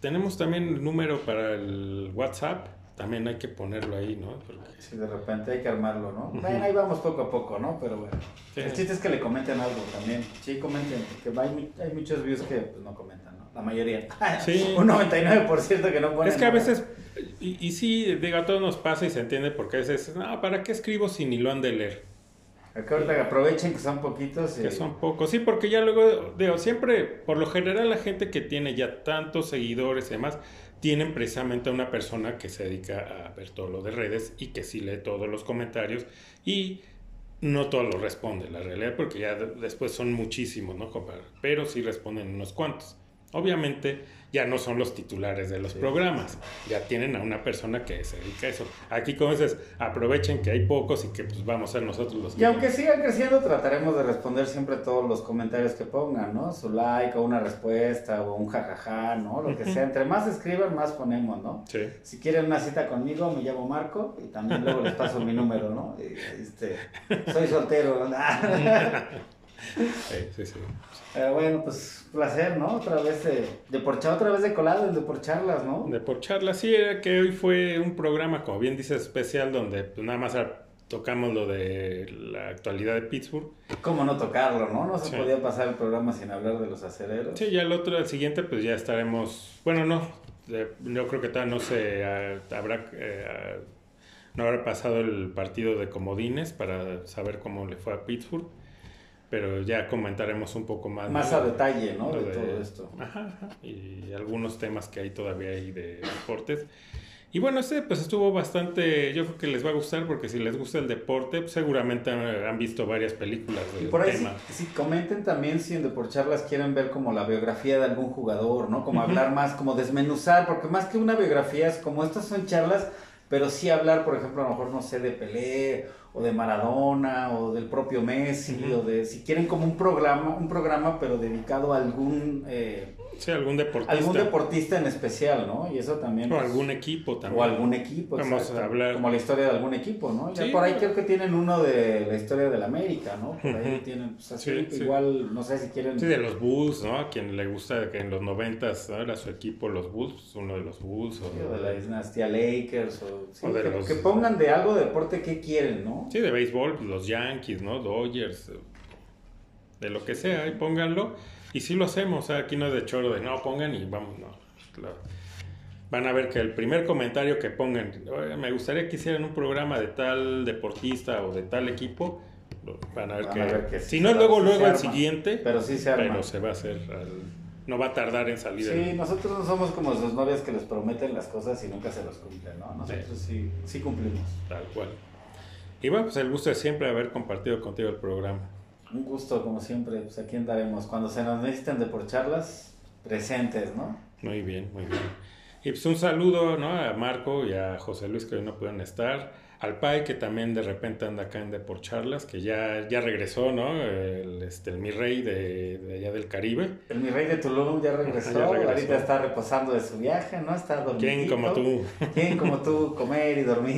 [SPEAKER 1] tenemos también el número para el WhatsApp también hay que ponerlo ahí, ¿no?
[SPEAKER 2] Porque... Sí, de repente hay que armarlo, ¿no? Bueno, ahí vamos poco a poco, ¿no? Pero bueno, el chiste es que le comenten algo también. Sí, comenten, porque hay, hay muchos views que pues, no comentan, ¿no? La mayoría. Sí. Un 99% que no ponen.
[SPEAKER 1] Es que a veces, y, y sí, digo, a todos nos pasa y se entiende porque a veces, no, ¿para qué escribo si ni lo han de leer?
[SPEAKER 2] Acá ahorita aprovechen que son poquitos.
[SPEAKER 1] Que son pocos, sí, porque ya luego, digo, siempre, por lo general la gente que tiene ya tantos seguidores y demás, tienen precisamente a una persona que se dedica a ver todo lo de redes y que sí lee todos los comentarios y no todos los responde, la realidad, porque ya después son muchísimos, ¿no? Pero sí responden unos cuantos. Obviamente ya no son los titulares de los programas, ya tienen a una persona que se dedica a eso. Aquí, como dices, aprovechen que hay pocos y que pues vamos a ser nosotros los
[SPEAKER 2] que... Y aunque sigan creciendo, trataremos de responder siempre todos los comentarios que pongan, ¿no? Su like o una respuesta o un jajaja, ¿no? Lo que sea. Entre más escriban, más ponemos, ¿no?
[SPEAKER 1] Sí.
[SPEAKER 2] Si quieren una cita conmigo, me llamo Marco y también luego les paso mi número, ¿no? Este, soy soltero.
[SPEAKER 1] sí, sí, sí.
[SPEAKER 2] Pero bueno, pues placer, ¿no? Otra vez de, de por otra vez de colado, de por charlas, ¿no?
[SPEAKER 1] De por charlas, sí, era que hoy fue un programa, como bien dices, especial, donde pues, nada más tocamos lo de la actualidad de Pittsburgh.
[SPEAKER 2] ¿Cómo no tocarlo, no? No se podía pasar el programa sin hablar de los acereros.
[SPEAKER 1] Sí, ya el otro, el siguiente, pues ya estaremos, bueno, no, yo creo que todavía no se habrá... Eh, no habrá pasado el partido de comodines para saber cómo le fue a Pittsburgh pero ya comentaremos un poco más.
[SPEAKER 2] Más a detalle, ¿no? De, todo esto.
[SPEAKER 1] Ajá, y algunos temas que hay todavía ahí de deportes. Y bueno, este pues estuvo bastante, yo creo que les va a gustar porque si les gusta el deporte, pues, seguramente han, visto varias películas
[SPEAKER 2] del y por ahí Sí, comenten también si en Deporcharlas quieren ver como la biografía de algún jugador, ¿no? Como hablar más, como desmenuzar, porque más que una biografía es como estas son charlas pero sí hablar, por ejemplo, a lo mejor, no sé, de Pelé o de Maradona o del propio Messi o de, si quieren como un programa, un programa pero dedicado a algún... Eh,
[SPEAKER 1] Sí, algún deportista.
[SPEAKER 2] Algún deportista en especial, ¿no? Y eso también.
[SPEAKER 1] O pues, algún equipo también.
[SPEAKER 2] O algún equipo,
[SPEAKER 1] Vamos a hablar.
[SPEAKER 2] Como la historia de algún equipo, ¿no? Ya por ahí creo que tienen uno de la historia del América, ¿no? Por ahí tienen, pues así, igual, no sé si quieren.
[SPEAKER 1] Sí, de los Bulls, ¿no? A quien le gusta que en los noventas ¿no? era su equipo, los Bulls, pues, uno de los Bulls.
[SPEAKER 2] O, de la dinastía Lakers, o, de que, los... que, pongan de algo de deporte que quieren, ¿no?
[SPEAKER 1] Sí, de béisbol, pues, los Yankees, ¿no? Dodgers, de lo que sea, y pónganlo y sí lo hacemos, aquí no es de choro de no pongan y vamos, no. van a ver que el primer comentario que pongan, me gustaría que hicieran un programa de tal deportista o de tal equipo, van a ver, que, si no es luego, luego el siguiente,
[SPEAKER 2] pero sí se arma.
[SPEAKER 1] Pero se va a hacer, no va a tardar en salir.
[SPEAKER 2] Sí, nosotros no somos como sus novias que les prometen las cosas y nunca se los cumplen, ¿no? Nosotros sí, sí cumplimos.
[SPEAKER 1] Tal cual. Y bueno, pues el gusto de siempre haber compartido contigo el programa.
[SPEAKER 2] Un gusto, como siempre, pues aquí andaremos. Cuando se nos necesiten de por charlas, presentes, ¿no?
[SPEAKER 1] Muy bien, muy bien. Y pues un saludo, ¿no? A Marco y a José Luis que hoy no pueden estar. Al Pai, que también de repente anda acá en de por charlas, que ya, ya regresó, ¿no? El, este, el mi rey de, allá del Caribe.
[SPEAKER 2] El mi rey de Tulum ya regresó, ahorita está reposando de su viaje, ¿no? Está dormido.
[SPEAKER 1] ¿Quién como tú?
[SPEAKER 2] ¿Quién como tú comer y dormir?